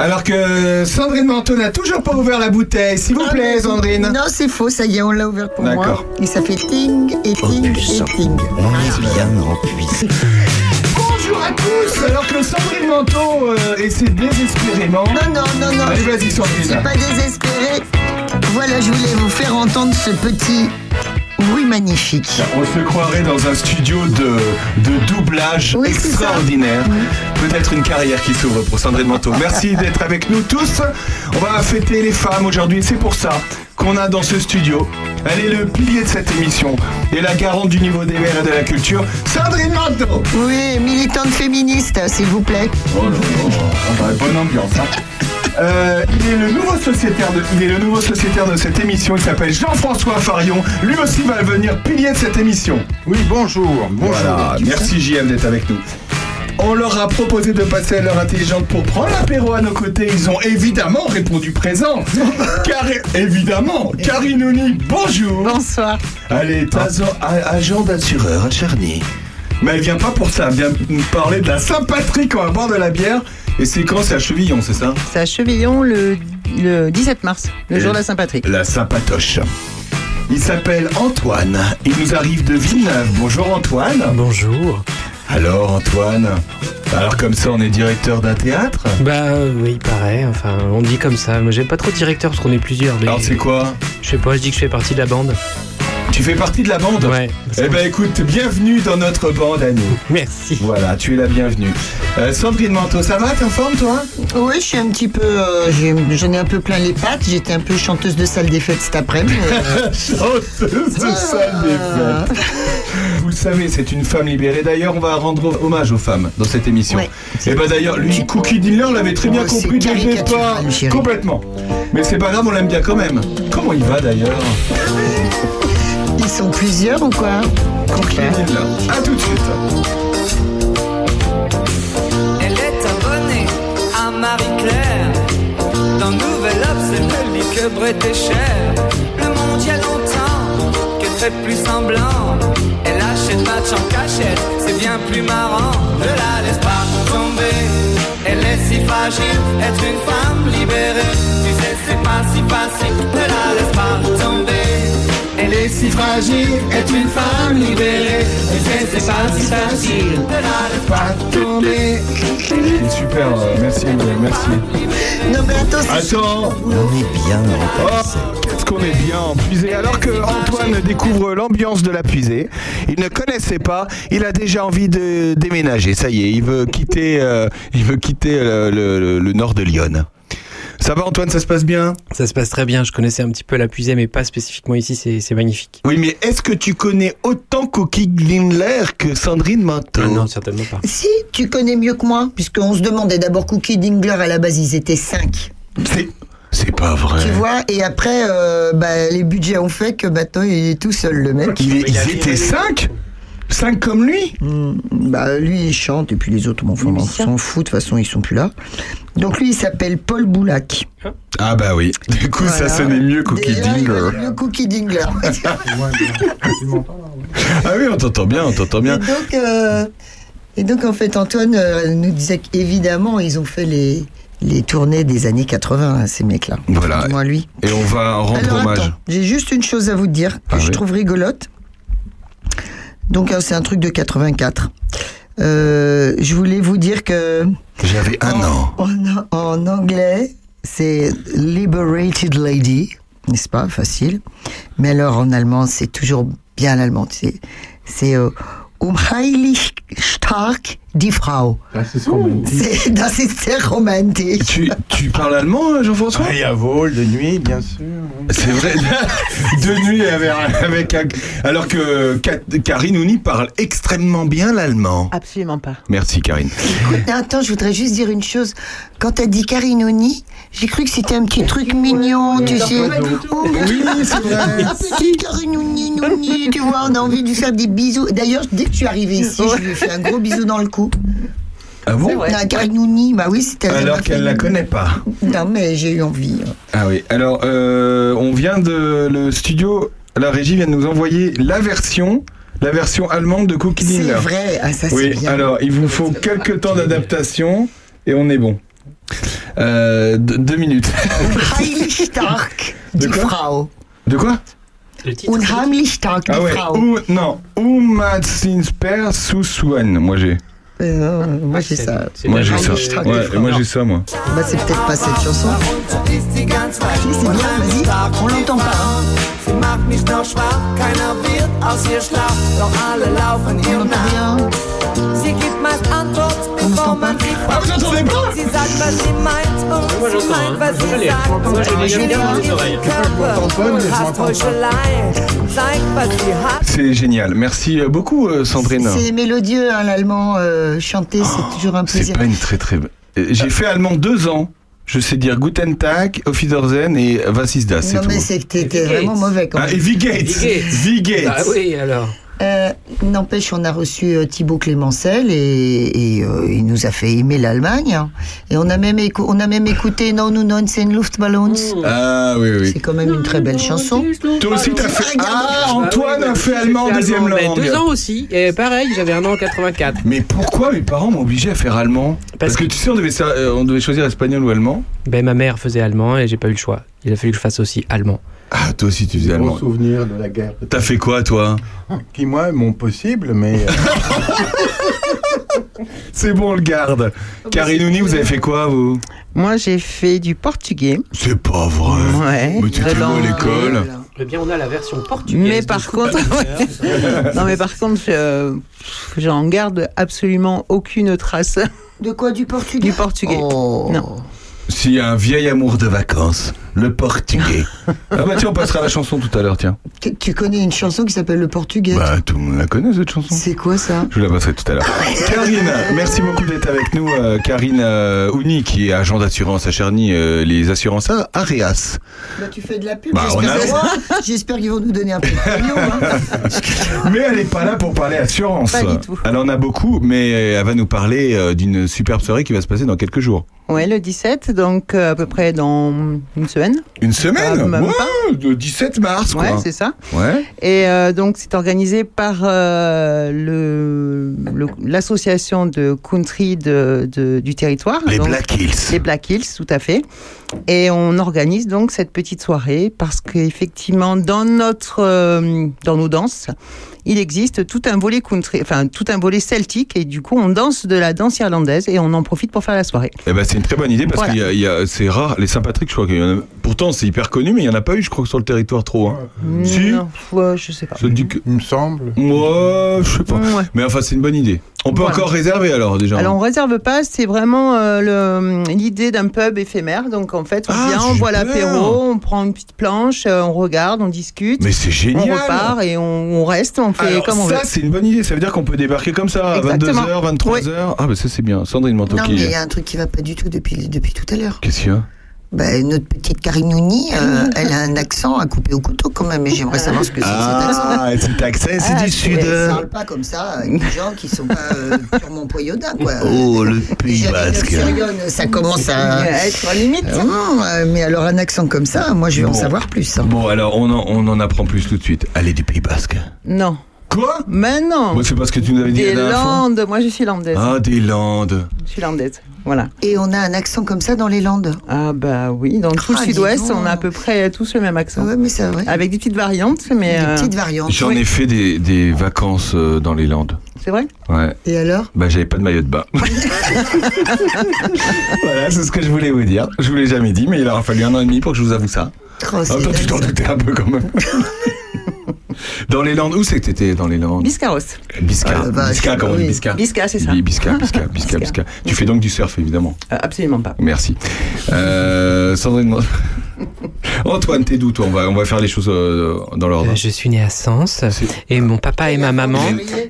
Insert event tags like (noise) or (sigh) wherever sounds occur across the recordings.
Alors que Sandrine Manteau n'a toujours pas ouvert la bouteille. S'il vous plaît, Sandrine. Non, c'est faux, ça y est, on l'a ouvert pour moi. D'accord. Et ça fait ting et ting et ting. On est bien en Bonjour à tous Alors que Sandrine Manteau euh, essaie désespérément. Non, non, non, non. Allez, vas-y, Je Sandrine. suis pas désespéré. Voilà, je voulais vous faire entendre ce petit bruit magnifique. On se croirait dans un studio de, de doublage Oui, extraordinaire. Peut-être une carrière qui s'ouvre pour Sandrine Manteau. Merci (laughs) d'être avec nous tous. On va fêter les femmes aujourd'hui. C'est pour ça qu'on a dans ce studio. Elle est le pilier de cette émission et la garante du niveau des mers et de la culture, Sandrine Manteau. Oui, militante féministe, s'il vous plaît. Oh là là, bonne ambiance. hein. Euh, il est le nouveau sociétaire de, il est le nouveau sociétaire de cette émission. Il s'appelle Jean-François Farion. Lui aussi va venir pilier de cette émission. Oui, bonjour. Bonjour. Voilà, merci JM d'être avec nous. On leur a proposé de passer à l'heure intelligente pour prendre l'apéro à nos côtés. Ils ont évidemment répondu présent. (laughs) Car évidemment, Karine Ouni, bonjour. Bonsoir. Elle est agent, a- agent d'assureur à Charny. Mais elle vient pas pour ça, elle vient nous parler de la Saint-Patrick. On va boire de la bière. Et c'est quand C'est à Chevillon, c'est ça C'est à Chevillon le, le 17 mars, le Et- jour de la Saint-Patrick. La Saint-Patoche. Il s'appelle Antoine. Il nous arrive de Villeneuve. Bonjour Antoine. Bonjour. Alors Antoine, alors comme ça on est directeur d'un théâtre Bah euh, oui, pareil, enfin on dit comme ça. Moi j'aime pas trop directeur parce qu'on est plusieurs. Mais Alors c'est quoi? Je sais pas, je dis que je fais partie de la bande. Tu fais partie de la bande Ouais. Eh ben écoute, bienvenue dans notre bande à nous. Merci. Voilà, tu es la bienvenue. Euh, Sandrine Manteau, ça va T'es en forme toi? Oui, je suis un petit peu. euh, j'ai- J'en ai un peu plein les pattes. J'étais un peu chanteuse de salle des fêtes cet après-midi. euh, (laughs) Chanteuse de salle des fêtes. Vous le savez, c'est une femme libérée. D'ailleurs, on va rendre hommage aux femmes dans cette émission. Ouais. Et bah d'ailleurs, lui, Cookie Dealer l'avait très bien Oh, c'est compris dès le départ. caricatural, chérie. Complètement. Mais c'est pas grave, on l'aime bien quand même. Comment il va d'ailleurs? Sont plusieurs ou quoi Dealer. A tout de suite. Elle est abonnée à Marie-Claire. Dans Nouvel Obs, elle ne lit que Brett et Cher. Le monde y a longtemps qu'elle fait plus semblant. Elle achète match en cachette, c'est bien plus marrant. Ne la laisse pas tomber, elle est si fragile. Être une femme libérée, tu sais, c'est pas si facile. Ne la laisse pas tomber. Elle est si fragile, être une femme libérée. Tu sais, c'est pas si facile. Ne la laisse pas tomber. C'est super, euh, merci, merci. Non, mais attends, On est bien en Oh, qu'est-ce qu'on est bien en puisée. Alors que Antoine découvre l'ambiance de la puisée, il ne connaissait pas, il a déjà envie de déménager. Ça y est, il veut quitter, euh, il veut quitter le, le- le nord de Lyon. Ça va Antoine, ça se passe bien? Ça se passe très bien. Je connaissais un petit peu la puisée, mais pas spécifiquement ici. C'est c'est magnifique. Oui, mais est-ce que tu connais autant Cookie Glindler que Sandrine Manteau Ah non, certainement pas. Si, tu connais mieux que moi, puisqu'on se demandait d'abord Cookie Dingler à la base, ils étaient cinq. C'est, c'est pas vrai. Tu vois, et après, euh, bah, les budgets ont fait que maintenant il est tout seul, le mec. Il est- ils étaient cinq? Cinq comme lui Hmm, bah, lui, il chante, et puis les autres, bon, enfin, on s'en fout, de toute façon, ils sont plus là. Donc lui, il s'appelle Paul Boulac. Ah bah oui. Du coup, ça sonnait mieux Cookie Déjà, Dingler. mieux Cookie Dingler. (laughs) Ah oui, on t'entend bien, on t'entend et, bien. donc, euh, et donc, en fait, Antoine euh, nous disait qu'évidemment, ils ont fait les, les tournées des années 80, hein, ces mecs-là. Voilà. Moi, lui. Et on va rendre Alors, hommage. j'ai juste une chose à vous dire que Ah je oui. trouve rigolote. Donc, euh, c'est un truc de 84. Euh, je voulais vous dire que J'avais un an. en, en anglais, c'est Liberated Lady, n'est-ce pas? Facile. Mais alors en allemand, c'est toujours bien l'allemand. C'est, c'est euh, Um heilig stark die Frau. C'est, das ist sehr romantisch. Tu, tu parles allemand, euh, Jean-François? Ah, il y a vol de nuit, bien sûr. C'est vrai. (laughs) De nuit avec, avec un- alors que Ka- Karine Ouni parle extrêmement bien l'allemand. Absolument pas. Merci Karine. Écoute, attends, je voudrais juste dire une chose. Quand t'as dit Carinoni, j'ai cru que c'était un petit truc mignon, tu sais. Oh, Oui, c'est vrai. Un petit Carinoni, nouni, tu vois, on a envie de lui faire des bisous. D'ailleurs, dès que je suis arrivée ici, je lui ai fait un gros bisou dans le cou. Ah bon Un Carinoni, bah oui, c'était Alors qu'elle la connaît pas. Non, mais j'ai eu envie. Ah oui. Alors, euh, on vient de le studio. La régie vient de nous envoyer la version, la version allemande de Cookie C'est vrai, ah, ça c'est Oui. bien. Alors, il vous faut quelques temps d'adaptation et on est bon. Euh, deux, deux minutes. (laughs) Unheimlich stark, De die quoi Frau. De quoi. Unheimlich stark, die Ah ouais. Frau. Ou, non. Moi j'ai. Euh, moi j'ai ça. Moi j'ai ça. Ouais, moi j'ai ça moi. Bah c'est peut-être pas cette chanson. Si, c'est bien, vas-y. On l'entend pas. hein. Sie macht mich noch schwach, keiner wird aus ihr schlau, doch alle laufen On ihr n'entend nach. rien. Sie gibt meist Antwort, C'est génial. Merci euh, beaucoup euh, Sandrine. C'est mélodieux, hein, l'allemand euh, chanté, c'est toujours un C'est plaisir. pas une très très. Euh, J'ai fait allemand deux ans. Je sais dire Guten Tag, Auf Wiedersehen et Was ist das, c'est Non mais c'est Gates. vraiment mauvais quand Ah, même. et Wie geht's Wie geht's Wie geht's Ah oui, alors. Euh, N'empêche, on a reçu euh, Thibaut Clémencel et, et, euh, il nous a fait aimer l'Allemagne. Et on a même, on a même écouté Non, nous, non, c'est Luftballons. Ah oui, oui. C'est quand même une très belle chanson. Toi aussi t'as fait. Ah, Ah Antoine oui, a bah, fait j'ai allemand fait deuxième langue. Deux ans aussi. Et pareil, j'avais un an en 84. Mais pourquoi mes parents m'ont obligé à faire allemand? Parce, Parce que, tu sais, on devait, on devait choisir espagnol ou allemand. Ben, ma mère faisait allemand et j'ai pas eu le choix. Il a fallu que je fasse aussi allemand. Ah, toi aussi tu faisais allemand. souvenir de la guerre. T'as fait quoi toi? Qui, moi, mon possible, mais euh, (laughs) C'est bon, on le garde. Karinouni, vous avez fait quoi vous? Moi, j'ai fait du portugais. C'est pas vrai. Ouais. Mais tu étais où à l'école? Eh bien, on a la version portugaise. Mais par contre, (laughs) non, mais par contre, euh, j'en garde absolument aucune trace De quoi Du portugais? Du portugais. Oh. Non. S'il y a un vieil amour de vacances, le portugais. (laughs) ah bah tiens, on passera la chanson tout à l'heure, tiens. Tu, tu connais une chanson qui s'appelle Le Portugais Bah tout le monde la connaît cette chanson. C'est quoi ça? Je vous la passerai tout à l'heure. (laughs) Karine, merci beaucoup d'être avec nous. euh, Karine euh, Ouni, qui est agent d'assurance à Cherny, euh, les assurances à Areas. Bah, tu fais de la pub. Bah, on J'espère (laughs) qu'ils vont nous donner un peu de pognon. hein. Mais elle n'est pas là pour parler assurance. Pas du tout. Elle en a beaucoup, mais elle va nous parler euh, d'une superbe soirée qui va se passer dans quelques jours. Ouais, le 17, donc euh, à peu près dans une semaine. Une semaine Ah, même Ouais, le 17 mars, quoi. Ouais, c'est ça. Ouais. Et euh, donc, c'est organisé par euh, le le- l'association de country de, de- du territoire. Les Donc, Black Hills. Les Black Hills, tout à fait. Et on organise donc cette petite soirée parce qu'effectivement, dans notre, euh, dans nos danses, il existe tout un volet country, enfin tout un volet celtique, et du coup, on danse de la danse irlandaise et on en profite pour faire la soirée. Eh ben, c'est une très bonne idée parce Voilà. qu'il y a, il y a- c'est rare. Les Saint-Patrick, je crois qu'il y en a. Pourtant, c'est hyper connu, mais il n'y en a pas eu, je crois, sur le territoire trop. Hein. Si. Non, ouais, je sais pas. Ça dit que. il me semble. Ouais, je sais pas. Ouais. Mais enfin, c'est une bonne idée. On peut Voilà. encore réserver alors déjà. Alors on réserve pas, c'est vraiment euh, l'idée d'un pub éphémère. Donc en fait, on Ah, vient, on super. l'apéro, on prend une petite planche, euh, on regarde, on discute, mais c'est on génial. repart et on, on reste, on fait Alors, comme on ça, veut. c'est une bonne idée. Ça veut dire qu'on peut débarquer comme ça à Exactement. 22h, 23h. Ah, bah ça, c'est bien. Sandrine Manteau Non, mais il y a un truc qui va pas du tout depuis, depuis tout à l'heure. Qu'est-ce qu'il y a? Bah, notre petite Karinouni, euh, elle a un accent à couper au couteau quand même, mais j'aimerais savoir ce que c'est cet accent. Ah, cet accent, c'est Ah, du sud. Elle parle pas comme ça avec des gens qui sont pas euh, purement poyodins, quoi. Oh, le Pays Basque. ça commence à... être limite. Ah non, euh, mais alors un accent comme ça, moi je vais en savoir plus. hein. Bon, alors, on en, on en apprend plus tout de suite. Allez, du Pays Basque. Non, Quoi? Mais non. Moi, c'est parce que tu nous avais dit Des la dernière fois. Landes, moi je suis landaise. Ah, des Landes. Je suis landaise, voilà. Et on a un accent comme ça dans les Landes. Ah bah oui, dans tout Ah, le sud-ouest, on a à peu près tous le même accent. Ouais, mais c'est vrai. Avec des petites variantes, mais Des euh, petites variantes. J'en Oui. ai fait des, des vacances euh, dans les Landes. c'est vrai? Ouais. Et alors? Bah, j'avais pas de maillot de bain. (laughs) (laughs) voilà, c'est ce que je voulais vous dire. Je vous l'ai jamais dit, mais il aura fallu un an et demi pour que je vous avoue ça. Oh, même temps, tu t'en ça. doutais un peu quand même. (laughs) (laughs) dans les Landes, où c'est que t'étais dans les Landes? Biscarros. Bisca. Vache, Bisca, comment on dit. Bisca? Bisca, c'est ça. Bi- Bisca, Bisca, Bisca, Bisca. Tu fais donc du surf, évidemment. Euh, absolument pas. Merci. Euh, Sandrine. (laughs) Antoine, t'es d'où toi? On va, on va faire les choses euh, dans l'ordre. Euh, Je suis né à Sens et mon papa et ma maman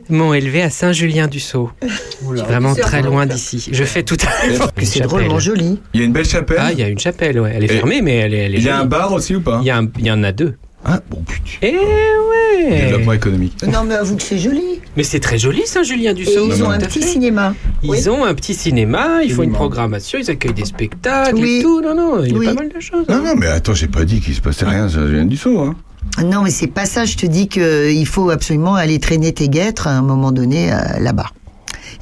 m'ont élevé à Saint-Julien-du-Sault. Vraiment très loin d'ici. Je fais tout à l'heure. C'est drôlement joli. Il y a une belle chapelle? Ah, il y a une chapelle, ouais. Elle est Et- fermée, mais elle est. Elle est Il y a un bar aussi ou pas? Il y, a un- il y en a deux. Ah, bon, putain. Eh ouais Développement économique. Non, mais avoue que c'est joli. Mais c'est très joli Et Saint-Julien-du-Sault. ils non, ont un petit cinéma. Ils Oui. ont un petit cinéma, ils font une programmation, ils accueillent des spectacles Oui. et tout. Non, non, il y a Oui. pas mal de choses. Non, hein. non, mais attends, j'ai pas dit qu'il se passait rien, je viens du saut. Hein. Non, mais c'est pas ça. Je te dis qu'il faut absolument aller traîner tes guêtres à un moment donné euh, là-bas.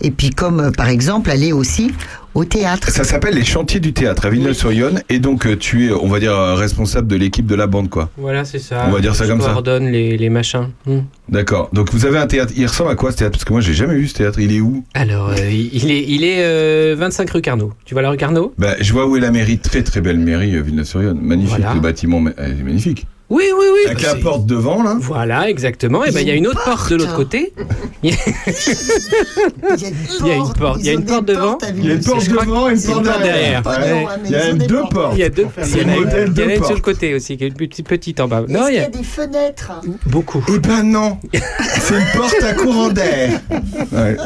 Et puis, comme euh, par exemple, aller aussi au théâtre. Ça s'appelle les chantiers du théâtre à Villeneuve-sur-Yonne. Et donc, euh, tu es, on va dire, euh, responsable de l'équipe de la bande, quoi. Voilà, c'est ça. On va dire ça Je comme ça. coordonne les, les machins. Hmm. D'accord. Donc, vous avez un théâtre. Il ressemble à quoi ce théâtre? Parce que moi, j'ai jamais vu ce théâtre. Il est où? Alors, euh, il est, il est euh, 25 rue Carnot. Tu vois la rue Carnot? Bah, Je vois où est la mairie. Très, très belle mairie, euh, Villeneuve-sur-Yonne. Magnifique. Voilà. Le bâtiment euh, est magnifique. Oui, oui, oui. Avec bah, la porte devant, là. Voilà, exactement. Et ben il y a une autre porte de l'autre côté. Il y a, une porte, il y a une porte devant. Il y a une porte devant et une porte une porte derrière. Il y a deux portes. Il y a deux. Il y en a une, sur le côté aussi, qui est une petite, petite en bas. Non, il y y a a des fenêtres beaucoup. Eh ben non C'est une porte à courant d'air Ouais.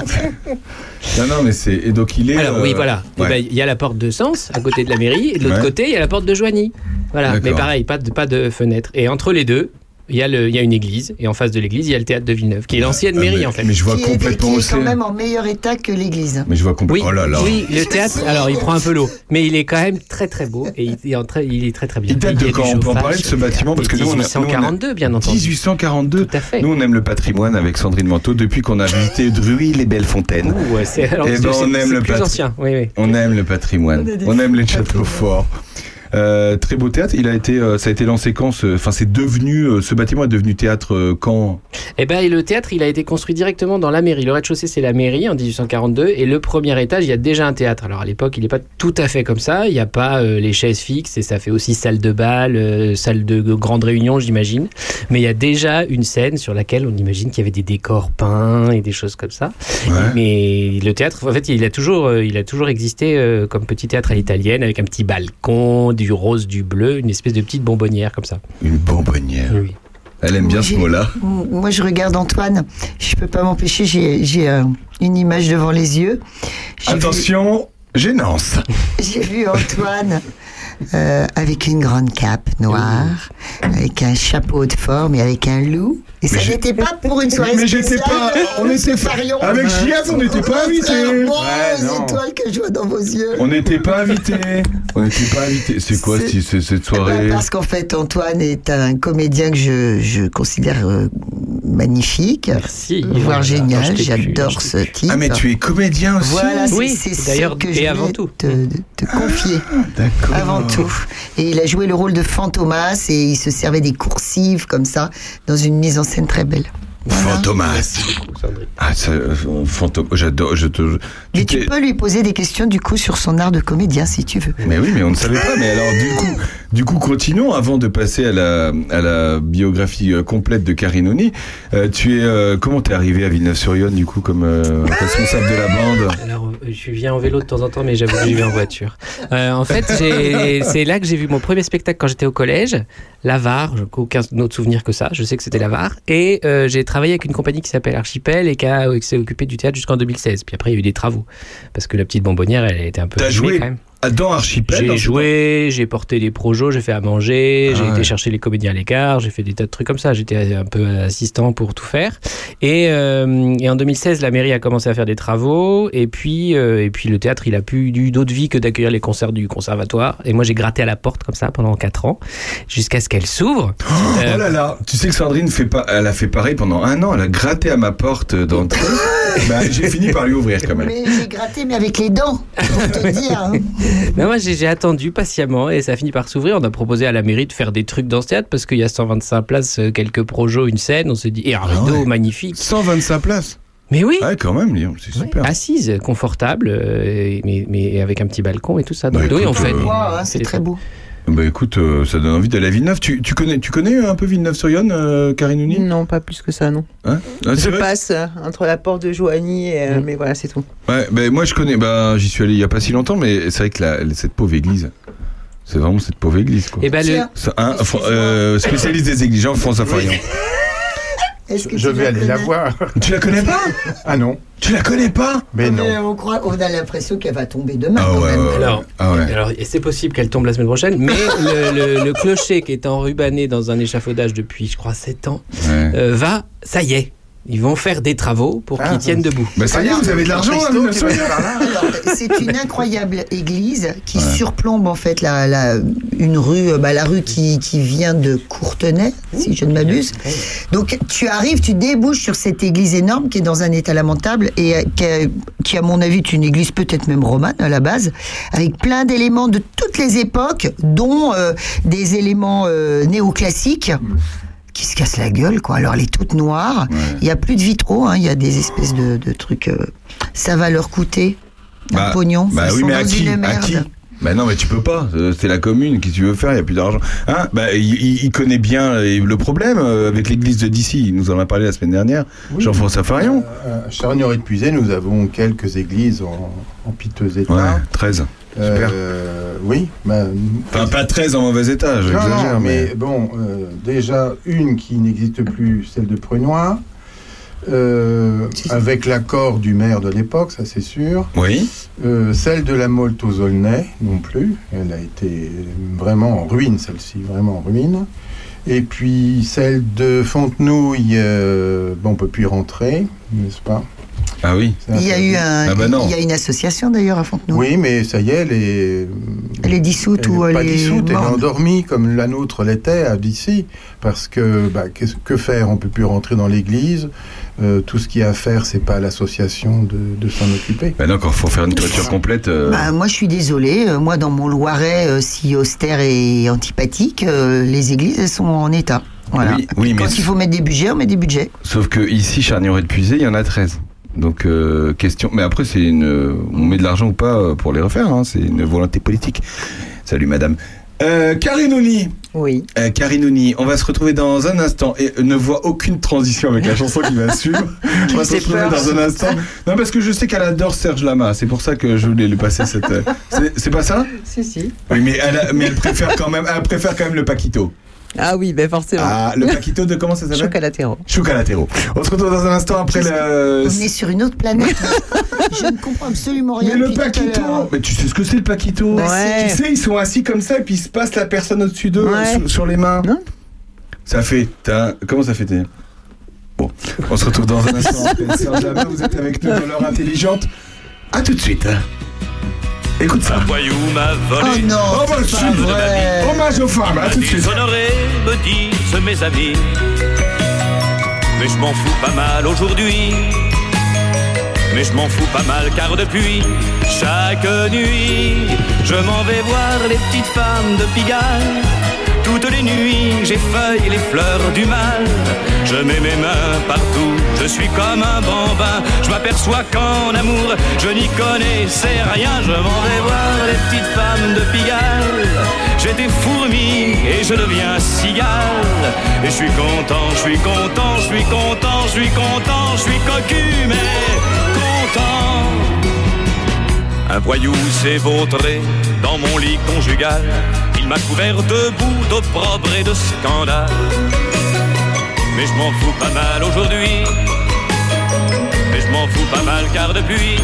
Non, non, mais c'est. Et donc il est. Alors euh, oui, voilà. Eh ouais. ben, Il y a la porte de Sens à côté de la mairie, et de l'autre Ouais. côté, il y a la porte de Joigny. Voilà. Mais pareil, pas de, pas de fenêtre. Et entre les deux, il y, a le, il y a une église, et en face de l'église, il y a le théâtre de Villeneuve, qui est l'ancienne Ah, mairie mais, en fait. Mais je vois qui est, complètement qui est quand même en meilleur état que l'église. Mais je vois Oui, complètement. Oh là là oui, le théâtre, alors il prend un peu l'eau, mais il est quand même très très beau et il est, en très, il est très très bien. Il date de quand On peut en parler de ce bâtiment? Parce que nous, on a. nous, on a- 1842, bien entendu. 1842. Tout à fait. Nous, on aime le patrimoine avec Sandrine Manteau depuis qu'on a visité Druy les belles fontaines. Ouh, ouais, c'est alors, Eh c'est- ben, on aime le plus patri- ancien. Oui, oui. On aime le patrimoine. On aime les châteaux forts. Euh, très beau théâtre. Il a été, euh, ça a été lancé quand ce- Enfin, c'est devenu. euh, ce bâtiment est devenu théâtre quand? Eh ben, le théâtre, il a été construit directement dans la mairie. Le rez-de-chaussée, c'est la mairie en 1842, et le premier étage, il y a déjà un théâtre. Alors à l'époque, il n'est pas tout à fait comme ça. Il n'y a pas euh, les chaises fixes, et ça fait aussi salle de bal, euh, salle de grande réunion, j'imagine. Mais il y a déjà une scène sur laquelle on imagine qu'il y avait des décors peints et des choses comme ça. Ouais. Mais le théâtre, en fait, il a toujours, il a toujours existé comme petit théâtre à l'italienne, avec un petit balcon, du rose, du bleu, une espèce de petite bonbonnière comme ça. Une bonbonnière. Oui. Elle aime bien Oui, ce mot-là? Moi, je regarde Antoine. Je peux pas m'empêcher. J'ai j'ai, euh, une image devant les yeux. J'ai vu- Attention, gênance. (laughs) J'ai vu Antoine euh, avec une grande cape noire, avec un chapeau de forme et avec un loup. Et ça Mais j'ai- n'était pas pour une soirée Mais j'étais spéciale. pas. On était pas. Avec JF, on n'était pas invités. Ouais, étoiles que je vois dans vos yeux. On n'était pas invités. On n'était pas invités. C'est quoi si- cette Eh ben, soirée parce qu'en fait, Antoine est un comédien que je, je considère euh, magnifique, Merci. voire Voilà, génial. J'adore ce type. Ah, mais tu es comédien aussi Voilà, c'est Oui, c'est ça d'ailleurs, que et je avant voulais tout. te, te confier. D'accord. Avant tout. Et il a joué le rôle de Fantomas et il se servait des coursives comme ça dans une mise en scène très belle. Fantomas. Ah, ça, euh, fantôme. J'adore. Je te. Mais tu peux lui poser des questions du coup sur son art de comédien si tu veux. Mais oui, mais on ne savait pas. Mais alors, du coup, (laughs) du coup, continuons avant de passer à la, à la biographie euh, complète de Carinoni. Euh, tu es, euh, comment t'es arrivé à Villeneuve-sur-Yonne, du coup, comme euh, (laughs) responsable de la bande? Alors, je viens en vélo de temps en temps, mais j'avoue que j'y vais en voiture. Euh, en fait, (laughs) c'est là que j'ai vu mon premier spectacle quand j'étais au collège, L'Avare. Je n'ai aucun autre souvenir que ça. Je sais que c'était L'Avare. Et euh, j'ai travaillé avec une compagnie qui s'appelle Archipel et qui, euh, qui s'est occupée du théâtre jusqu'en 2016. Puis après, il y a eu des travaux. Parce que la petite bonbonnière, elle était un peu. T'as joué quand même. Ah, Dans Archipel J'ai joué, j'ai porté des projos, j'ai fait à manger, Ah j'ai ouais. été chercher les comédiens à l'écart, j'ai fait des tas de trucs comme ça. J'étais un peu assistant pour tout faire. Et, euh, et en 2016, la mairie a commencé à faire des travaux. Et puis, euh, et puis le théâtre, il a plus eu d'autre vie que d'accueillir les concerts du conservatoire. Et moi, j'ai gratté à la porte comme ça pendant 4 ans, jusqu'à ce qu'elle s'ouvre. Euh, Oh là là, tu sais que Sandrine fait pas, elle a fait pareil pendant un an. Elle a gratté à ma porte d'entrée. (laughs) bah, j'ai fini par lui ouvrir quand même. Mais j'ai gratté mais avec les dents, pour te (laughs) dire. hein. (laughs) Mais moi, j'ai attendu patiemment et ça a fini par s'ouvrir. On a proposé à la mairie de faire des trucs dans ce théâtre parce qu'il y a 125 places, euh, quelques projos, une scène. On s'est dit, et un rideau ouais. magnifique. 125 places. Mais oui, Ouais, quand même, c'est Ouais, super. assise, confortable, euh, mais, mais avec un petit balcon et tout ça. Donc, Bah, oui, on fait. euh, Wow, hein, c'est très beau. Bah écoute, euh, ça donne envie d'aller à Villeneuve. Tu, tu connais, tu connais un peu Villeneuve-sur-Yonne, euh, Karinouni Non, pas plus que ça, non. Hein? Ah, Je passe euh, entre la porte de Joigny et. euh, Mm. Mais voilà, c'est tout. Ouais, bah, moi je connais, bah, j'y suis allé il y a pas si longtemps, mais c'est vrai que la, cette pauvre église, c'est vraiment cette pauvre église, quoi. Et ben, le, Tiens, Ça, hein, euh, spécialiste des églises, Jean-François Farion. (laughs) Est-ce que Je vais aller la voir. Tu la connais pas (laughs) Ah non, Tu la connais pas mais non. Mais on, croit, on a l'impression qu'elle va tomber demain Ah quand ouais, même. ouais. Alors, Ah ouais. alors c'est possible qu'elle tombe la semaine prochaine, mais (laughs) le, le- le clocher qui est enrubanné dans un échafaudage depuis, je crois, 7 ans, Ouais. euh, va, ça y est, Ils vont faire des travaux pour Ah, qu'ils tiennent debout. Bah ça y est, vous avez de l'argent là, Christo, 1900. tu vas par là. Alors, c'est une incroyable église qui surplombe en fait la, la- une rue, euh, bah, la rue qui, qui vient de Courtenay, si je ne m'abuse. Donc tu arrives, tu débouches sur cette église énorme qui est dans un état lamentable et euh, qui, a- qui, à mon avis est une église peut-être même romane à la base, avec plein d'éléments de toutes les époques, dont euh, des éléments euh, néoclassiques. Qui se cassent la gueule, quoi. Alors, elle est toute noire. Il y a plus de vitraux, hein. Il y a des espèces de, de trucs. euh, ça va leur coûter un Bah, pognon. Bah Ils oui, sont mais à qui, une à merde. qui? Bah non, mais tu peux pas. Euh, C'est la commune. Qu'est-ce que tu veux faire? Il y a plus d'argent. Hein? Bah il, connaît bien euh, le problème avec l'église de d'ici. Il nous en a parlé la semaine dernière. Oui. Jean-François Farion. Euh, Charnier et nous avons quelques églises en, en piteux état. Ouais, 13. Euh, oui. bah, Enfin, pas 13 en mauvais état, non, j'exagère. non, mais... mais bon, euh, déjà une qui n'existe plus, celle de Prunois, euh, avec l'accord du maire de l'époque, ça c'est sûr. Oui. Euh, celle de la Molte aux Aulnay, non plus. Elle a été vraiment en ruine, celle-ci, vraiment en ruine. Et puis celle de Fontenouille, euh, bon, on peut plus y rentrer, n'est-ce pas? Ah oui. C'est Il y a eu un, Ah bah il y a une association d'ailleurs à Fontenay. Oui, mais ça y est, elle est. Elle est dissoute elle ou est elle pas est dissoute, elle est endormie comme la nôtre l'était à d'ici. Parce que, bah, que faire? On peut plus rentrer dans l'église. Euh, tout ce qu'il y a à faire, c'est pas à l'association de, de s'en occuper. Bah non, quand faut faire une toiture complète. euh, Bah, moi, je suis désolée. euh, Moi, dans mon Loiret, euh, si austère et antipathique, euh, les églises, elles sont en état. Voilà. Oui, oui, Quand mais- il faut mettre des budgets, on met des budgets. Sauf que ici, Charnier et de Puisay, il y en a 13. Donc, euh, question. Mais après, c'est une. On met de l'argent ou pas euh, pour les refaire. hein, C'est une volonté politique. Salut, madame. Euh, Karinouni, Oui. euh, Karinouni, on va se retrouver dans un instant et euh, ne vois aucune transition avec la chanson qui va (laughs) suivre. On va se retrouver peur. dans un instant. Non, parce que je sais qu'elle adore Serge Lama, c'est pour ça que je voulais lui passer cette. euh, c'est- C'est pas ça? Si, si. Oui, mais elle, a- mais elle préfère quand même, elle préfère quand même le Paquito. Ah oui, ben forcément. Ah, le Paquito de comment ça s'appelle? Chocolatero. Choucalatéro. On se retrouve dans un instant après le. On est sur une autre planète. (laughs) je ne comprends absolument rien. Mais le Paquito. Mais tu sais ce que c'est le Paquito? Bah, Ouais. Tu sais, ils sont assis comme ça et puis ils se passent la personne au-dessus d'eux Ouais. sur, sur les mains. Non. Ça fait. Comment ça fait Bon, on se retrouve dans un instant. (laughs) après Lama, vous êtes avec nous dans l'heure intelligente. A tout de suite. Écoute ça. Un voyou m'a volé. Oh non, Oh bah c'est vrai. Hommage aux femmes, à tout de suite. Déshonoré, me disent mes amis. Mais je m'en fous pas mal aujourd'hui. Mais je m'en fous pas mal car depuis chaque nuit, je m'en vais voir les petites femmes de Pigalle. Toutes les nuits, j'effeuille les fleurs du mal. Je mets mes mains partout, je suis comme un bambin. Je m'aperçois qu'en amour, je n'y connaissais rien. Je m'en vais voir les petites femmes de Pigalle. J'étais fourmi et je deviens cigale. Et je suis content, je suis content, je suis content, je suis content, je suis cocu, mais content. Un voyou s'est vautré dans mon lit conjugal. Il m'a couvert de boue, d'opprobre et de scandale. Mais je m'en fous pas mal aujourd'hui. Mais je m'en fous pas mal car depuis,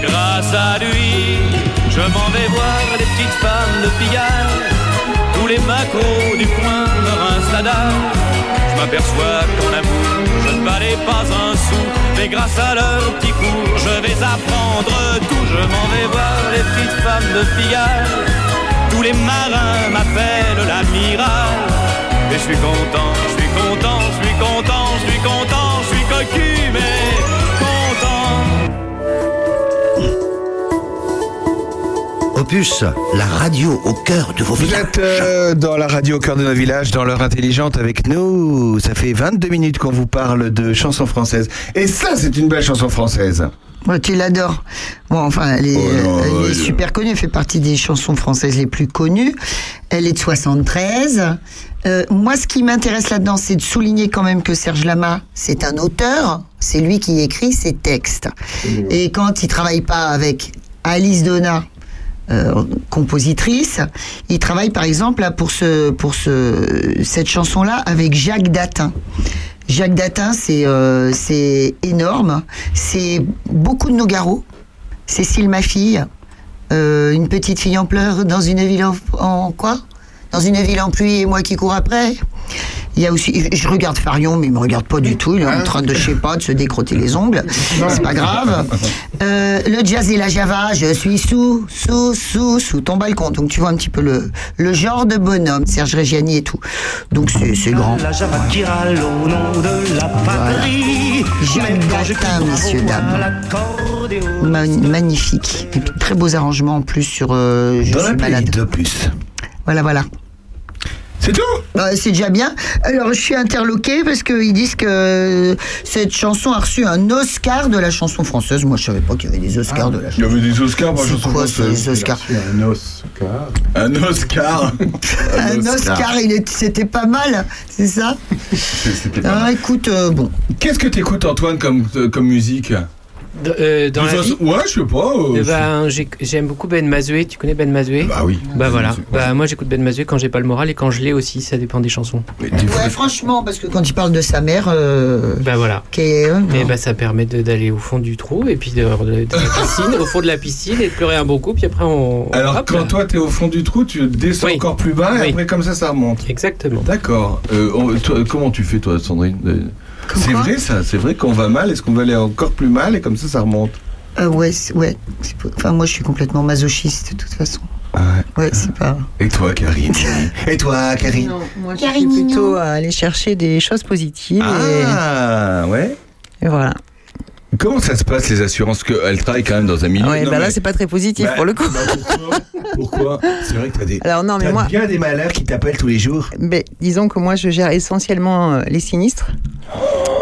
grâce à lui, je m'en vais voir les petites femmes de Pigalle. Tous les macros du coin me rincent la. Je m'aperçois qu'en amour, je ne valais pas un sou. Mais grâce à leur petit cours, je vais apprendre tout. Je m'en vais voir les petites femmes de Pigalle. Tous les marins m'appellent l'amiral. Et je suis content, je suis content, je suis content, je suis content, je suis cocu, mais content. Opus, la radio au cœur de vos Vous villages. êtes euh, dans la radio au cœur de nos villages, dans l'heure intelligente avec nous. Ça fait 22 minutes qu'on vous parle de chansons françaises. Et ça, c'est une belle chanson française. Tu l'adores. Bon, enfin, elle est, Oh non, elle est super connue. Elle fait partie des chansons françaises les plus connues. Elle est de 73. Euh, moi, ce qui m'intéresse là-dedans, c'est de souligner quand même que Serge Lama, c'est un auteur. C'est lui qui écrit ses textes. Et quand il travaille pas avec Alice Donna, euh, compositrice, il travaille par exemple là, pour ce pour ce cette chanson là avec Jacques Datin. Jacques Datin, c'est euh, c'est énorme. C'est beaucoup de Nogaro. Cécile, ma fille. Euh, une petite fille en pleurs dans une ville en, en quoi? Dans une ville en pluie et moi qui cours après. Il y a aussi, je regarde Farion, mais il me regarde pas du tout. Il est en train de, je sais pas, de se décrotter les ongles. C'est pas grave. Euh, le jazz et la java, je suis sous, sous, sous, sous ton balcon. Donc tu vois un petit peu le, le genre de bonhomme, Serge Reggiani et tout. Donc c'est grand. La java qui râle au nom de la patrie. Ma messieurs, dames. Ma- magnifique. Et puis très beaux arrangements en plus sur euh, Je Dans la suis malade. playlist de plus. Voilà, voilà. C'est tout Bah, c'est déjà bien. Alors, je suis interloquée parce qu'ils disent que cette chanson a reçu un Oscar de la chanson française. Moi, je savais pas qu'il y avait des Oscars de la Il y chanson. avait des Oscars pour la C'est chanson quoi française. ces Oscars Un Oscar. Un Oscar. (laughs) Un Oscar, il est- c'était pas mal, c'est ça (laughs) C'était pas mal. Ah, écoute, euh, bon. Qu'est-ce que t'écoutes, Antoine, comme, euh, comme musique D- euh, dans la vie, Ouais, je sais pas. euh, eh ben, j'ai- j'aime beaucoup Ben Mazoué. Tu connais Ben Mazoué Bah oui. Bah voilà. Bah moi j'écoute Ben Mazoué quand j'ai pas le moral et quand je l'ai aussi. Ça dépend des chansons. Mais des fois- Ouais, franchement, parce que quand il parle de sa mère, euh, Bah voilà. qui est. euh, Et non. bah ça permet de- d'aller au fond du trou et puis de, de- de la (laughs) piscine, au fond de la piscine et de pleurer un bon coup. Puis après on. Alors, hop quand là. toi, t'es au fond du trou, tu descends Oui. encore plus bas et Oui. après, comme ça, ça remonte. Exactement. D'accord. Euh, comment tu fais, toi, Sandrine C'est vrai, ça. C'est vrai qu'on va mal. Est-ce qu'on va aller encore plus mal? Et comme ça, ça remonte Euh, ouais, c'est- ouais. Enfin, moi, je suis complètement masochiste, de toute façon. Ah ouais. Ouais, c'est pas. Et toi, Karine? (laughs) Et toi, Karine? Non, moi je suis plutôt à aller chercher des choses positives Ah, ouais. et voilà. Comment ça se passe, les assurances que Elle travaille quand même dans un milieu? Ouais, Non, bah là mais- c'est pas très positif Bah, pour le coup. bah, pourquoi? Pourquoi? C'est vrai que t'as des. Alors non, mais moi, bien des malheurs qui t'appellent tous les jours. ben, disons que moi je gère essentiellement euh, les sinistres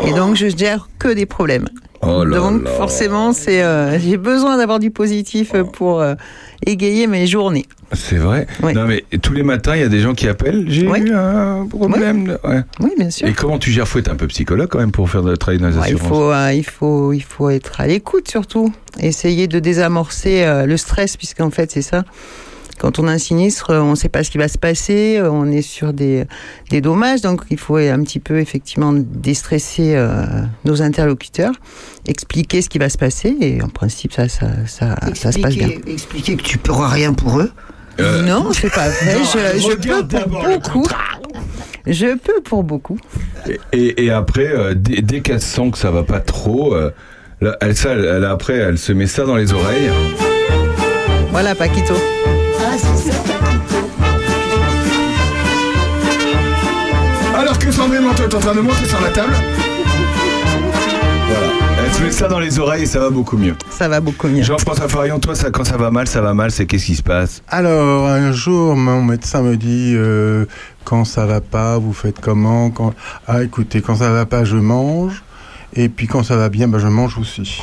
et donc je gère que des problèmes. Oh là donc là. forcément, c'est euh, j'ai besoin d'avoir du positif euh, pour euh, égayer mes journées. C'est vrai. Oui. Non mais tous les matins, il y a des gens qui appellent. J'ai Oui. eu un problème. Ouais. Oui, bien sûr. Et comment tu gères? Faut être un peu psychologue quand même pour faire de travail dans les Ouais, il assurances. faut, euh, il faut, il faut être à l'écoute surtout. Essayer de désamorcer euh, le stress, puisqu'en fait c'est ça. Quand on a un sinistre, on ne sait pas ce qui va se passer, euh, on est sur des, des dommages, donc il faut un petit peu effectivement déstresser euh, nos interlocuteurs, expliquer ce qui va se passer, et en principe ça, ça, ça, ça se passe bien. Expliquer, que tu pourras rien pour eux. Euh, Non, c'est pas vrai. non, je, je peux pour beaucoup. Je peux pour beaucoup. Et, et après, euh, dès, dès qu'elle sent que ça va pas trop, euh, là, elle, ça, elle- après, elle se met ça dans les oreilles. Voilà, Paquito. Alors que Sandrine Manteau est en train de monter sur la table. Voilà. Elle se met ça dans les oreilles et ça va beaucoup mieux. Ça va beaucoup mieux. Jean-François Farion, toi, ça, quand ça va mal, ça va mal, c'est qu'est-ce qui se passe? Alors, un jour, mon médecin me dit euh, quand ça va pas, vous faites comment? Quand... Ah, écoutez, quand ça va pas, je mange. Et puis quand ça va bien, bah, je mange aussi. (laughs)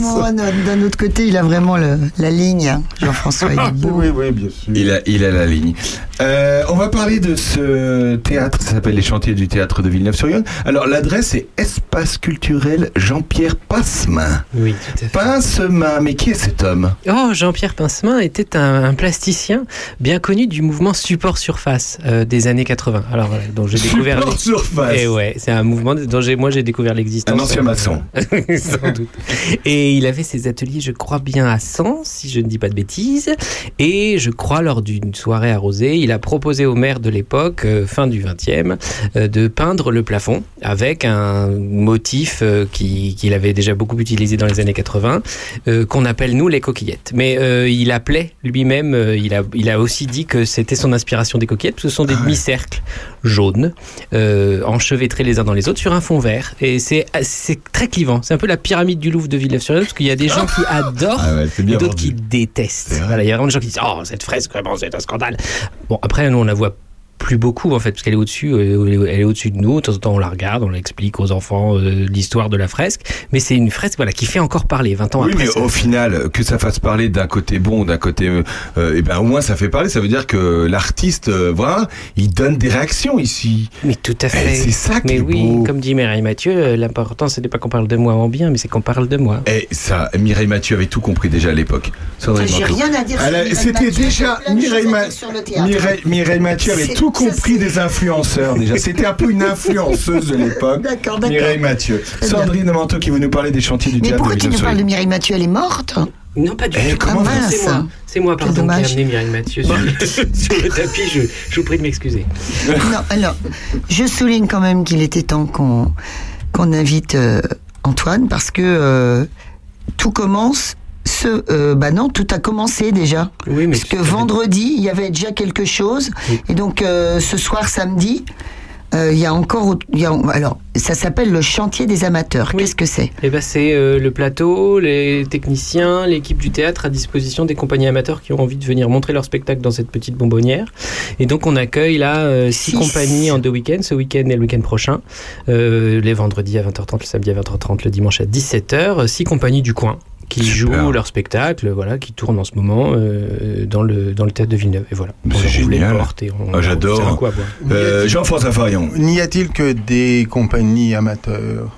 Bon, d'un d'un autre côté, il a vraiment le- la ligne, hein, Jean-François. Il est beau. oui, oui, bien sûr. Il a, il a la ligne. Euh, on va parler de ce théâtre, ça s'appelle les Chantiers du théâtre de Villeneuve-sur-Yonne. Alors l'adresse est Espace culturel Jean-Pierre Passemin. Oui, tout à fait. Pincemin, mais qui est cet homme? Oh, Jean-Pierre Pincemin était un, un plasticien bien connu du mouvement support surface euh, des années 80. Alors voilà, dont j'ai découvert. Support surface. Et ouais, c'est un mouvement dont j'ai, moi j'ai découvert l'existence. Un ancien maçon. (laughs) Sans doute. Et il avait ses ateliers, je crois bien à Sens, si je ne dis pas de bêtises. Et je crois lors d'une soirée arrosée, il a proposé au maire de l'époque, euh, fin du 20e, euh, de peindre le plafond avec un motif euh, qui- qu'il avait déjà beaucoup utilisé dans les années 80, euh, qu'on appelle nous les coquillettes. Mais il appelait lui-même, il, a, il a aussi dit que c'était son inspiration des coquillettes, parce que ce sont des demi-cercles jaunes, euh, enchevêtrés les uns dans les autres sur un fond vert. Et c'est très clivant. C'est un peu la pyramide du Louvre de Villeneuve-sur-Yonne, parce qu'il y a des gens qui adorent Ah ouais, c'est et d'autres qui détestent. Voilà, il y a vraiment des gens qui disent Oh, cette fresque, vraiment, c'est un scandale. Bon, après, nous, on la voit plus beaucoup en fait parce qu'elle est au-dessus euh, elle est- au-dessus de nous de temps en temps on la regarde on l'explique aux enfants euh, l'histoire de la fresque mais c'est une fresque voilà qui fait encore parler 20 ans Oui, après mais ça. au final, que ça fasse parler d'un côté bon, d'un côté, euh, euh, eh ben au moins ça fait parler. Ça veut dire que l'artiste, euh, voilà, il donne des réactions ici. mais tout à Eh, fait c'est ça qui mais est oui beau. comme dit Mireille Mathieu l'important ce n'est pas qu'on parle de moi en bien mais c'est qu'on parle de moi Et ça, Mireille Mathieu avait tout compris déjà à l'époque. J'ai rien à dire C'était déjà Mireille, choses à Ma- dire sur le théâtre. Mireille, Mireille Mathieu avait C'est- tout compris des influenceurs déjà. C'était un peu une influenceuse de l'époque. D'accord, d'accord. Mireille Mathieu. Sandrine Manteau qui veut nous parler des chantiers du Mais théâtre pourquoi de tu nous parles de. Mireille Mathieu? Elle est morte Non, pas du Eh, tout. comment Ah. C'est moi. C'est moi, pardon, qui ai amené Mireille Mathieu sur, (laughs) sur le (laughs) tapis. Je, je vous prie de m'excuser. Non, alors, je souligne quand même qu'il était temps qu'on qu'on invite euh, Antoine parce que euh, tout commence. Ce, euh, bah non, tout a commencé déjà. Oui, mais Parce que vendredi, il y avait déjà quelque chose. Oui. Et donc, euh, ce soir, samedi, euh, il y a encore. y a- alors, ça s'appelle le chantier des amateurs. Oui. Qu'est-ce que c'est? Eh ben, c'est euh, le plateau, les techniciens, l'équipe du théâtre à disposition des compagnies amateurs qui ont envie de venir montrer leur spectacle dans cette petite bonbonnière. Et donc on accueille là euh, six Six. compagnies en deux week-ends, ce week-end et le week-end prochain, les vendredis à 20h30, le samedi à 20h30, le dimanche à 17h, six compagnies du coin qui Super. jouent leur spectacle, voilà, qui tournent en ce moment euh, dans le dans le théâtre de Villeneuve. Et voilà, c'est génial. Ah, j'adore. c'est un coup à boire. Euh, Jean-François Farion. N'y a-t-il que des compagnies amateurs?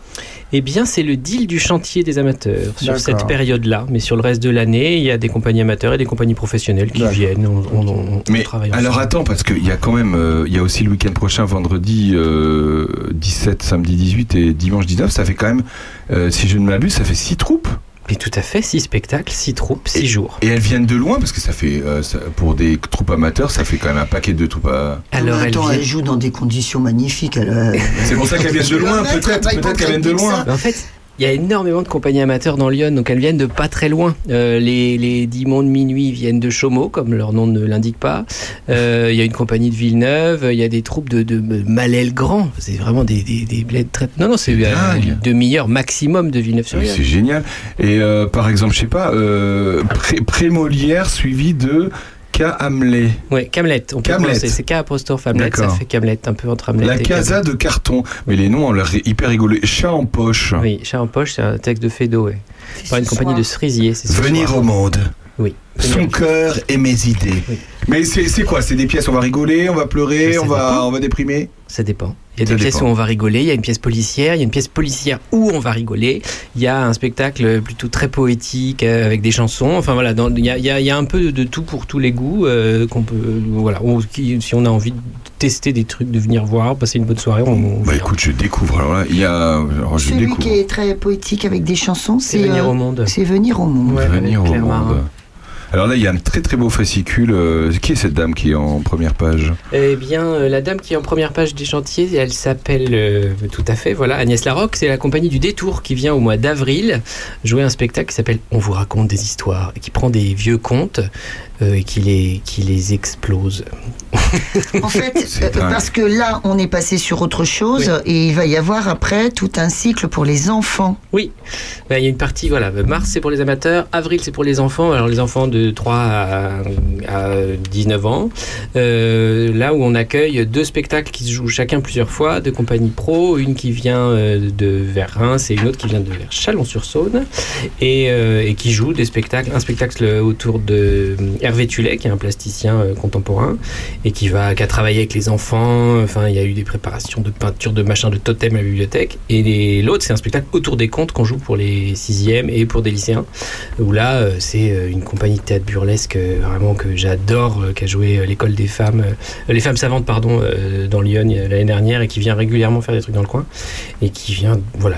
Eh bien, c'est le deal du chantier des amateurs sur cette période-là. Mais sur le reste de l'année, il y a des compagnies amateurs et des compagnies professionnelles qui viennent. On, on- on- on Mais travaille alors ensemble. attends, parce qu'il y a quand même, euh, il y a aussi le week-end prochain, vendredi euh, 17, samedi 18 et dimanche 19, ça fait quand même, euh, si je ne m'abuse, ça fait six troupes. Mais tout à fait, six spectacles, six troupes, six jours. Et elles viennent de loin, parce que ça fait, euh, ça- pour des troupes amateurs, ça fait quand même un paquet de troupes. à- Alors, elles Attends, viennent- elle joue dans des conditions magnifiques. elle, euh, C'est pour ça qu'elles viennent de (laughs) loin, peut-être, peut-être qu'elles viennent de loin. en fait, il y a énormément de compagnies amateurs dans Lyon, donc elles viennent de pas très loin. Euh, les, les Dimons de minuit viennent de Chaumont, comme leur nom ne l'indique pas. Euh, Il y a une compagnie de Villeneuve, il y a des troupes de, de Malel Grand. C'est vraiment des, des, des bleds très. Non, non, c'est euh, une demi-heure maximum de villeneuve Mais sur C'est génial. Et euh, par exemple, je sais pas, Pré- Prémolière suivi de K. Hamlet. Ouais, Camlet. On peut Camlet. C'est K apostrophe Hamlet, ça fait Camlet, un peu entre Hamlet La et casa Camlet. de carton. Mais les noms ont l'air hyper rigolés. Chat en poche. Oui, Chat en poche, c'est un texte de Fédo, ouais. Par une compagnie soir. de cerisier, c'est ce Venir soir. au monde. Oui. Son cœur et mes idées. Oui. Mais c'est c'est quoi? C'est des pièces, on va rigoler, on va pleurer, on va, dépend. on va déprimer? Ça dépend. Il y a Ça des pièces dépend. où on va rigoler, il y a une pièce policière, il y a une pièce policière où on va rigoler, il y a un spectacle plutôt très poétique euh, avec des chansons. Enfin voilà, dans- il y a, il y a- il y a un peu de, tout pour tous les goûts euh, qu'on peut. Voilà, on- qui- si on a envie de tester des trucs, de venir voir, passer une bonne soirée, on, on Bah écoute, je découvre. Alors là, il y a. alors, je Celui découvre. qui est très poétique avec des chansons, c'est venir euh, au monde. c'est venir au monde. Ouais, Venir avec au Claire monde. Marin. Alors là, il y a un très très beau fascicule. euh, qui est cette dame qui est en première page Eh bien, euh, la dame qui est en première page des chantiers, elle s'appelle euh, tout à fait, voilà, Agnès Larocque. C'est la compagnie du Détour qui vient au mois d'avril jouer un spectacle qui s'appelle On vous raconte des histoires et qui prend des vieux contes euh, et qui les, qui les explose. En fait, (laughs) euh, parce que là, on est passé sur autre chose et il va y avoir après tout un cycle pour les enfants. Oui, Ben, il y a une partie, voilà, mars c'est pour les amateurs, avril c'est pour les enfants, alors les enfants de 3 à, à 19 ans, Euh, là où on accueille deux spectacles qui se jouent chacun plusieurs fois, de compagnie pro, une qui vient euh, de vers Reims et une autre qui vient de vers Chalon-sur-Saône, et, euh, et qui joue des spectacles, un spectacle autour de Hervé Tullet, qui est un plasticien euh, contemporain, et qui va qui a travaillé avec les enfants. Enfin, il y a eu des préparations de peinture, de machin, de totem à la bibliothèque. Et l'autre, c'est un spectacle autour des contes qu'on joue pour les sixièmes et pour des lycéens. Où là, euh, c'est euh, une compagnie de théâtre burlesque vraiment que j'adore, qui a joué l'école des femmes, les femmes savantes, pardon, dans Lyon l'année dernière et qui vient régulièrement faire des trucs dans le coin et qui vient, voilà,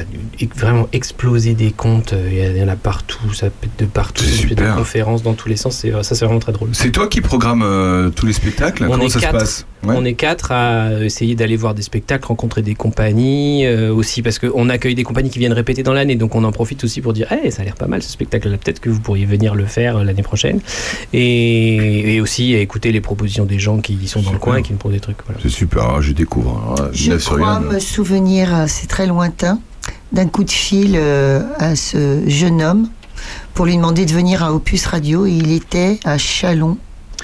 vraiment exploser des contes. Il y en a partout, ça pète de partout, des super. conférences dans tous les sens. Ça, c'est vraiment très drôle. C'est toi qui programme euh, tous les spectacles? On Comment est ça quatre. se passe? Ouais. On est quatre à essayer d'aller voir des spectacles, rencontrer des compagnies euh, aussi parce qu'on accueille des compagnies qui viennent répéter dans l'année, donc on en profite aussi pour dire, hey, ça a l'air pas mal ce spectacle-là, peut-être que vous pourriez venir le faire euh, l'année prochaine, et, et aussi à écouter les propositions des gens qui sont dans le coin et qui nous posent des trucs. Voilà. C'est super, alors, je découvre. Je crois me souvenir, c'est très lointain, d'un coup de fil euh, à ce jeune homme pour lui demander de venir à Opus Radio et il était à Chalon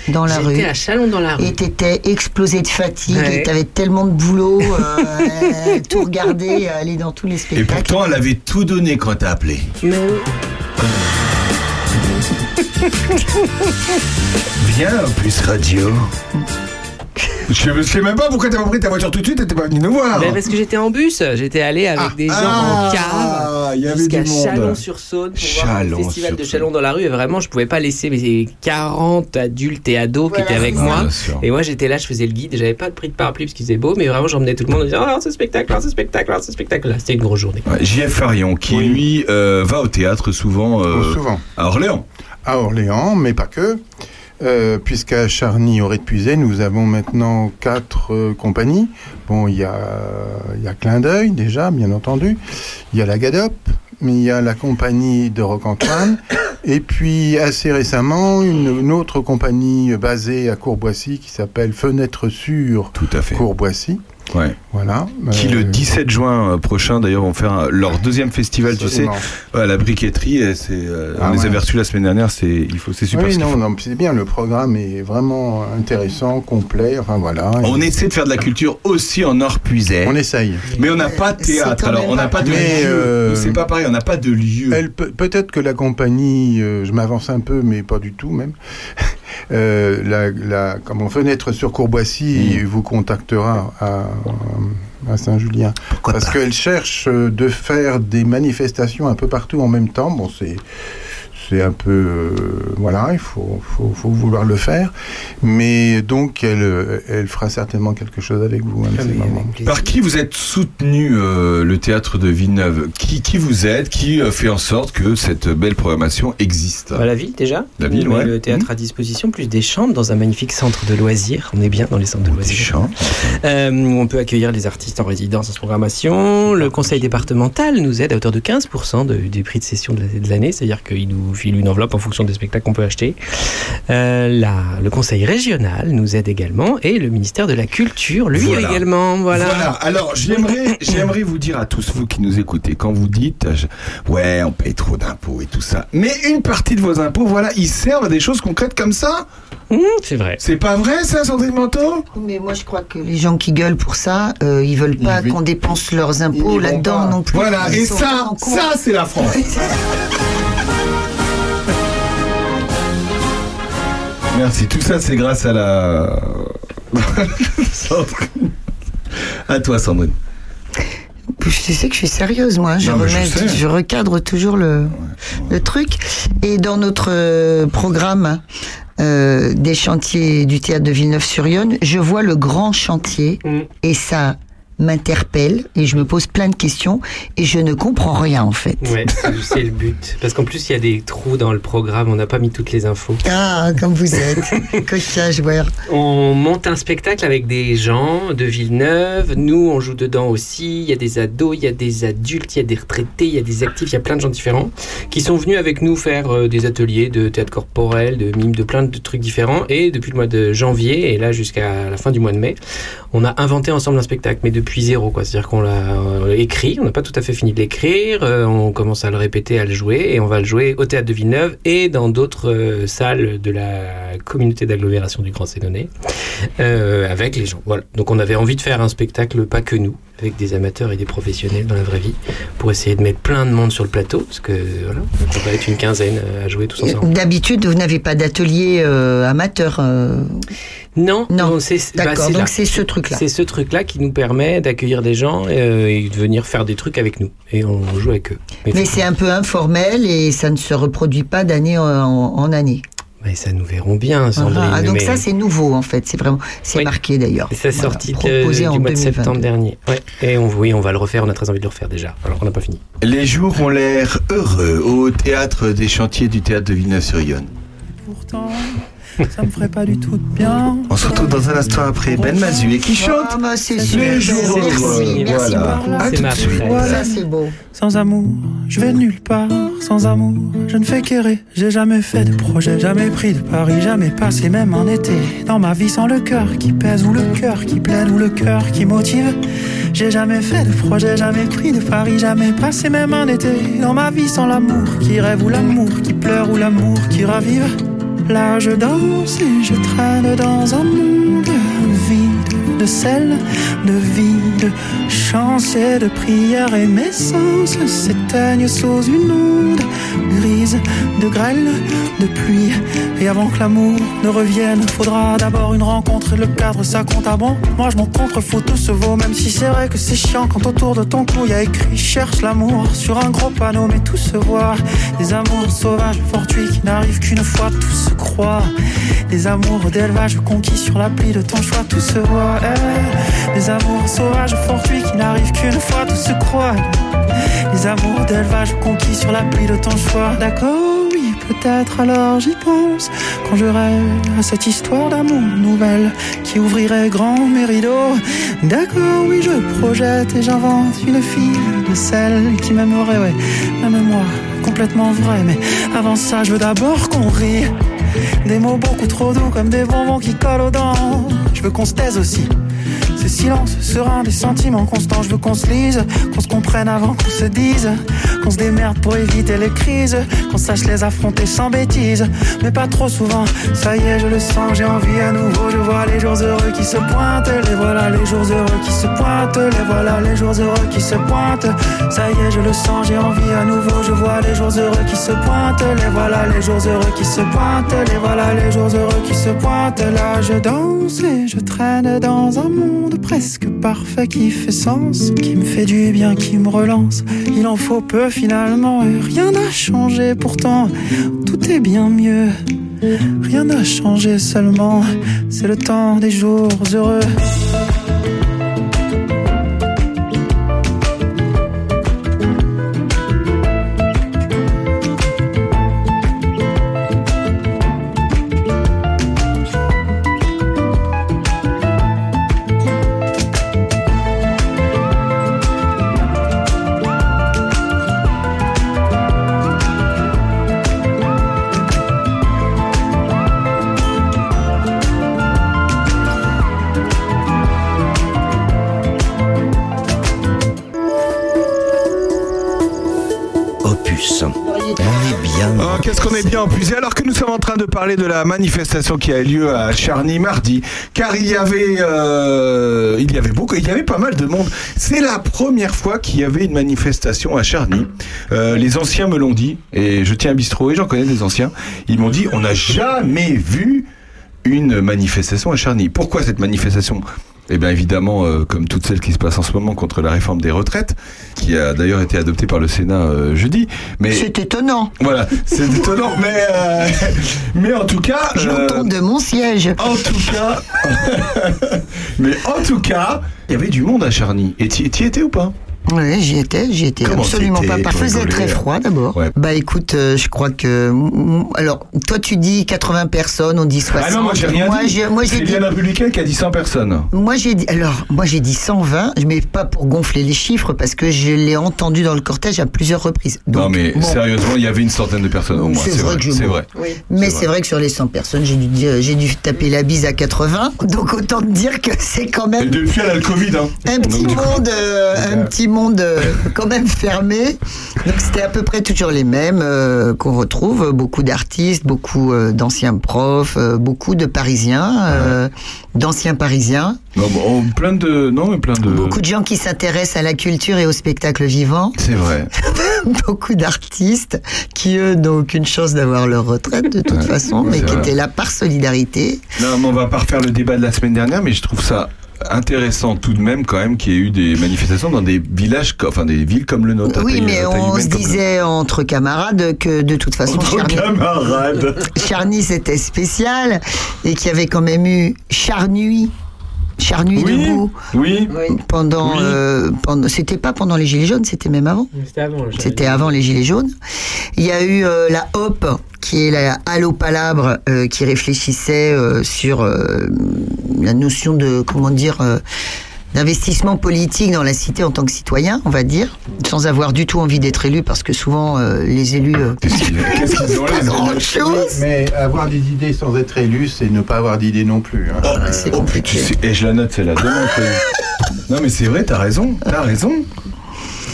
dans la rue. À Chalon dans la rue. Et t'étais explosé de fatigue Ouais. et t'avais tellement de boulot, euh, tout regarder, aller dans tous les Et spectacles. pourtant, elle avait tout donné quand t'as appelé. Viens, Opus Radio. Je ne sais même pas pourquoi t'as pas pris ta voiture tout de suite, t'étais pas venu nous voir. Mais parce que j'étais en bus, j'étais allé avec des gens Ah, en car il y avait jusqu'à. Chalon-sur-Saône pour voir le festival de Chalon dans la rue et vraiment je pouvais pas laisser mes 40 adultes et ados qui étaient avec Ouais, moi et moi j'étais là je faisais le guide j'avais pas de prix de parapluie parce qu'il faisait beau mais vraiment j'emmenais tout le monde en disant oh ce spectacle ce spectacle ce spectacle là c'était une grosse journée Ouais, JF Farion, qui lui euh, va au théâtre souvent euh, Oh, souvent. à Orléans. à Orléans, mais pas que. Euh, Puisqu'à Charny, au Puisay, nous avons maintenant quatre euh, compagnies. Bon, il y a, y a Clin d'œil déjà, bien entendu. Il y a la Gadop, mais il y a la compagnie de Roc-Antoine. Et puis, assez récemment, une, une autre compagnie basée à Courboissy qui s'appelle Fenêtre Sûre Tout à fait. Courboissy. Ouais. Voilà. Qui Euh, le 17 juin euh, prochain d'ailleurs vont faire leur deuxième festival, tu sais, à la briqueterie. et C'est, euh, Ah on les avait reçus la semaine dernière. C'est, il faut, c'est super. Oui, ce non, non, c'est bien. Le programme est vraiment intéressant, complet. Enfin, voilà. On essaie de faire de la culture aussi en or puisé. On essaye. Mais on n'a pas de théâtre. Alors on n'a pas de Mais, lieu. euh, C'est pas pareil. On n'a pas de lieu. Elle peut- Peut-être que la compagnie, euh, je m'avance un peu, mais pas du tout même. Euh, la, la comment, fenêtre sur Courboissy Mm. vous contactera à, à Saint-Julien. Parce qu'elle cherche de faire des manifestations un peu partout en même temps. Bon, c'est. C'est un peu. euh, voilà, il faut, faut, faut vouloir le faire. Mais donc, elle, elle fera certainement quelque chose avec vous. de Ah. Par qui vous êtes soutenu euh, le théâtre de Villeneuve? Qui, qui vous aide Qui euh, fait en sorte que cette belle programmation existe? Bah, la ville déjà La ville, ouais. le théâtre à disposition plus des chambres dans un magnifique centre de loisirs on est bien dans les centres de Des loisirs. Euh, on peut accueillir les artistes en résidence en programmation. Le conseil départemental nous aide à hauteur de 15% de- du prix de session de l'année, c'est-à-dire qu'il nous file une enveloppe en fonction des spectacles qu'on peut acheter. Euh, la- le conseil régional nous aide également et le ministère de la Culture, lui Voilà. également. Voilà. Voilà. Alors, j'aimerais, j'aimerais vous dire à tous vous qui nous écoutez, quand vous dites, euh, je- ouais, on paye trop d'impôts et tout ça, mais une partie de vos impôts, voilà, ils servent à des choses concrètes comme ça? Mmh, c'est vrai. C'est pas vrai, ça, Sandrine Manteau? Mais moi, je crois que les gens qui gueulent pour ça, euh, ils veulent pas qu'on dépense leurs impôts là-dedans pas. non plus. Voilà. Ils Et ça, ça, c'est la France. (laughs) Merci. Tout ça, c'est grâce à la. Sandrine. (laughs) À toi, Sandrine. Tu sais que je suis sérieuse, moi. Je, Non, je je recadre toujours le, le truc. Et dans notre euh, programme euh, des chantiers du théâtre de Villeneuve-sur-Yonne, je vois le grand chantier Mm. et ça m'interpelle et je me pose plein de questions et je ne comprends rien en fait. Ouais, c'est- le but. Parce qu'en plus, il y a des trous dans le programme, on n'a pas mis toutes les infos. Ah, comme vous êtes. (laughs) Ouais. On monte un spectacle avec des gens de Villeneuve. Nous, on joue dedans aussi. Il y a des ados, il y a des adultes, il y a des retraités, il y a des actifs, il y a plein de gens différents qui sont venus avec nous faire euh, des ateliers de théâtre corporel, de mime, de plein de trucs différents. Et depuis le mois de janvier et là jusqu'à la fin du mois de mai, on a inventé ensemble un spectacle, mais depuis zéro, quoi. C'est-à-dire qu'on l'a euh, écrit, on n'a pas tout à fait fini de l'écrire, euh, on commence à le répéter, à le jouer, et on va le jouer au théâtre de Villeneuve et dans d'autres euh, salles de la communauté d'agglomération du Grand Sénonais, avec les gens. Voilà. Donc on avait envie de faire un spectacle pas que nous, avec des amateurs et des professionnels dans la vraie vie, pour essayer de mettre plein de monde sur le plateau, parce que voilà, on va être une quinzaine à jouer tous ensemble. D'habitude, vous n'avez pas d'atelier euh, amateur. euh, Non, Non. c'est bah, D'accord, donc c'est ce truc-là. C'est ce truc-là qui nous permet d'accueillir des gens euh, et de venir faire des trucs avec nous. Et on joue avec eux. Mais c'est un peu informel et ça ne se reproduit pas d'année en, en année. Mais ça, nous verrons bien, Sandrine. Ah, donc mais- ça, c'est nouveau en fait. C'est vraiment, c'est Oui. marqué d'ailleurs. Et ça Voilà, sorti de- proposé du en mois de 2022. septembre dernier. Ouais. Et on, oui, on va le refaire. On a très envie de le refaire déjà. Alors on n'a pas fini. Les jours ont l'air heureux au théâtre des chantiers du théâtre de Villeneuve-sur-Yonne. Pourtant, ça me ferait pas du tout de bien. On se retrouve dans un instant après Ben Mazu et qui chante Ah, bah, c'est Les jours. Merci, merci Voilà. À C'est tout ma de suite. Ça, c'est beau. Sans amour, je vais nulle part. Sans amour, je ne fais qu'errer. J'ai jamais fait de projet, jamais pris de pari, jamais passé même un été. Dans ma vie sans le cœur qui pèse ou le cœur qui plaide ou le cœur qui motive. J'ai jamais fait de projet, jamais pris de pari, jamais passé même un été. Dans ma vie sans l'amour qui rêve ou l'amour qui pleure ou l'amour qui ravive. Là je danse et je traîne dans un monde vide de sel, de vide, chance et de prière et mes sens s'éteignent sous une onde grise de grêle, de pluie. Et avant que l'amour ne revienne. Faudra d'abord une rencontre et le cadre, ça compte à bon? Moi je m'en contrefous, tout se vaut, même si c'est vrai que c'est chiant quand autour de ton cou y a écrit cherche l'amour sur un gros panneau, mais tout se voit. Des amours sauvages, fortuits qui n'arrivent qu'une fois, tout se croit. Des amours d'élevage conquis sur l'appli de ton choix, tout se voit. Eh, Des amours sauvages, fortuits qui n'arrivent qu'une fois, tout se croit. Les amours d'élevage conquis sur l'appli de ton choix. D'accord, peut-être alors j'y pense. Quand je à cette histoire d'amour nouvelle qui ouvrirait grand mes rideaux. D'accord, oui, je projette et j'invente une fille de celle qui m'aimerait, ouais, même moi, complètement vrai. Mais avant ça, je veux d'abord qu'on rie. Des mots beaucoup trop doux comme des bonbons qui collent aux dents. Je veux qu'on se taise aussi. Ce silence serein des sentiments constants. Je veux qu'on se lise, qu'on se comprenne avant qu'on se dise. Qu'on se démerde pour éviter les crises. Qu'on sache les affronter sans bêtises. Mais pas trop souvent. Ça y est, je le sens, j'ai envie à nouveau. Je vois les jours heureux qui se pointent. Les voilà les jours heureux qui se pointent. Les voilà les jours heureux qui se pointent. Ça y est, je le sens, j'ai envie à nouveau. Je vois les jours heureux qui se pointent. Les voilà les jours heureux qui se pointent. Les voilà les jours heureux qui se pointent. Là, je danse et je traîne dans un monde presque parfait qui fait sens, qui me fait du bien, qui me relance. Il en faut peu finalement et rien n'a changé pourtant. Tout est bien mieux. Rien n'a changé seulement. C'est le temps des jours heureux. Et alors que nous sommes en train de parler de la manifestation qui a eu lieu à Charny mardi, car il y avait, euh, beaucoup, il y avait pas mal de monde. C'est la première fois qu'il y avait une manifestation à Charny. Euh, les anciens me l'ont dit, et je tiens à bistrot et j'en connais des anciens. Ils m'ont dit, on n'a jamais vu une manifestation à Charny. Pourquoi cette manifestation? Eh bien évidemment, euh, comme toutes celles qui se passent en ce moment contre la réforme des retraites, qui a d'ailleurs été adoptée par le Sénat euh, jeudi. Mais C'est étonnant. voilà, c'est étonnant, mais euh, (laughs) mais en tout cas, Je tombe de mon siège. en tout cas, (laughs) mais en tout cas, il y avait du monde à Charny. Et tu y étais ou pas? Oui, j'y étais, j'y étais Comment absolument pas. Il faisait très froid d'abord. Ouais. Bah écoute, euh, je crois que. mm, Alors, toi tu dis 80 personnes, on dit 60. Ah non, moi j'ai rien moi, dit. Moi j'ai C'est dit. bien républicain qui a dit 100 personnes. Moi j'ai dit. Alors, moi j'ai dit 120, mais pas pour gonfler les chiffres, parce que je l'ai entendu dans le cortège à plusieurs reprises. non Donc, mais bon. sérieusement, il y avait une centaine de personnes au moins. C'est vrai que je c'est mens. vrai. Mais C'est vrai que sur les 100 personnes, j'ai dû, j'ai dû taper la bise à 80. Donc autant te dire que c'est quand Et même depuis, elle a le Covid. Hein. un petit monde, euh, un petit monde euh, (laughs) quand même fermé. Donc c'était à peu près toujours les mêmes euh, qu'on retrouve. Beaucoup d'artistes, beaucoup euh, d'anciens profs, euh, beaucoup de Parisiens, euh, d'anciens Parisiens. Non, bon, plein de, non mais plein de. Beaucoup de gens qui s'intéressent à la culture et au spectacle vivant. C'est vrai. (laughs) beaucoup d'artistes qui, eux, n'ont aucune chance d'avoir leur retraite de toute Ouais, façon, mais qui vrai. étaient là par solidarité. Non, mais on va pas refaire le débat de la semaine dernière, mais je trouve ça intéressant tout de même quand même qu'il y ait eu des manifestations dans des villages, enfin des villes comme le nôtre. Oui, taille- mais taille on se le disait entre camarades que de toute façon, Entre Charny, camarades. (laughs) Charny, c'était spécial et qu'il y avait quand même eu Charnuit. Charnuit Oui, debout oui. pendant, Oui. euh, pendant c'était pas pendant les gilets jaunes c'était même avant C'était avant. le C'était avant les Gilets jaunes. Il y a eu euh, la HOP, qui est la Allo Palabre, euh, qui réfléchissait euh, sur euh, la notion de, comment dire, euh, d'investissement politique dans la cité en tant que citoyen, on va dire, sans avoir du tout envie d'être élu, parce que souvent, euh, les élus... euh, Qu'est-ce qu'ils ont là, grand chose. Mais avoir des idées sans être élu, c'est ne pas avoir d'idées non plus. hein. Euh, c'est compliqué. sais- Et je la note, c'est la demande. (laughs) non, mais c'est vrai, t'as raison. T'as raison.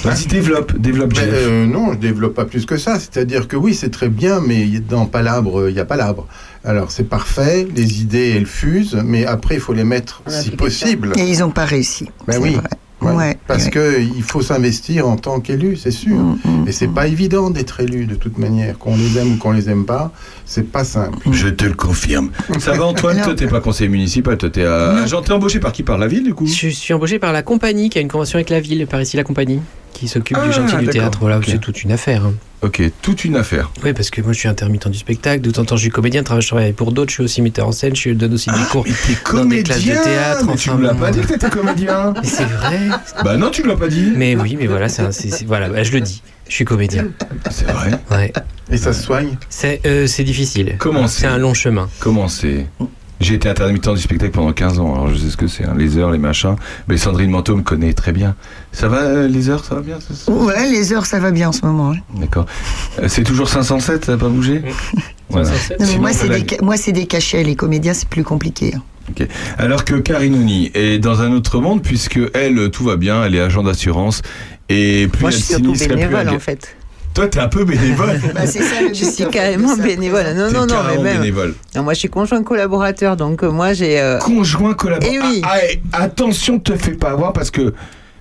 Vas-y, développe, développe, Mais, euh, non, je développe pas plus que ça. C'est-à-dire que oui, c'est très bien, mais dans Palabre, il n'y a pas l'arbre. Alors c'est parfait, les idées elles fusent, mais après il faut les mettre si possible. Et ils n'ont pas réussi. Ben c'est oui. vrai. Ouais. Ouais, Parce ouais. que il faut s'investir en tant qu'élu, c'est sûr. Mm, mm, Et c'est pas évident d'être élu de toute manière, qu'on les aime ou qu'on les aime pas, c'est pas simple. Je te le confirme. Ça va Antoine, toi t'es pas conseiller municipal, toi t'es à... Agent, t'es embauché par qui? Par la ville du coup? Je suis embauché par la compagnie qui a une convention avec la ville, par ici la compagnie, qui s'occupe Ah, du chantier du théâtre. Voilà, c'est toute une affaire. hein. Ok, toute une affaire. Oui, parce que moi je suis intermittent du spectacle, de temps en temps je suis comédien, je travaille- pour d'autres, je suis aussi metteur en scène, je donne aussi des cours. Mais t'es Dans des classes de comédien théâtre, Mais tu enfin, me l'as bon. pas dit que t'étais comédien (laughs) Mais c'est vrai. Bah non, tu me l'as pas dit Mais oui, mais voilà, c'est un- c'est- c'est- voilà, bah, je le dis. Je suis comédien. C'est vrai Ouais. Et ça se soigne C'est euh, c'est difficile. Comment C'est c'est un long chemin. Comment c'est J'ai été intermittent du spectacle pendant 15 ans, alors je sais ce que c'est, hein, les heures, les machins. Mais Sandrine Manteau me connaît très bien. Ça va, euh, les heures, ça va bien ça, ça? Ouais, les heures, ça va bien en ce moment. hein. D'accord. Euh, c'est toujours 507, ça n'a pas bougé Voilà. 507. Non, Sinon, moi, c'est la- des, ca- moi, c'est des cachets. Les comédiens, c'est plus compliqué. hein. Ok. Alors que Karinouni est dans un autre monde, puisque elle, tout va bien, elle est agent d'assurance. Et plus Moi, y je suis plus bénévole, elle en fait. Toi, t'es un peu bénévole. Bah, c'est ça le Je suis carrément bénévole. Non, non, non, mais même. bénévole. Non, moi, je suis conjoint collaborateur, donc euh, moi, j'ai. euh, Conjoint collaborateur. Eh oui. Ah, ah, attention, te fais pas avoir parce que.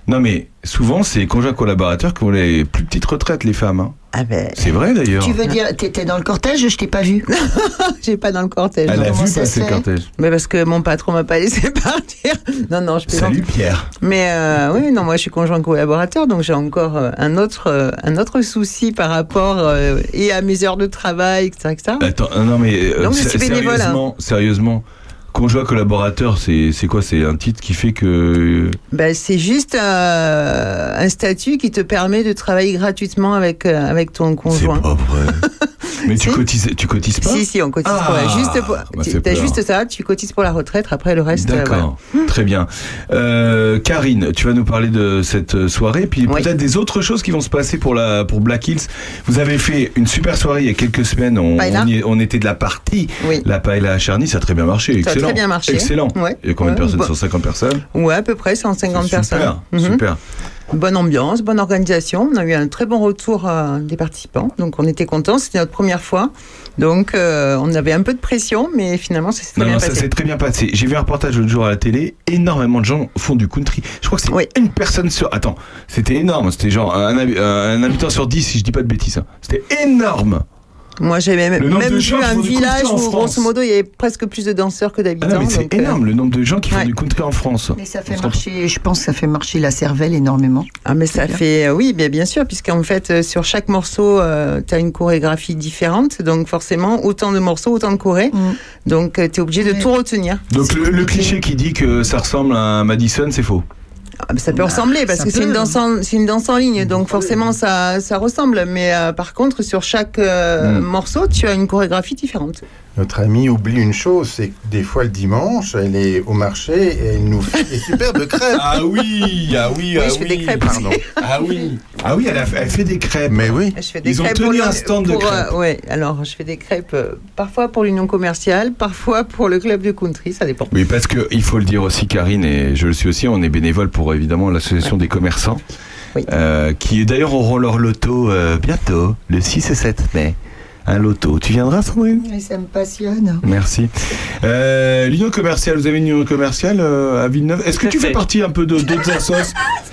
Non, mais souvent, c'est conjoints collaborateurs qui ont les plus petites retraites, les femmes. hein. Ah ben, C'est vrai d'ailleurs. Tu veux dire, t'étais dans le cortège, je t'ai pas vu? (laughs) j'ai pas dans le cortège. Elle a vu ça passer se le cortège. Mais parce que mon patron m'a pas (laughs) laissé partir. Non, non, je plaisante. Salut Pierre. Mais euh, oui, non, moi je suis conjoint collaborateur, donc j'ai encore euh, un autre euh, un autre souci par rapport euh, et à mes heures de travail, etc. etc. Attends, non mais euh, Donc, je suis bénévole, hein. sérieusement, sérieusement, conjoint collaborateur, c'est quoi C'est un titre qui fait que Ben, c'est juste euh, un statut qui te permet de travailler gratuitement avec euh, avec ton c'est conjoint. pas vrai. (laughs) mais tu cotises, tu cotises pas Si, si, on cotise Ah, pour la, juste pour, tu- peur. juste ça, tu cotises pour la retraite, après le reste, euh. D'accord, très bien. Euh, Karine, tu vas nous parler de cette soirée, puis Oui. peut-être des autres choses qui vont se passer pour la pour Black Hills. Vous avez fait une super soirée il y a quelques semaines. On, Paella. on, y est- on était de la partie. Oui. La paella à Charny, ça a très bien marché. A Excellent. très bien marché. Excellent. Ouais. Il y a combien de personnes bon. 150 personnes. Ouais, à peu près 150 C'est personnes. Super, Mhm. super. Bonne ambiance, bonne organisation. On a eu un très bon retour euh, des participants, donc on était contents. C'était notre première fois, donc euh, on avait un peu de pression, mais finalement ça s'est très bien non, ça passé. s'est très bien passé. J'ai vu un reportage l'autre jour à la télé. Énormément de gens font du country. Je crois que c'est Oui. une personne sur. Attends, c'était énorme. C'était genre un, habi- un habitant sur 10, si je dis pas de bêtises. hein. C'était énorme. Moi, j'avais même, vu gens un font village où, grosso modo, il y avait presque plus de danseurs que Ah d'habitants. non, mais c'est euh, énorme le nombre de gens qui font ouais. du country en France. Mais ça fait marcher, je pense que ça fait marcher la cervelle énormément. Ah mais ça fait euh, oui bien bien sûr puisqu'en fait euh, sur chaque morceau tu as une chorégraphie différente donc forcément autant de morceaux autant de choré Mm. donc tu es obligé de tout retenir. Donc le, le cliché qui dit que ça ressemble à un Madison, c'est faux. Ah, ça peut Bah, ressembler parce que c'est une danse en, c'est une danse en ligne donc forcément ça ça ressemble mais euh, par contre sur chaque euh, Mm. morceau tu as une chorégraphie différente. Notre amie oublie une chose, c'est que des fois le dimanche, elle est au marché et elle nous fait des superbes (laughs) crêpes. Ah oui, ah oui, Oui, je fais des crêpes. Pardon. Ah oui, ah oui, elle, a fait, elle fait des crêpes. Mais oui. Je fais des Ils ont tenu pour un stand de pour, crêpes. euh, ouais, alors je fais des crêpes euh, parfois pour l'union commerciale, parfois pour le club de country, ça dépend. Oui, parce que il faut le dire aussi, Karine, et je le suis aussi, on est bénévole pour évidemment l'association des commerçants, Oui. euh, qui d'ailleurs auront leur loto euh, bientôt, le 6 et 7 mai. Un loto. Tu viendras, Sandrine? Ça me passionne. Merci. Euh, L'union commerciale, vous avez une union commerciale euh, à Villeneuve? Est-ce que tu fais partie un peu de- d'autres assos?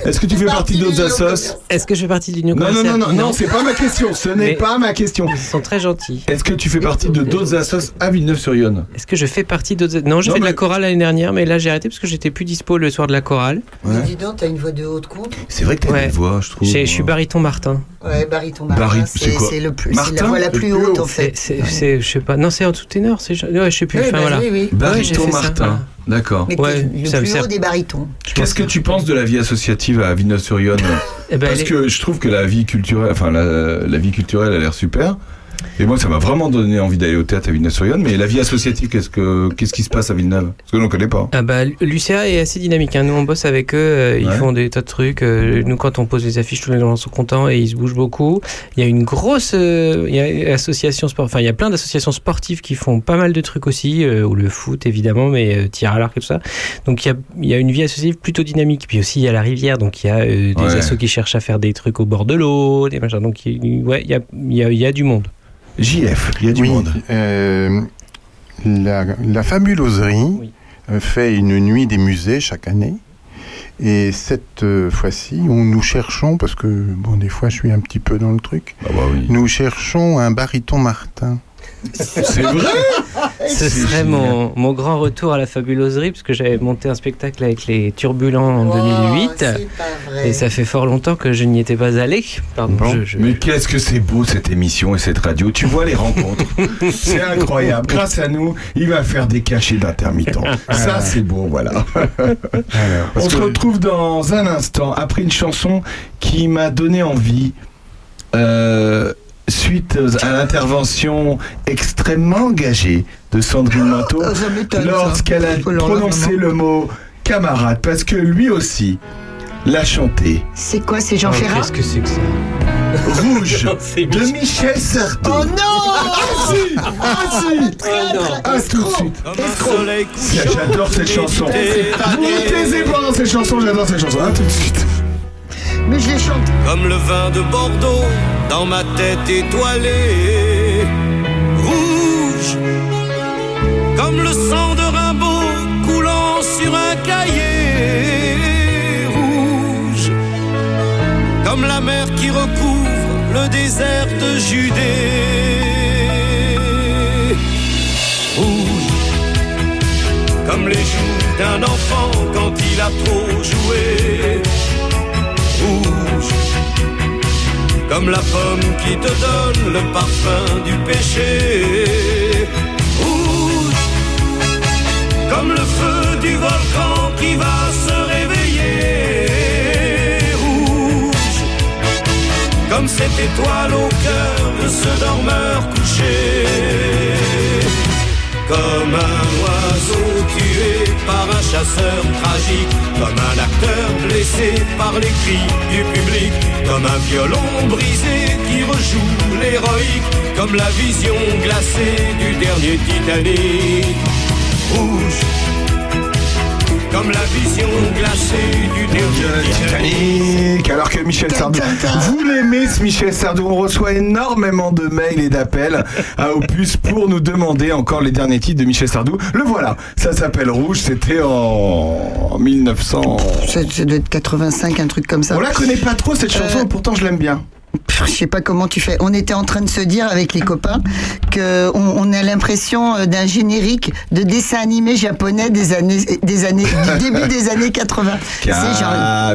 Est-ce que tu fais partie d'autres assos? Est-ce que je fais partie de l'Union Non, non, commerciale? non, non, non, c'est pas ma question. Ce n'est pas ma question. Ils sont très gentils. Est-ce que tu fais partie de d'autres assos à Villeneuve-sur-Yonne? Est-ce que je fais partie d'autres... Non, j'ai Non, fait de la chorale l'année dernière, mais là j'ai arrêté parce que j'étais plus dispo le soir de la chorale. Ouais. Dis donc, t'as une voix de haute compte. C'est vrai que t'as Ouais. une voix, je trouve. Je suis baryton Martin. Ouais, baryton Bari- Martin, c'est quoi la voix la plus haute en fait. c'est, je sais pas. Non, c'est en tout ténor. C'est, ouais, je sais plus. Oui, Enfin bah voilà. oui, oui. Ouais, fait ça, Martin. D'accord. Mais Ouais, le ça plus sert. haut des barytons. Qu'est-ce que tu penses de la vie associative à Villeneuve-sur-Yonne Eh ben, Parce que je trouve que la vie culturelle, enfin la, la vie culturelle a l'air super. Et moi, ça m'a vraiment donné envie d'aller au théâtre à Villeneuve-sur-Yonne. Mais la vie associative, qu'est-ce que qu'est-ce qui se passe à Villeneuve? Parce que l'on connaît pas. Ah bah, l'UCA est assez dynamique. hein. Nous, on bosse avec eux. euh, ils Ouais. font des tas de trucs. euh, nous, quand on pose les affiches, tous les gens sont contents et ils se bougent beaucoup. Il y a une grosse euh, il y a une association sport. Enfin, il y a plein d'associations sportives qui font pas mal de trucs aussi, ou le foot évidemment, mais tir à l'arc et tout ça. Donc il y a, il y a une vie associative plutôt dynamique. Puis aussi il y a la rivière, donc il y a des Ouais. assos qui cherchent à faire des trucs au bord de l'eau, des machins. Donc il- ouais, il y a, il y a, il y a du monde. JF, il y a du oui, monde. euh, la, la fabuloserie Oui. euh, fait une nuit des musées chaque année. Et cette euh, fois-ci, on nous cherchons, parce que bon, des fois je suis un petit peu dans le truc, Ah bah oui. nous cherchons un baryton Martin. C'est vrai Ce serait mon, mon grand retour à la fabuloserie, parce que j'avais monté un spectacle avec les Turbulents en 2008. Et ça fait fort longtemps que je n'y étais pas allé. Pardon, Bon. je- je- Mais qu'est-ce que c'est beau cette émission et cette radio. Tu vois les rencontres. (laughs) C'est incroyable. Grâce à nous, il va faire des cachets d'intermittents. Ça, c'est beau, voilà. (laughs) On se retrouve dans un instant après une chanson qui m'a donné envie. euh, suite à l'intervention extrêmement engagée de Sandrine Manteau Ah, ça. lorsqu'elle a Oh prononcé le mot camarade parce que lui aussi l'a chanté. C'est quoi, c'est Jean Oh, Ferrat Qu'est-ce que c'est que ça Rouge (laughs) de Michel Certeau. Oh non Ah si Ah si. Ah tout de suite. J'adore cette chanson. Vous ne taisez pas dans cette chanson, j'adore cette chanson. Ah tout de suite. Mais je les. Comme le vin de Bordeaux dans ma tête étoilée. Rouge, comme le sang de Rimbaud coulant sur un cahier. Rouge, comme la mer qui recouvre le désert de Judée. Rouge, comme les joues d'un enfant quand il a trop joué Comme la pomme qui te donne le parfum du péché. Rouge. Comme le feu du volcan qui va se réveiller. Rouge. Comme cette étoile au cœur de ce dormeur couché. Comme un oiseau tué par un chasseur tragique, comme un acteur blessé par les cris du public, comme un violon qui rejoue l'héroïque, comme la vision glacée du dernier Titanic. Rouge, comme la vision glacée du dernier Titanic. Alors que Michel Sardou, vous l'aimez ce Michel Sardou On reçoit énormément de mails et d'appels à Opus pour nous demander encore les derniers titres de Michel Sardou. Le voilà, ça s'appelle Rouge, c'était en 1900. Ça, ça doit être 85, un truc comme ça. On la connaît pas trop cette chanson, Euh, pourtant je l'aime bien. Je sais pas comment tu fais. On était en train de se dire avec les copains que on, on a l'impression euh, d'un générique de dessin animé japonais des années, des années, du (laughs) début des années 80. C'est genre,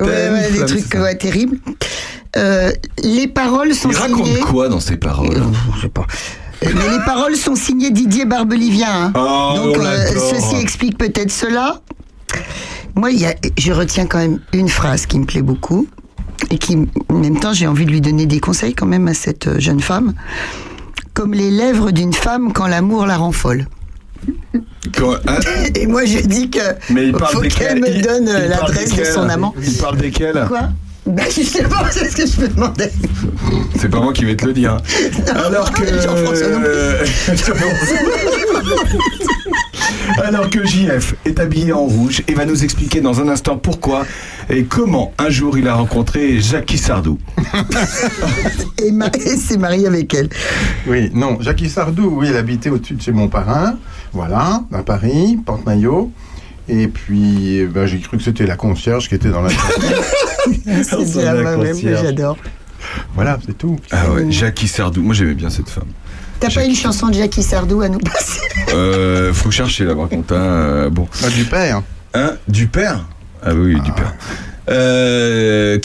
ouais, ouais, des trucs ouais, terribles. Euh, les paroles sont Il raconte signées. quoi dans ses paroles Je sais pas. Euh, Mais les paroles sont signées Didier Barbelivien. hein. Oh, Donc on euh, ceci explique peut-être cela. Moi, y a, je retiens quand même une phrase qui me plaît beaucoup et qui, en même temps, j'ai envie de lui donner des conseils quand même à cette euh, jeune femme. Comme les lèvres d'une femme quand l'amour la rend folle. Quand- hein (laughs) Et moi, je dis que Mais il parle faut qu'elle me donne euh, l'adresse de son amant. Il parle desquels Quoi? Ben, je sais pas, c'est ce que je me demandais. C'est pas moi qui vais te le dire. (laughs) Alors que. Alors que JF est habillé en rouge et va nous expliquer dans un instant pourquoi et comment un jour il a rencontré Jackie Sardou. (laughs) Et, ma- et s'est marié avec elle. Oui, non, Jackie Sardou, oui, elle habitait au-dessus de chez mon parrain, voilà, à Paris, Porte-Maillot. Et puis, eh ben, j'ai cru que c'était la concierge qui était dans la (laughs) C'est bien la concierge. j'adore. Voilà, c'est tout. Ah ouais, Jackie Sardou. Moi j'aimais bien cette femme. T'as pas une chanson de Jackie Sardou à nous passer? Euh, faut chercher là par contre. hein, euh, bon. Ah, du père. Hein Du père? Ah oui, du père. Euh,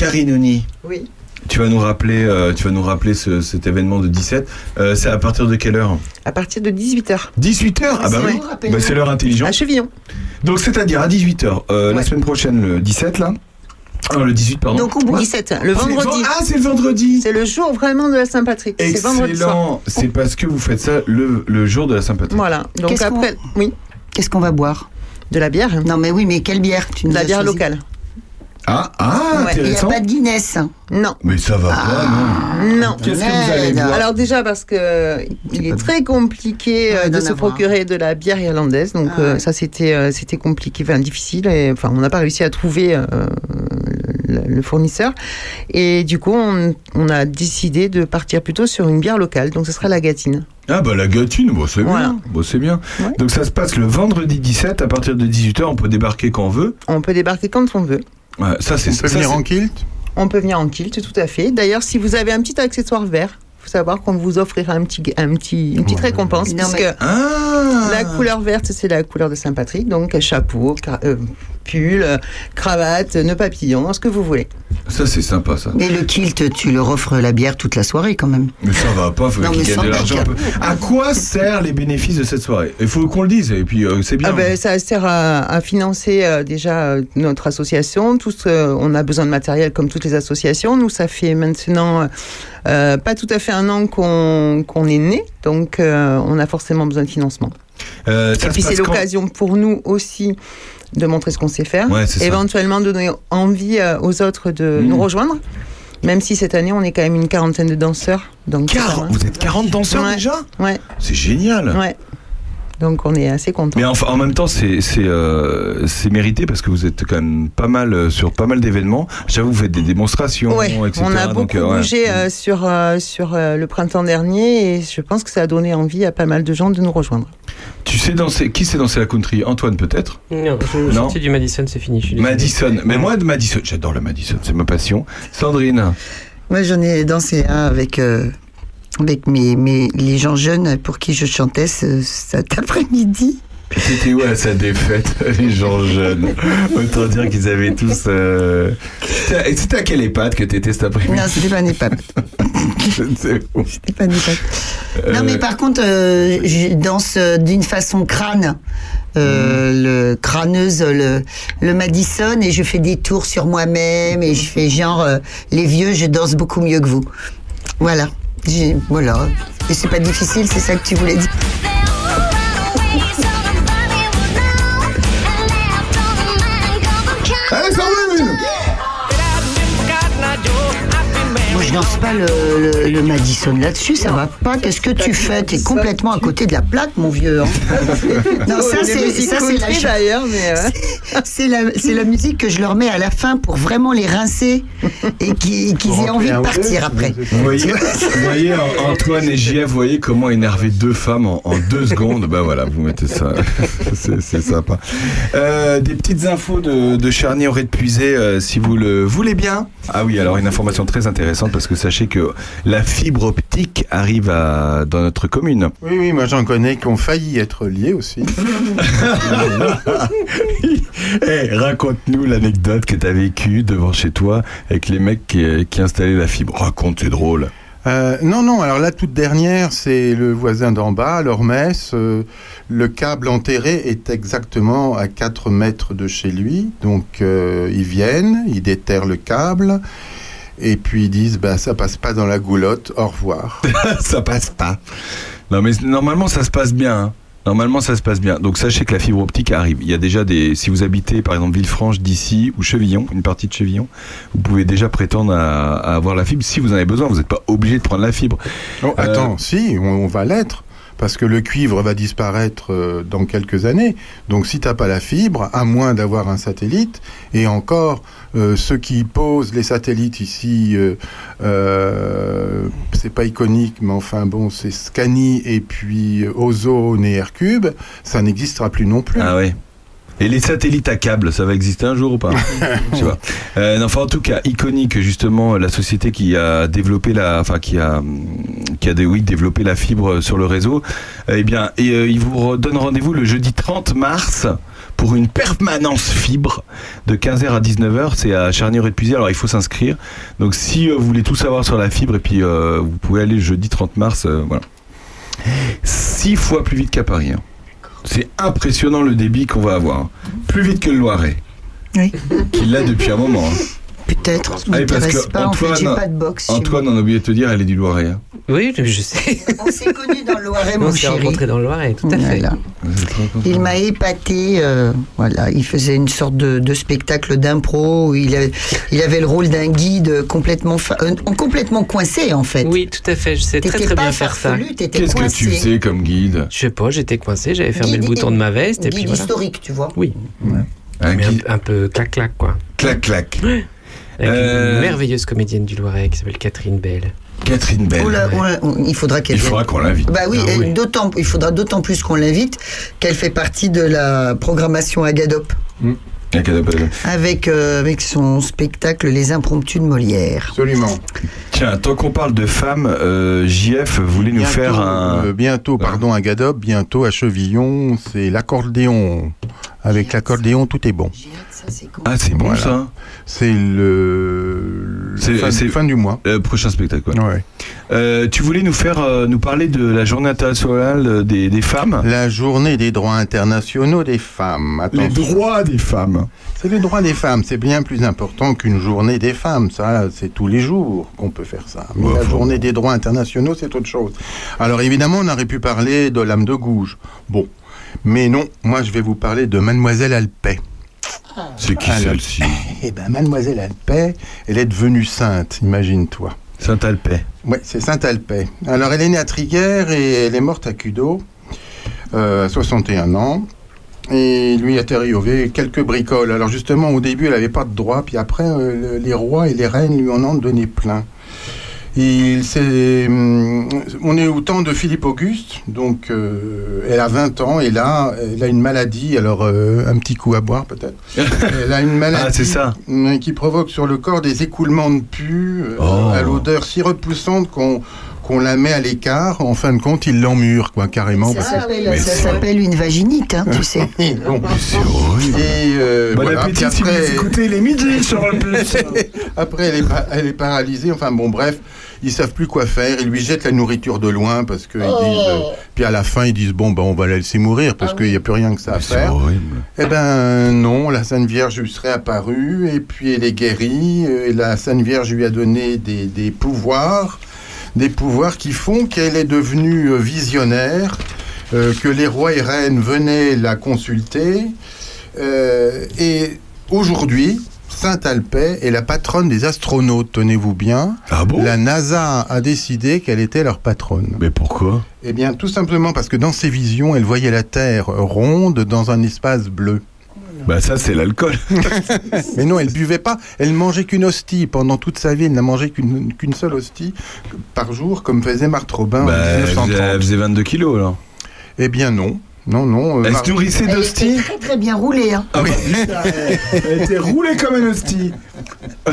Oui. Tu vas nous rappeler, euh, tu vas nous rappeler ce- cet événement de 17. Euh, c'est à partir de quelle heure? À partir de 18h. 18h Ah bah oui. Bah, c'est l'heure intelligente. À Chevillon. Donc c'est-à-dire à 18h, la Ouais. semaine prochaine, le 17 là Non, le 18, pardon. Donc on boit 17, le vendredi. Ah, c'est le vendredi C'est le jour vraiment de la Saint-Patrick. Excellent C'est parce que vous faites ça le, le jour de la Saint-Patrick. Voilà. Donc Qu'est-ce qu'on- après, oui, Qu'est-ce qu'on va boire? De la bière. Non, mais oui, mais quelle bière? Tu nous la as bière choisi locale. Ah, ah Ouais, Il n'y a pas de Guinness. Non. Mais ça va pas, non Non. Qu'est-ce que vous allez boire Alors déjà parce que il est très compliqué euh, Ouais, de se procurer de la bière irlandaise, donc Ah euh, ouais. ça c'était euh, c'était compliqué, enfin difficile. Et, enfin, on n'a pas réussi à trouver euh, le, le fournisseur, et du coup on, on a décidé de partir plutôt sur une bière locale, donc ce sera la Gatine. Ah bah la Gatine, bon, c'est Voilà. bien. Bon, c'est bien. Donc ça se passe le vendredi 17 à partir de 18h, on peut débarquer quand on veut. On peut débarquer quand on veut. Ouais, ça c'est On peut ça, venir en kilt On peut venir en kilt, tout à fait. D'ailleurs, si vous avez un petit accessoire vert, faut savoir qu'on vous offrira un petit, un petit, une petite récompense, Non, puisque mais- Ah la couleur verte, c'est la couleur de Saint-Patrick, donc chapeau, cra- euh, pull, euh, cravate, nœud papillon, ce que vous voulez. Ça c'est sympa ça. Mais le kilt, tu leur offres la bière toute la soirée quand même. Mais ça va pas, faut Non, qu'ils gagnent de l'argent un peu. deck. À quoi servent les bénéfices de cette soirée? Il faut qu'on le dise, et puis euh, c'est bien. Ah ben, ça sert à, à financer euh, déjà notre association. Tous, euh, on a besoin de matériel comme toutes les associations. Nous, ça fait maintenant euh, pas tout à fait un an qu'on est né, donc euh, on a forcément besoin de financement. Euh, Et puis c'est l'occasion pour nous aussi de montrer ce qu'on sait faire, Ouais, c'est ça. éventuellement de donner envie euh, aux autres de Mhm. nous rejoindre. Même si cette année on est quand même une quarantaine de danseurs, donc Car-. Vous êtes 40 danseurs Ouais. déjà? Ouais, C'est génial. ouais. Donc on est assez contents. Mais en même temps, c'est c'est euh, c'est mérité parce que vous êtes quand même pas mal euh, sur pas mal d'événements. J'avoue, vous faites des démonstrations, Ouais, etc. on a donc, beaucoup euh, ouais. bougé euh, sur, euh, sur euh, le printemps dernier et je pense que ça a donné envie à pas mal de gens de nous rejoindre. Tu sais danser Qui sait danser la country? Antoine peut-être? Non, je Non? sorti du Madison, c'est fini. Madison. Mais moi, de Madison, j'adore le Madison, c'est ma passion. Sandrine. Moi, j'en ai dansé un avec, euh, avec mes, mes, les gens jeunes pour qui je chantais ce- cet après-midi. T'étais où à sa défaite, (laughs) les gens jeunes? Autant dire qu'ils avaient tous. euh, C'était à- c'était à quelle EHPAD que t'étais cet après-midi? Non, c'était pas un EHPAD. (laughs) C'était pas un EHPAD. Non, Euh, mais par contre, euh, je danse d'une façon crâne. Euh, le crâneuse, le, le Madison, et je fais des tours sur moi-même, et je fais genre, euh, les vieux, je danse beaucoup mieux que vous. Voilà. Voilà. Et c'est pas difficile, c'est ça que tu voulais dire? Je danse pas le, le- le Madison là-dessus, ça va pas. Qu'est-ce que tu fais? T'es complètement à côté de la plaque, mon vieux. hein. (laughs) Non, ça, Les c'est musiques ça, c'est la d'ailleurs, mais euh, c'est la, c'est la musique que je leur mets à la fin pour vraiment les rincer et qu'ils qu'ils aient envie de partir après. Vous voyez, (laughs) vous voyez An- Antoine et JF, vous voyez comment énerver deux femmes en, en deux secondes Bah voilà, vous mettez ça, (laughs) c'est c'est sympa. Euh, des petites infos de, de Charny aurait de puiser si vous le voulez bien. Ah oui, alors une information très intéressante parce que sachez que la fibre optique arrive à, dans notre commune. Oui, oui, moi j'en connais qui ont failli être liés aussi. (laughs) Raconte-nous l'anecdote que tu as vécue devant chez toi avec les mecs qui, qui installaient la fibre. Raconte, c'est drôle. Euh, non, non, alors la toute dernière, c'est le voisin d'en bas, l'Ormès. Euh, le câble enterré est exactement à 4 mètres de chez lui. Donc euh, ils viennent, ils déterrent le câble. Et puis ils disent, bah, ça passe pas dans la goulotte, au revoir. (laughs) ça passe pas. Non, mais normalement, ça se passe bien. hein. Normalement, ça se passe bien. Donc, sachez que la fibre optique arrive. Il y a déjà des. Si vous habitez, par exemple, Villefranche d'ici ou Chevillon, une partie de Chevillon, vous pouvez déjà prétendre à, à avoir la fibre si vous en avez besoin. Vous n'êtes pas obligé de prendre la fibre. Oh, attends, si, on, on va l'être. Parce que le cuivre va disparaître euh, dans quelques années. Donc si t'as pas la fibre, à moins d'avoir un satellite, et encore, euh, ceux qui posent les satellites ici, euh, euh, c'est pas iconique, mais enfin bon, c'est Scani et puis euh, Ozone et Aircube, ça n'existera plus non plus. Ah ouais. Et les satellites à câble, ça va exister un jour ou pas Je sais pas. Euh, non, enfin, en tout cas, iconique justement la société qui a développé la, enfin qui a, qui a dé- oui, développé la fibre sur le réseau. Eh bien, et euh, il vous re- donne rendez-vous le jeudi 30 mars pour une permanence fibre de 15h à 19h. C'est à charnier et de Alors il faut s'inscrire. Donc si euh, vous voulez tout savoir sur la fibre, et puis euh, vous pouvez aller le jeudi 30 mars. euh, voilà. Six fois plus vite qu'à Paris. hein. C'est impressionnant le débit qu'on va avoir. hein. Plus vite que le Loiret. Oui. Qu'il l'a depuis un moment. hein. Peut-être, ça Ah m'intéresse que pas. En fait, j'ai Antoine- pas de boxe. Antoine, on a oublié de te dire, elle est du Loiret. hein. Oui, je sais. On s'est connus dans le Loiret, On mon s'est chéri. rencontrés dans le Loiret, tout à fait. Il m'a épaté. euh, voilà, il faisait une sorte de, de spectacle d'impro. où Il avait, il avait le rôle d'un guide complètement, fa- euh, complètement coincé en fait. Oui, tout à fait. Je sais très très bien faire ça. Qu'est-ce que tu faisais comme guide? Je sais pas, j'étais coincé, j'avais fermé Guide le bouton de ma veste et guide puis voilà. historique, tu vois. Oui. Un Mais un- guide- un, peu clac-clac, quoi. Clac, clac. Avec Euh, une merveilleuse comédienne du Loiret qui s'appelle Catherine Bell. Catherine Bell. On on- il faudra qu'elle Il faudra qu'on l'invite. Bah oui, Ah et d'autant, il faudra d'autant plus qu'on l'invite qu'elle fait partie de la programmation Agadop avec, euh, avec son spectacle Les Impromptus de Molière. Absolument. Tiens, tant qu'on parle de femmes, euh, JF voulait nous Bientôt, faire un. euh, bientôt, pardon, à Gadop, bientôt à Chevillon, c'est l'accordéon. Avec l'accordéon, tout est bon. Ah, c'est bon Voilà. ça. C'est le, C'est- fin, c'est- fin du mois. Le prochain spectacle. ouais. Ouais. Euh, tu voulais nous faire, euh, nous parler de la journée internationale des, des femmes? La journée des droits internationaux des femmes. Les droits des femmes. C'est les droits des femmes. C'est bien plus important qu'une journée des femmes. Ça, c'est tous les jours qu'on peut faire ça. Mais la journée des droits internationaux, c'est autre chose. Alors évidemment, on aurait pu parler de l'âme de gouge. Bon. Mais non, moi je vais vous parler de Mademoiselle Alpay. C'est qui Alors, celle-ci? (laughs) Eh ben, Mademoiselle Alpay, elle est devenue sainte, imagine-toi. Saint-Alpay. Oui, c'est Sainte-Alpay. Alors, elle est née à Triguères et elle est morte à Cudo, euh, à 61 ans. Et lui a arrivé quelques bricoles. Alors, justement, au début, elle n'avait pas de droit, puis après, euh, le- les rois et les reines lui en ont donné plein. Il hum, on est au temps de Philippe Auguste, donc euh, elle a 20 ans et là, elle a une maladie, alors euh, un petit coup à boire peut-être. (laughs) Elle a une maladie Ah, c'est ça. qui provoque sur le corps des écoulements de pu euh, Oh. à l'odeur si repoussante qu'on qu'on la met à l'écart. En fin de compte, il l'emmure, quoi, carrément. Ça s'appelle, ça s'appelle une vaginite, hein, tu sais. (laughs) Bon. C'est horrible. Et euh, Bon voilà, appétit puis si vous après, écoutez les midis sur le plus. (laughs) après elle, est pa- elle est paralysée. Enfin bon, bref, ils savent plus quoi faire. Ils lui jettent la nourriture de loin parce que ils disent. euh, puis à la fin, ils disent bon, ben on va la laisser mourir parce qu'il n'y a plus rien que ça à C'est faire. horrible. Eh ben non, la Sainte Vierge lui serait apparue et puis elle est guérie. euh, Et la Sainte Vierge lui a donné des, des pouvoirs, des pouvoirs qui font qu'elle est devenue euh, visionnaire, euh, que les rois et reines venaient la consulter. euh, et aujourd'hui, Sainte Alpay est la patronne des astronautes, tenez-vous bien. Ah bon? La NASA a décidé qu'elle était leur patronne. Mais pourquoi? Eh bien, tout simplement parce que dans ses visions, elle voyait la Terre ronde dans un espace bleu. Bah ça c'est l'alcool. (laughs) Mais non, elle buvait pas. Elle mangeait qu'une hostie. Pendant toute sa vie, elle n'a mangé qu'une qu'une seule hostie par jour, comme faisait Marthe Robin bah, en elle faisait, 1930. elle faisait 22 kilos alors. Eh bien non. Non, non. euh, Elle Mar- se nourrissait Elle était d'hosties très très bien roulée. Hein. Ah oui. (laughs) Elle était roulée comme un hostie. (laughs)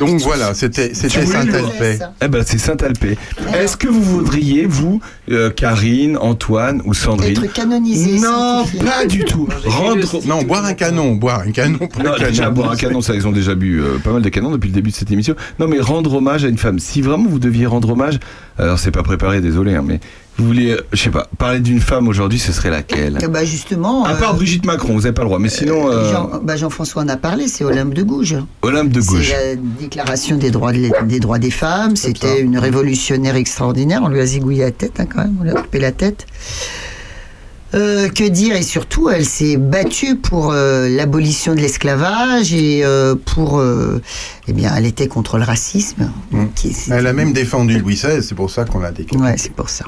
Donc voilà, c'était Alpay. Eh ben c'est Saint-Alpé. Est-ce que vous voudriez, vous, euh, Karine, Antoine ou Sandrine Être canonisée. Non, pas du tout. Rendre... Non, boire un canon, boire un canon pour Non, le canon. déjà, boire un canon, ça, ils ont déjà bu euh, pas mal de canons depuis le début de cette émission. Non, mais rendre hommage à une femme. Si vraiment vous deviez rendre hommage, alors c'est pas préparé, désolé, hein, mais vous voulez, euh, je sais pas, parler d'une femme aujourd'hui, ce serait laquelle Eh ben, justement, À euh, part Brigitte Macron, vous avez pas le droit, mais sinon, euh, Jean, bah, Jean-François en a parlé, c'est Olympe de Gouges. Olympe de Gouges. C'est la déclaration des droits, de- des droits des femmes. C'était une révolutionnaire extraordinaire. On lui a zigouillé la tête, hein, quand même. On lui a coupé la tête. Euh, que dire Et surtout, elle s'est battue pour euh, l'abolition de l'esclavage et euh, pour. euh, eh bien, elle était contre le racisme. Mm. Qui- Elle a même défendu Louis XVI, c'est pour ça qu'on l'a décapité. Ouais, c'est pour ça.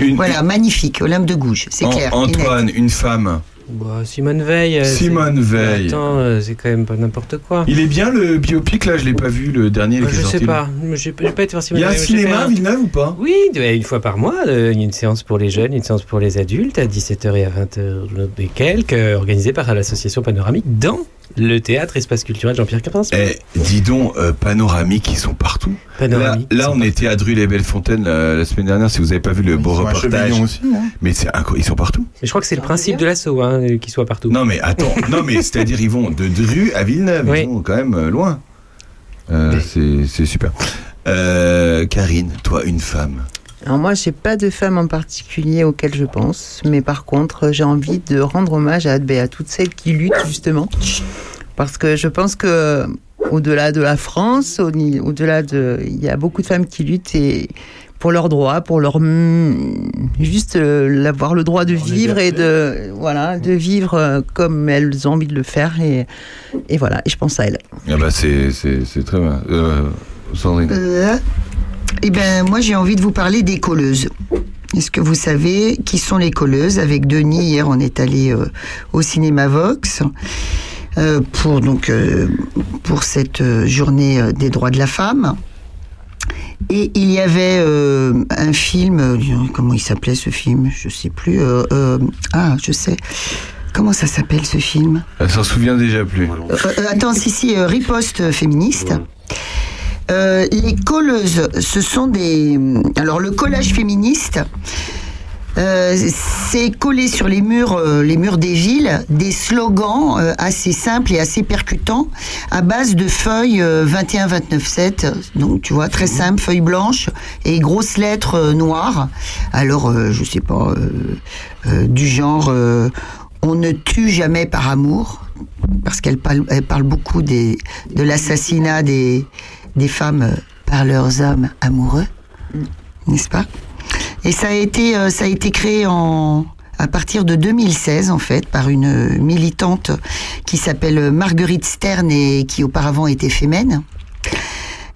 Une- Voilà, magnifique, Olympe de Gouges, c'est An- clair. Antoine, une femme. Bah, Simone Veil. euh, Simone Veil. Attends, euh, c'est quand même pas n'importe quoi. Il est bien le biopic là, je l'ai pas vu le dernier. Est je sais pas. J'ai pas été voir Il Simone y a un cinéma à un- Villeneuve ou pas? Oui, une fois par mois, il y a une séance pour les jeunes, une séance pour les adultes, à 17h et à 20h et quelques, euh, organisée par l'association Panoramique dans le théâtre Espace Culturel Jean-Pierre Capin. Eh, dis donc, euh, panoramiques, ils sont partout. Là, Panoramique. là, on était à Druy-les-Bellefontaines la, la semaine dernière, si vous avez pas vu le beau Ils sont à reportage. Aussi. hein. Mais c'est ils sont partout. Mais je crois que c'est le principe de l'assaut, hein, euh, qu'ils soient partout. Non, mais attends, (laughs) non, mais c'est-à-dire, ils vont de Dru à Villeneuve, Oui. ils vont quand même euh, loin. Euh, c'est c'est super. Euh, Karine, toi, une femme. Alors moi, j'ai pas de femme en particulier auquel je pense, mais par contre, j'ai envie de rendre hommage à, à toutes celles qui luttent justement, parce que je pense que au-delà de la France, au- au-delà de, il y a beaucoup de femmes qui luttent et pour leurs droits, pour leur juste euh, avoir le droit de vivre et de voilà, de vivre euh, comme elles ont envie de le faire et, et voilà. Et je pense à elles. Ah bah, c'est c'est- c'est très bien. Euh, Sandrine. Euh, eh ben, moi, j'ai envie de vous parler des colleuses. Est-ce que vous savez qui sont les colleuses? Avec Denis, hier, on est allé euh, au cinéma Vox euh, pour, donc, euh, pour cette journée des droits de la femme. Et il y avait un film, comment il s'appelait ce film? Je sais plus. ah, je sais. Comment ça s'appelle ce film? Elle s'en souvient déjà plus. Attends, si, si, riposte féministe. Euh, les colleuses, ce sont des. Alors, le collage féministe, euh, c'est coller sur les murs, euh, les murs des villes, des slogans euh, assez simples et assez percutants à base de feuilles euh, 21-29-7. Donc, tu vois, très simple, feuilles blanches et grosses lettres noires. Alors, je sais pas, du genre. on ne tue jamais par amour, parce qu'elle parle, elle parle beaucoup des, de l'assassinat des, des femmes euh, par leurs hommes amoureux, n'est-ce pas? Et ça a été, euh, ça a été créé en, à partir de 2016, en fait, par une militante qui s'appelle Marguerite Stern et qui auparavant était fémène.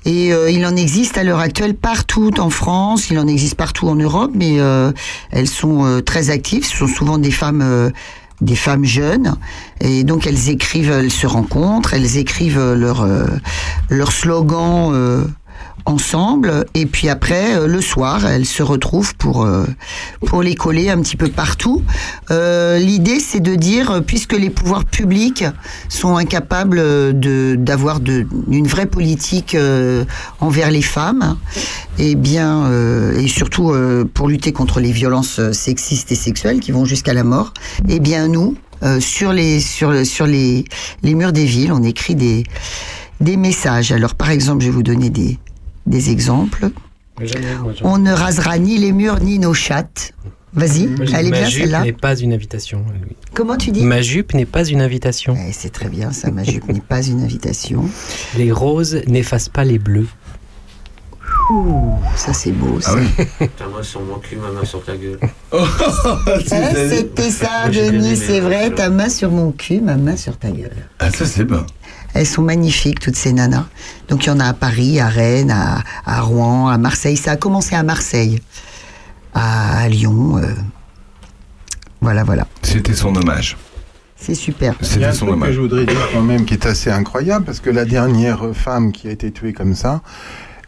Et euh, il en existe à l'heure actuelle partout en France, il en existe partout en Europe, mais euh, elles sont euh, très actives. Ce sont souvent des femmes, des femmes jeunes, et donc elles écrivent, elles se rencontrent, elles écrivent leur euh, leur slogan. Ensemble. Et puis après euh, le soir elles se retrouvent pour euh, pour les coller un petit peu partout. Euh, l'idée c'est de dire euh, puisque les pouvoirs publics sont incapables de d'avoir de une vraie politique euh, envers les femmes et bien euh, et surtout pour lutter contre les violences sexistes et sexuelles qui vont jusqu'à la mort et bien nous sur les sur sur les les murs des villes on écrit des des messages. Alors par exemple je vais vous donner des des exemples. On ne rasera ni les murs ni nos chattes. Vas-y, elle est Ma bien jupe celle-là. n'est pas une invitation. Comment tu dis Ma jupe n'est pas une invitation. C'est très bien ça, ma jupe n'est pas une invitation. Les roses n'effacent pas les bleus. Ça c'est beau. Ça. (laughs) Ta main sur mon cul, ma main sur ta gueule. (laughs) Eh, C'était ça, Denis, c'est vrai. Ta main sur mon cul, ma main sur ta gueule. Ah, ça, c'est bien. Elles sont magnifiques, toutes ces nanas. Donc il y en a à Paris, à Rennes, à, à Rouen, à Marseille. Ça a commencé à Marseille, à, à Lyon. euh. Voilà, voilà. C'était son hommage. C'est super. Il y a un truc que je voudrais dire quand même qui est assez incroyable, parce que la dernière femme qui a été tuée comme ça,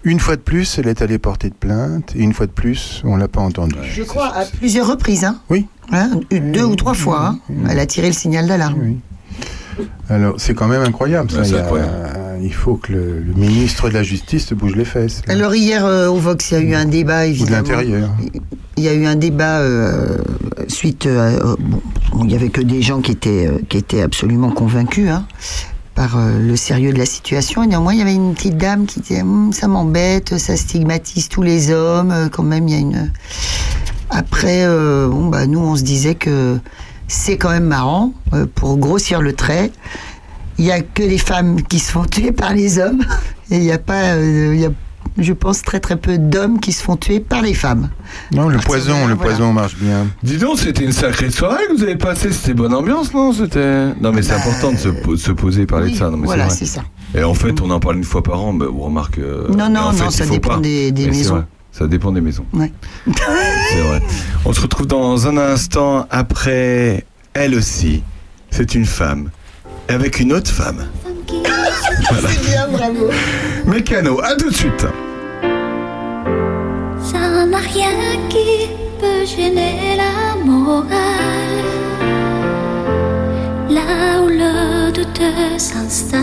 une fois de plus, elle est allée porter de plainte, et une fois de plus, on l'a pas entendue. Je crois à plusieurs reprises. Hein Oui. Hein, deux ou trois fois. hein. Elle a tiré le signal d'alarme. Alors, c'est quand même incroyable. ça. Il, y a- incroyable. il faut que le, le ministre de la Justice bouge les fesses. là. Alors hier euh, au Vox, il y a eu un débat Ou de évidemment. l'intérieur. Il y a eu un débat euh, suite. euh, euh, bon, il y avait que des gens qui étaient euh, qui étaient absolument convaincus hein, par euh, le sérieux de la situation. Et néanmoins, il y avait une petite dame qui disait Hum, ça m'embête, ça stigmatise tous les hommes. Quand même, il y a une. Après, euh, bon bah nous, on se disait que c'est quand même marrant euh, pour grossir le trait. Il y a que les femmes qui se font tuer par les hommes (laughs) et il n'y a pas, euh, il y a, je pense, très très peu d'hommes qui se font tuer par les femmes. Non, le de poison, le voilà. poison marche bien. Dis donc, c'était une sacrée soirée que vous avez passée. C'était bonne ambiance, non C'était? Non, mais c'est important de se, po- se poser et parler oui, de ça. Non, mais voilà, c'est ça. Et en fait, on en parle une fois par an. Bah, on remarque. euh, Non, non, en fait, non, ça dépend pas. des- des maisons. Ça dépend des maisons. Ouais. (laughs) C'est vrai. On se retrouve dans un instant après. Elle aussi, c'est une femme. Avec une autre femme. (laughs) Voilà. C'est bien, bravo. Mécano, à tout de suite. Ça n'a rien qui peut gêner la morale. Là où le doute s'installe,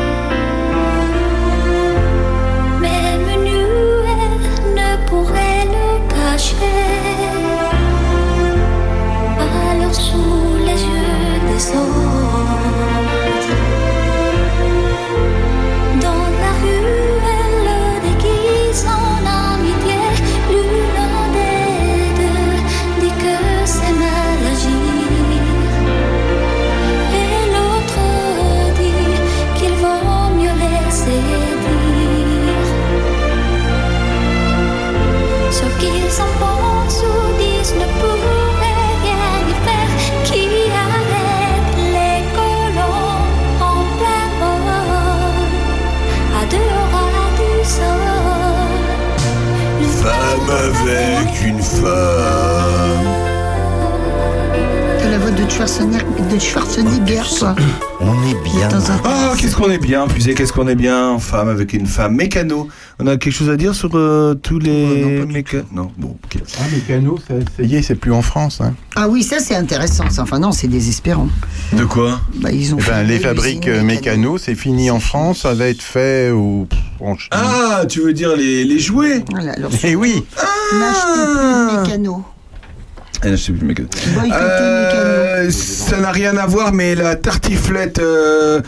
Cacher. Alors sous les yeux des autres. Avec une femme. De Schwarzenegger, de Schwarzenegger toi. (clears throat) On est bien. Ah, qu'est-ce qu'on est bien, puisé, qu'est-ce qu'on est bien, femme avec une femme. Mécano. On a quelque chose à dire sur euh, tous les mécanos Non, bon, ok. Ah, Mécano, ça, ça y est, c'est plus en France. Hein. Ah oui, ça c'est intéressant. ça. Enfin non, c'est désespérant. De quoi Bah, ils ont Eh ben, les fabriques euh, Mécano, c'est fini en France, ça va être fait au... en Chine. Ah, tu veux dire les, les jouets? Voilà, alors, Eh oui n'achetez plus de mécano. Ah, je sais plus, mécano. Boycottez Euh, ça n'a rien à voir, mais la tartiflette euh,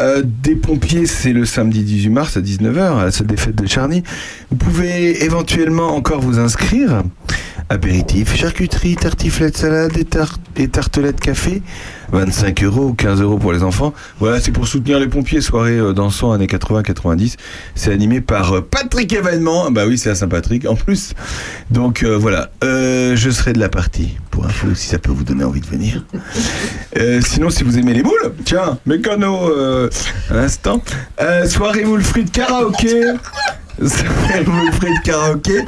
euh, des pompiers, c'est le samedi 18 mars à 19h, à cette défaite de Charny. Vous pouvez éventuellement encore vous inscrire. Apéritif, charcuterie, tartiflette, salade et, tar- et tartelette café. 25 euros ou 15 euros pour les enfants. Voilà, c'est pour soutenir les pompiers. Soirée euh, dansant années 80-90. C'est animé par euh, Patrick Événement. Bah oui, c'est à Saint-Patrick en plus. Donc euh, voilà, Euh, je serai de la partie. Pour info, si ça peut vous donner envie de venir. Sinon, si vous aimez les boules, tiens, mécano, euh, à l'instant. Soirée frites karaoké. (laughs) soirée frites karaoké.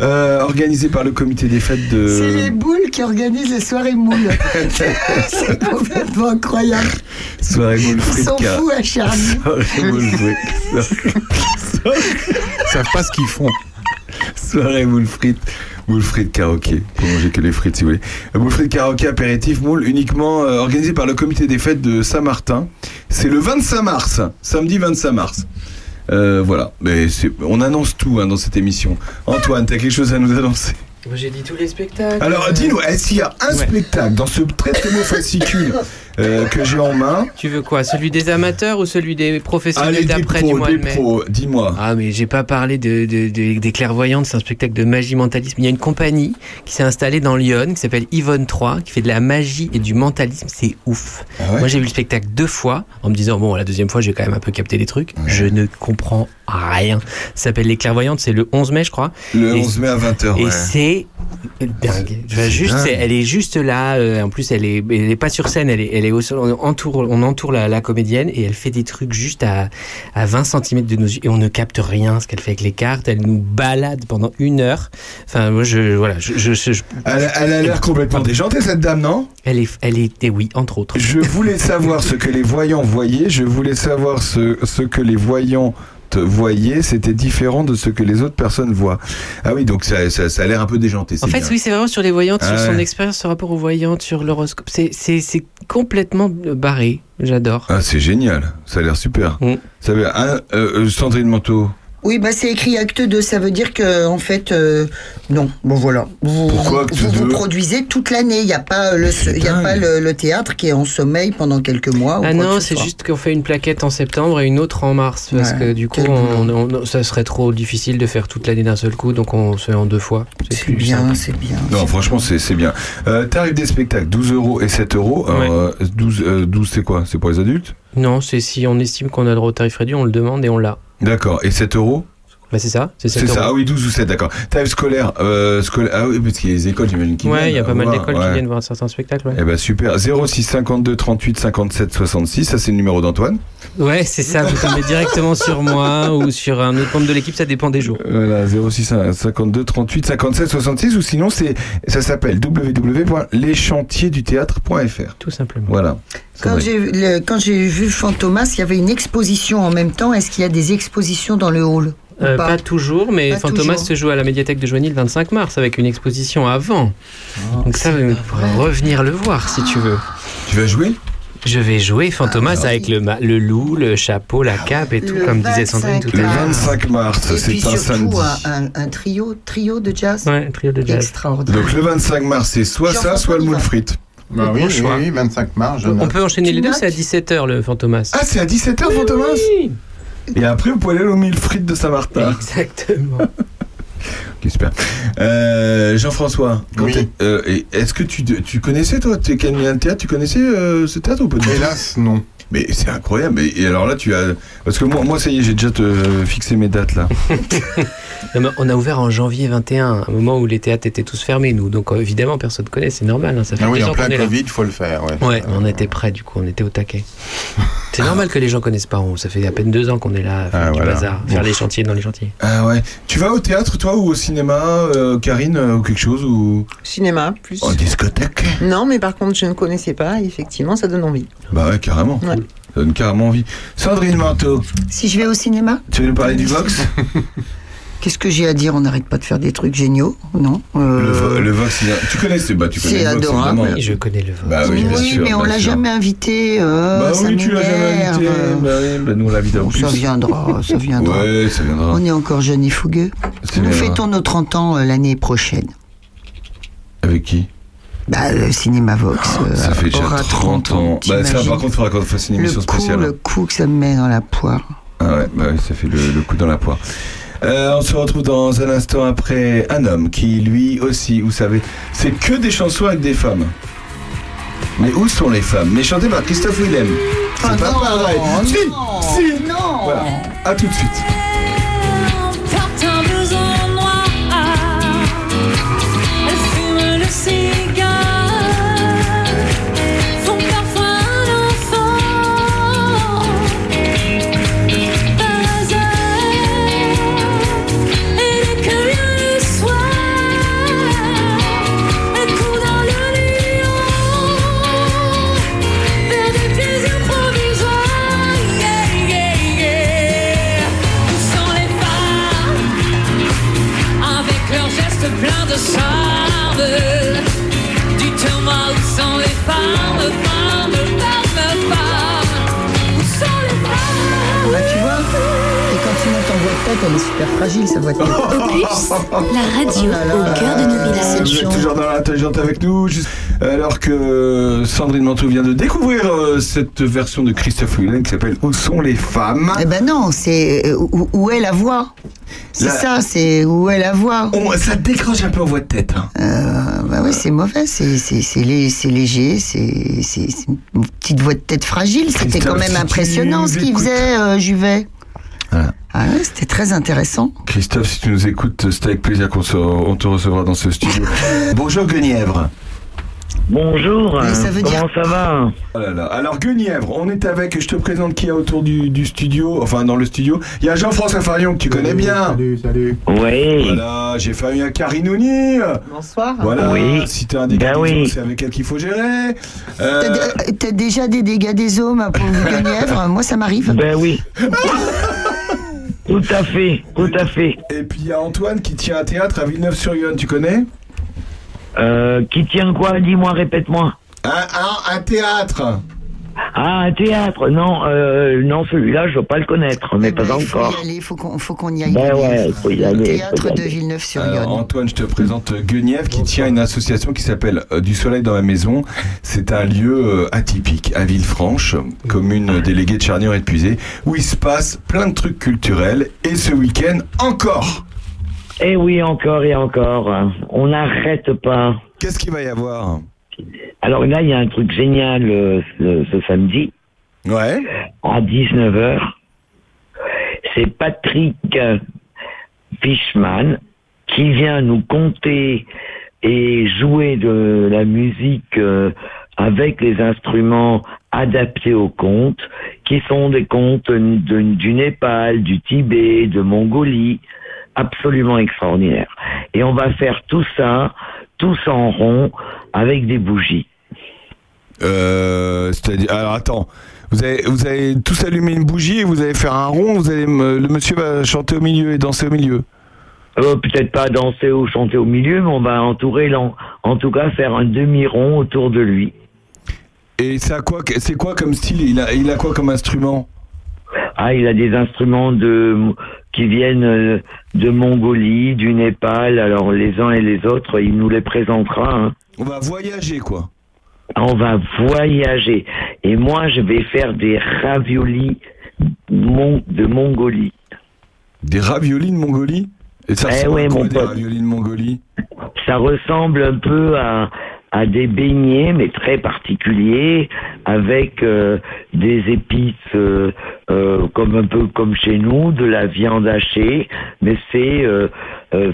Euh, organisée par le comité des fêtes de. C'est les boules qui organisent les soirées moules. (laughs) c'est complètement incroyable. Soirée moule Ils frites sont fous à Charny. Soirée moule frites. Ils savent pas ce qu'ils font. Soirée moule frites. Moule frites karaoké. Pour manger que les frites si vous voulez. Euh, Moule frites karaoké apéritif moule uniquement euh, organisé par le comité des fêtes de Saint-Martin. C'est le 25 mars. Samedi 25 mars. Euh, voilà. Mais c'est- on annonce tout hein, dans cette émission. Antoine, t'as quelque chose à nous annoncer? Moi j'ai dit tous les spectacles. Alors dis-nous, est-ce qu'il y a un Ouais. spectacle dans ce très très beau fascicule euh, que j'ai en main Tu veux quoi Celui des amateurs ou celui des professionnels des d'après du mois des de mai pros, dis-moi. Ah mais j'ai pas parlé de, de- de- des clairvoyantes, c'est un spectacle de magie mentalisme. Il y a une compagnie qui s'est installée dans Lyon qui s'appelle Yvonne 3 qui fait de la magie et du mentalisme, c'est ouf. Ah ouais? Moi j'ai vu le spectacle deux fois en me disant bon la deuxième fois j'ai quand même un peu capté les trucs. Je ne comprends rien. Ça s'appelle Les Clairvoyantes, c'est le 11 mai je crois. Le Et- 11 mai à 20h. Et ouais. c'est dingue. Juste, dingue. elle est juste là. euh, en plus, elle est, elle est pas sur scène. Elle est, elle est au sol. On entoure, on entoure la, la comédienne et elle fait des trucs juste à, à 20 cm de nos yeux et on ne capte rien ce qu'elle fait avec les cartes. Elle nous balade pendant une heure. Enfin, moi, je, voilà, je, je, je- je- Elle, elle a l'air complètement déjantée cette dame, non? Elle est, elle est, et oui, entre autres. Je voulais savoir ce que les voyants voyaient, je voulais savoir ce, ce que les voyants voyaient, c'était différent de ce que les autres personnes voient. Ah oui, donc ça, ça, ça a l'air un peu déjanté. En fait, bien. oui, c'est vraiment sur les voyantes, sur son ouais. expérience, sur rapport aux voyantes, sur l'horoscope. C'est, c'est, c'est complètement barré. J'adore. Ah, c'est génial, ça a l'air super. Mm. Ça veut, ah, euh, Sandrine Manteau, Oui, bah c'est écrit acte 2, ça veut dire que en fait, euh, non, bon voilà. Vous, Pourquoi vous, acte vous, vous 2? produisez toute l'année, il n'y a pas, le, il y a pas le, le théâtre qui est en sommeil pendant quelques mois. Ah non, c'est juste qu'on fait une plaquette en septembre et une autre en mars parce Ouais, que du coup, on, on- ça serait trop difficile de faire toute l'année d'un seul coup, donc on se fait en deux fois. C'est bien, c'est bien. Non, franchement, c'est c'est bien. Euh, tarif des spectacles, 12 euros et 7 euros. Alors, euh, 12, euh, 12 c'est quoi? C'est pour les adultes? Non, c'est si on estime qu'on a le droit au tarif réduit, on le demande et on l'a. D'accord. Et 7 euros Bah c'est ça, c'est C'est 7 ça, ah oui, 12 ou 7, d'accord. Tarif scolaire, euh, scolaire, ah oui, parce qu'il y a les écoles, j'imagine, qui Ouais, il y a pas mal d'écoles ouais. qui viennent voir certains spectacles. Ouais, Eh ben super, 06 52 38 57 66, ça c'est le numéro d'Antoine. Ouais, c'est ça, vous tombez directement sur moi (laughs) ou sur un autre membre de l'équipe, ça dépend des jours. Voilà, 06 52 38 57 66 ou sinon c'est ça s'appelle www.leschantiersduthéâtre.fr. Tout simplement. Voilà. Quand j'ai, quand j'ai vu Fantomas, il y avait une exposition en même temps. Est-ce qu'il y a des expositions dans le hall? Euh, pas pas toujours, mais Pas Fantomas toujours. se joue à la médiathèque de Joigny le 25 mars avec une exposition avant. Oh, Donc ça, vous pourrez revenir le voir si tu veux. Tu vas jouer? Je vais jouer Fantomas Ah, avec le, ma- le loup, le chapeau, la cape et tout, Le comme disait Sandrine 25 tout Le à l'heure. 25 mars, c'est un surtout samedi. un, un- trio, trio de jazz Ouais, un trio de jazz. extraordinaire. Donc le 25 mars, c'est soit ça, soit le moule frites. Bah oui, Bon oui, oui, 25 mars, je On note. peut enchaîner Tu les deux, c'est à 17h le Fantomas. Ah, c'est à 17h Fantomas? Oui, Et après, vous pouvez aller au mille frites de Saint-Martin. Exactement. (laughs) Ok, super. Euh, Jean-François, Oui. euh, est-ce que tu, tu connaissais, toi, tu es de théâtre, tu connaissais euh, ce théâtre ou pas Hélas, non. Mais c'est incroyable. Et, alors là, tu as. Parce que moi, moi ça y est, j'ai déjà te, fixé mes dates là. (laughs) Non, on a ouvert en janvier 21, un moment où les théâtres étaient tous fermés, nous. Donc évidemment, personne ne connaît, c'est normal. hein, ça fait Ah oui, 10 en plein. Covid, il faut le faire. Ouais, Ouais, mais on était prêts, du coup, on était au taquet. (laughs) C'est normal que les gens connaissent pas. On- Ça fait à peine deux ans qu'on est là à faire Ah, du voilà. bazar, faire Ouf. les chantiers dans les chantiers. Ah ouais. Tu vas au théâtre, toi, ou au cinéma, euh, Karine, euh, ou quelque chose ou... Cinéma, plus. En discothèque Non, mais par contre, je ne connaissais pas. Effectivement, ça donne envie. Bah ouais, carrément. Ouais. Ça donne carrément envie. Sandrine Manteau, Si je vais au cinéma, tu veux nous parler du Vox (laughs) qu'est-ce que j'ai à dire? On n'arrête pas de faire des trucs géniaux, non? Euh, le, le Vox, tu connais, c'est bah, tu connais c'est le Vox, adorable. Oui, je connais le vote. Bah oui, bien sûr. mais on l'a sûr. jamais invité. euh, Bah ça oui, tu l'as jamais invité. Bah oui, bah nous on l'invite en plus. ça viendra, ça (laughs) viendra. Ouais, ça viendra. On est encore jeunes et fougueux. C'est Nous fêtons nos 30 ans euh, l'année prochaine. Avec qui? Bah, le cinéma Vox euh, Ça fait déjà aura 30 ans. Bah ça, par contre, il faudra qu'on fasse une le émission coup, spéciale. le coup que ça me met dans la poire. Ah ouais, bah ouais, ça fait le, le coup dans la poire. Euh, on se retrouve dans un instant après un homme qui, lui aussi, vous savez, c'est que des chansons avec des femmes. Mais où sont les femmes? Mais chantées par Christophe Willem. C'est Ah pas non, pareil. Si, non, si. non. Voilà. À tout de suite. the sun. Tête, elle est super fragile, sa voix de tête. Opus, la radio au cœur de nos villages. Vous êtes toujours dans l'intelligente avec nous, juste- alors que Sandrine Manteau vient de découvrir euh, cette version de Christophe Willem qui s'appelle Où sont les femmes Eh ben non, c'est euh, où, où est la voix? C'est La- ça, c'est où est la voix? On- Ça décroche un peu en voix de tête. hein. Euh, bah oui, c'est mauvais, c'est c'est c'est lé- c'est léger, c'est une petite voix de tête fragile. C'était quand même impressionnant ce qu'il faisait, euh, Juvet. Voilà. Ah ouais, c'était très intéressant. Christophe, si tu nous écoutes, c'est avec plaisir qu'on se- on te recevra dans ce studio. (laughs) Bonjour Guenièvre. Bonjour, ça veut comment dire- ça va Oh là là. Alors Guenièvre, on est avec, je te présente qui y a autour du, du studio, enfin dans le studio. Il y a Jean-François Farion que tu connais bien. Salut, salut. Oui, Voilà, j'ai famille à Karinouni. Bonsoir. Voilà, Oui. si t'as un dégât Ben des oui. c'est avec elle qu'il faut gérer. Euh, T'as euh, t'as déjà des dégâts des eaux, ma pauvre Guenièvre? Moi, ça m'arrive. ben oui. (laughs) tout à fait, tout à fait. et puis il y a Antoine qui tient un théâtre à Villeneuve-sur-Yonne, tu connais? Euh, qui tient quoi? Dis-moi, répète-moi. un, un, un théâtre Ah, un théâtre Non, euh, non, celui-là, je veux pas le connaître, mais pas il faut encore. y aller, il faut qu'on faut qu'on y aille. Ben ouais, il faut y aller, Le faut y théâtre aller. de Alors, Villeneuve-sur-Yonne. Antoine, je te présente Guenièvre qui tient une association qui s'appelle euh, Du Soleil dans la Maison. C'est un lieu euh, atypique à Villefranche, commune déléguée de Charnier et de Puisé, où il se passe plein de trucs culturels. Et ce week-end, encore Eh oui, encore et encore. On n'arrête pas. Qu'est-ce qu'il va y avoir? Alors là, il y a un truc génial euh, ce, ce samedi, Ouais. à 19h. C'est Patrick Fishman qui vient nous conter et jouer de la musique euh, avec les instruments adaptés aux contes, qui sont des contes de- du Népal, du Tibet, de Mongolie, absolument extraordinaires. Et on va faire tout ça, tous en rond, avec des bougies. Euh, c'est-à-dire, alors attends, vous avez, vous avez tous allumé une bougie et vous allez faire un rond, vous allez le monsieur va chanter au milieu et danser au milieu. Euh, Peut-être pas danser ou chanter au milieu, mais on va entourer, l'en- en tout cas faire un demi-rond autour de lui. Et c'est à quoi, c'est quoi comme style? Il a, il a quoi comme instrument? Ah, il a des instruments de qui viennent euh, de Mongolie, du Népal. Alors les uns et les autres, il nous les présentera. hein. On va voyager quoi. On va voyager. Et moi, je vais faire des raviolis de Mongolie. Des raviolis de Mongolie? Et ça Eh ressemble ouais, à quoi, mon des raviolis de Mongolie? Ça ressemble un peu à, à des beignets, mais très particuliers, avec euh, des épices euh, euh, comme un peu comme chez nous, de la viande hachée, mais c'est, euh, euh,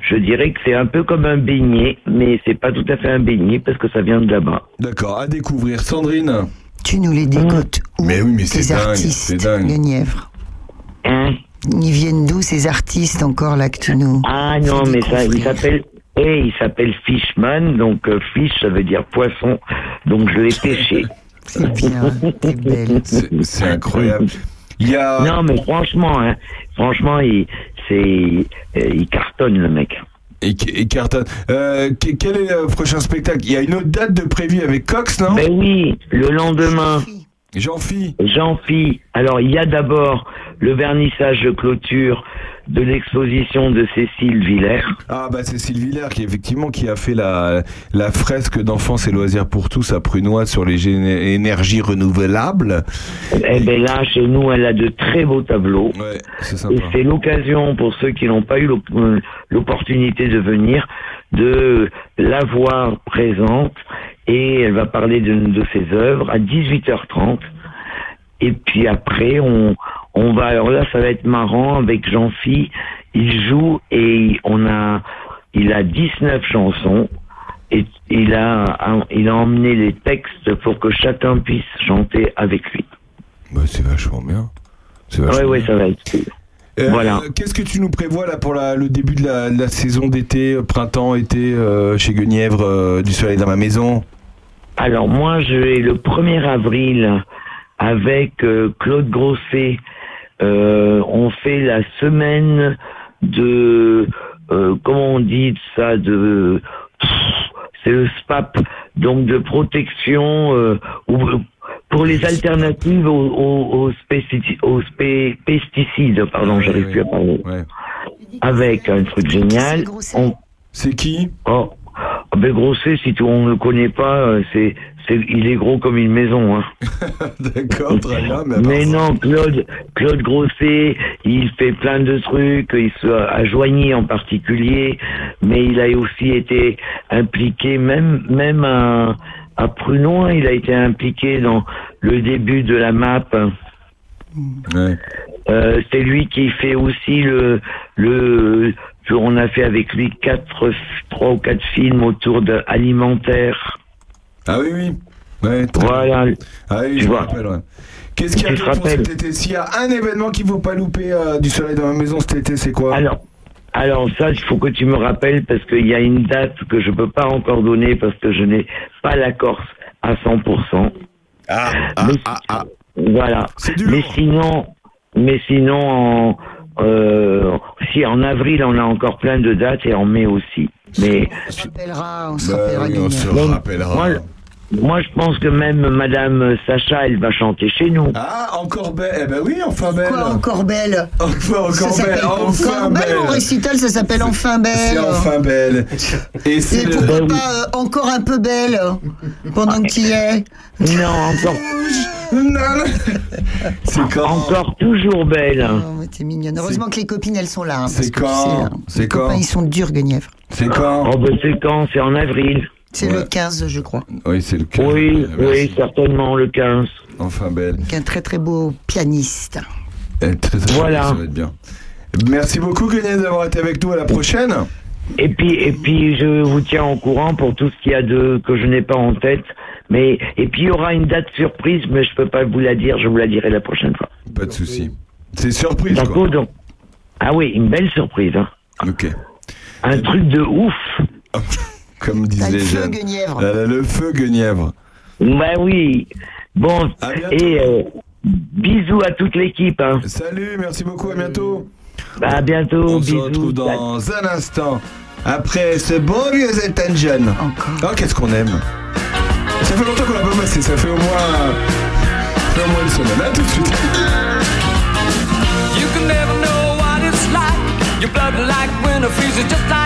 je dirais que c'est un peu comme un beignet, mais c'est pas tout à fait un beignet parce que ça vient de là-bas. D'accord, à découvrir. Sandrine, Tu nous les dégotes où Mais oui, mais c'est dingue, c'est dingue. Guenièvre. Hein? Ils viennent d'où ces artistes encore là que tu nous. Ah non, mais ça, il s'appelle. Eh, il s'appelle Fishman, donc euh, fish, ça veut dire poisson, donc je l'ai pêché. (laughs) C'est bien, t'es belle. C'est c'est incroyable. Il y a. Non, mais franchement, hein, franchement, il, c'est, euh, il cartonne le mec. Et, et Carton. Euh, que- quel est le prochain spectacle? Il y a une autre date de prévu avec Cox, non? Ben oui, le lendemain. Jean-Phi. Jean-Phi. Alors, il y a d'abord le vernissage de clôture de l'exposition de Cécile Villers. Ah bah Sylvie Villers qui effectivement qui a fait la, la fresque d'enfance et loisirs pour tous à Prunois sur les énergies renouvelables. Eh ben là, chez nous, elle a de très beaux tableaux. Ouais, c'est Et sympa. c'est l'occasion pour ceux qui n'ont pas eu euh, l'opportunité de venir de la voir présente et elle va parler d'une de ses œuvres à 18h30. Et puis après, on, on va, alors là, ça va être marrant avec Jean-Phi. Il joue et on a, il a 19 chansons et il a, il a emmené les textes pour que chacun puisse chanter avec lui. Bah, c'est vachement bien. C'est Ouais, vachement ouais, bien. ça va être cool. Euh, Voilà. Qu'est-ce que tu nous prévois là pour la- le début de la, de la saison d'été, euh, printemps, été euh, chez Guenièvre, euh, du soleil dans ma maison? Alors moi, je vais le 1er avril avec euh, Claude Grosset. Euh, on fait la semaine de euh, comment on dit ça de c'est le SPAP donc de protection euh, ou- pour les alternatives aux, aux, aux spécifi- aux spé- pesticides pardon j'arrive plus à parler. Avec un truc génial on c'est qui? Oh ah ben Grosset, si tout on ne le connaît pas, euh, c'est, c'est, il est gros comme une maison. Hein. (laughs) D'accord, très bien. Mais, Mais non, Claude, Claude Grosset, il fait plein de trucs. Il se a Joigny en particulier, mais il a aussi été impliqué, même même à, à Prunon, il a été impliqué dans le début de la map. Ouais. Euh, c'est lui qui fait aussi le le on a fait avec lui quatre trois ou quatre films autour de alimentaire. Ah oui oui. Ouais, Voilà. Ah oui, Tu je me vois. rappelle. ouais. Qu'est-ce qu'il y a d'autre pour cet été S'il y a un événement qu'il ne faut pas louper euh, du soleil dans ma maison cet été, c'est quoi? Alors, alors ça, il faut que tu me rappelles parce qu'il y a une date que je peux pas encore donner parce que je n'ai pas la Corse à 100%. Ah, mais, Voilà. Mais sinon, mais sinon, en, euh, si en avril on a encore plein de dates et en mai aussi. Mais On se rappellera, on se Bah rappellera. oui, on se rappellera. moi, moi, je pense que même Madame Sacha, elle va chanter chez nous. Ah, encore belle. Eh ben oui, enfin belle. Quoi, encore belle (laughs) Enfin, encore belle. Enfin Encore belle. belle. Mon récital, ça s'appelle Enfin belle. C'est enfin belle. Et c'est Et le- pourquoi pas euh, encore un peu belle pendant que tu y es Non, encore. (laughs) C'est quand Encore toujours belle. Oh, mais t'es mignonne. Heureusement que les copines, elles sont là. hein, C'est tu quand sais, hein, C'est les quand copains, ils sont durs, Guenièvre. C'est quand Oh, ben c'est quand? C'est en avril. C'est Ouais. le 15, je crois. Oui, c'est le cas. Oui, Merci. oui, certainement le 15. Enfin belle. Avec un très très beau pianiste. Très, très Voilà. Ça va être bien. Merci beaucoup, Guenièvre, d'avoir été avec nous. À la prochaine. Et puis, et puis, je vous tiens au courant pour tout ce qu'il y a de que je n'ai pas en tête. Mais et puis il y aura une date surprise, mais je peux pas vous la dire. Je vous la dirai la prochaine fois. Pas de souci. C'est surprise, quoi. Donc, ah oui, une belle surprise. Hein. Ok. Un truc de ouf. (laughs) Comme disent T'as le les feu. Guenièvre. A le feu, Guenièvre. Bah oui. Bon. Et euh, bisous à toute l'équipe. Hein. Salut, merci beaucoup, à bientôt. À bientôt. On se retrouve dans un instant. Après ce bon vieux Elton John. Encore. Oh, qu'est-ce qu'on aime. Ça fait longtemps qu'on l'a pas passé, ça fait au moins, ça fait au moins une semaine. À tout de suite. You can never know what it's like. Your blood like winter freezes just like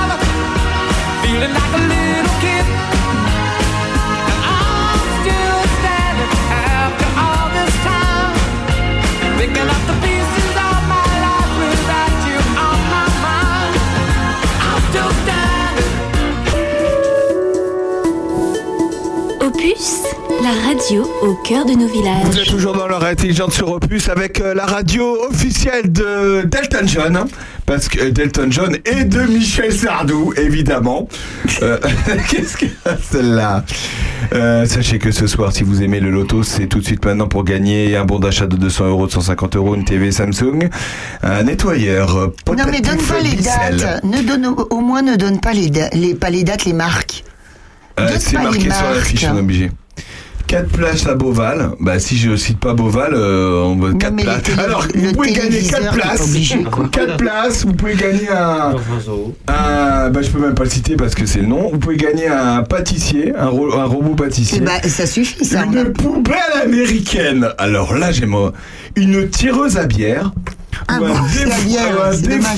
au cœur de nos villages. Vous êtes toujours dans l'heure intelligente sur Opus avec euh, la radio officielle de Delta John. Hein parce que Delton John et de Michel Sardou, évidemment. Euh, (laughs) Qu'est-ce que celle-là Euh, Sachez que ce soir, si vous aimez le loto, c'est tout de suite maintenant pour gagner un bon d'achat de 200 euros, de 150 euros, une TV Samsung, un nettoyeur. euh, Non mais donne pas les dates. Ne donne, au moins ne donne pas les, pas les dates, les marques. Euh, c'est marqué sur la fiche, on est obligé. 4 places à Beauval. Bah, si je cite pas Beauval, euh, on va 4 mais places. télé- Alors, vous pouvez gagner téléviseur, 4 t'es pas places. obligé, quoi. 4 places, vous pouvez gagner un. un bah, je peux même pas le citer parce que c'est le nom. Vous pouvez gagner un pâtissier, un, ro- un robot pâtissier. Ben, ça suffit, ça. Une poubelle américaine. Alors là, j'ai moi une tireuse à bière, Ah ou bon, un, bière, un dommage.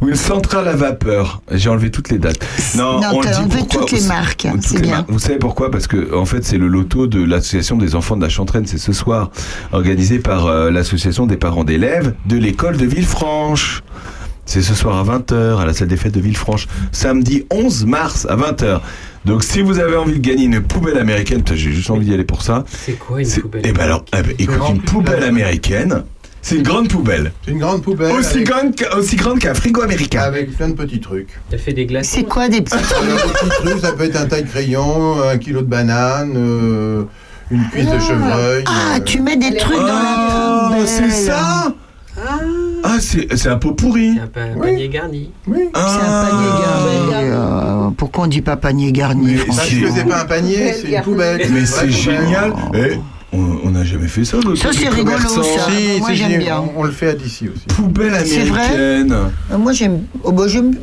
Ou une centrale à vapeur. J'ai enlevé toutes les dates. Non, Non, on dit enlevé pourquoi toutes les marques, toutes c'est les bien. Vous savez pourquoi? Parce que en fait, c'est le loto de l'association des enfants de la Chantraine. C'est ce soir, organisé par euh, l'association des parents d'élèves de l'école de Villefranche. C'est ce soir à 20h à la salle des fêtes de Villefranche. Samedi 11 mars à 20h. Donc si vous avez envie de gagner une poubelle américaine, j'ai juste envie d'y aller pour ça. C'est quoi une poubelle Eh ben alors, eh ben, écoute, une poubelle américaine, c'est une grande poubelle. C'est une grande poubelle. Aussi avec- grande, qu'un- aussi grande qu'un frigo américain. Avec plein de petits trucs. T'as fait des glaces C'est quoi des petits Alors, des petits trucs, ça peut être un taille-crayon, un kilo de banane, euh, une cuisse de chevreuil. Ah, euh, tu mets des trucs dans la Oh, poubelle. c'est ça Ah, c'est c'est un pot pourri. Un pa- un panier garni. Oui. C'est un panier garni. euh, pourquoi on dit pas panier garni Parce franchement que c'est pas un panier, c'est une poubelle. Mais c'est génial. Eh, on n'a jamais fait ça, Ça, c'est rigolo, ça. Si, Moi, j'aime bien. On, on le fait à d'ici aussi. Poubelle C'est vrai américaine. Euh, Moi j'aime. Oh, bah, j'aime.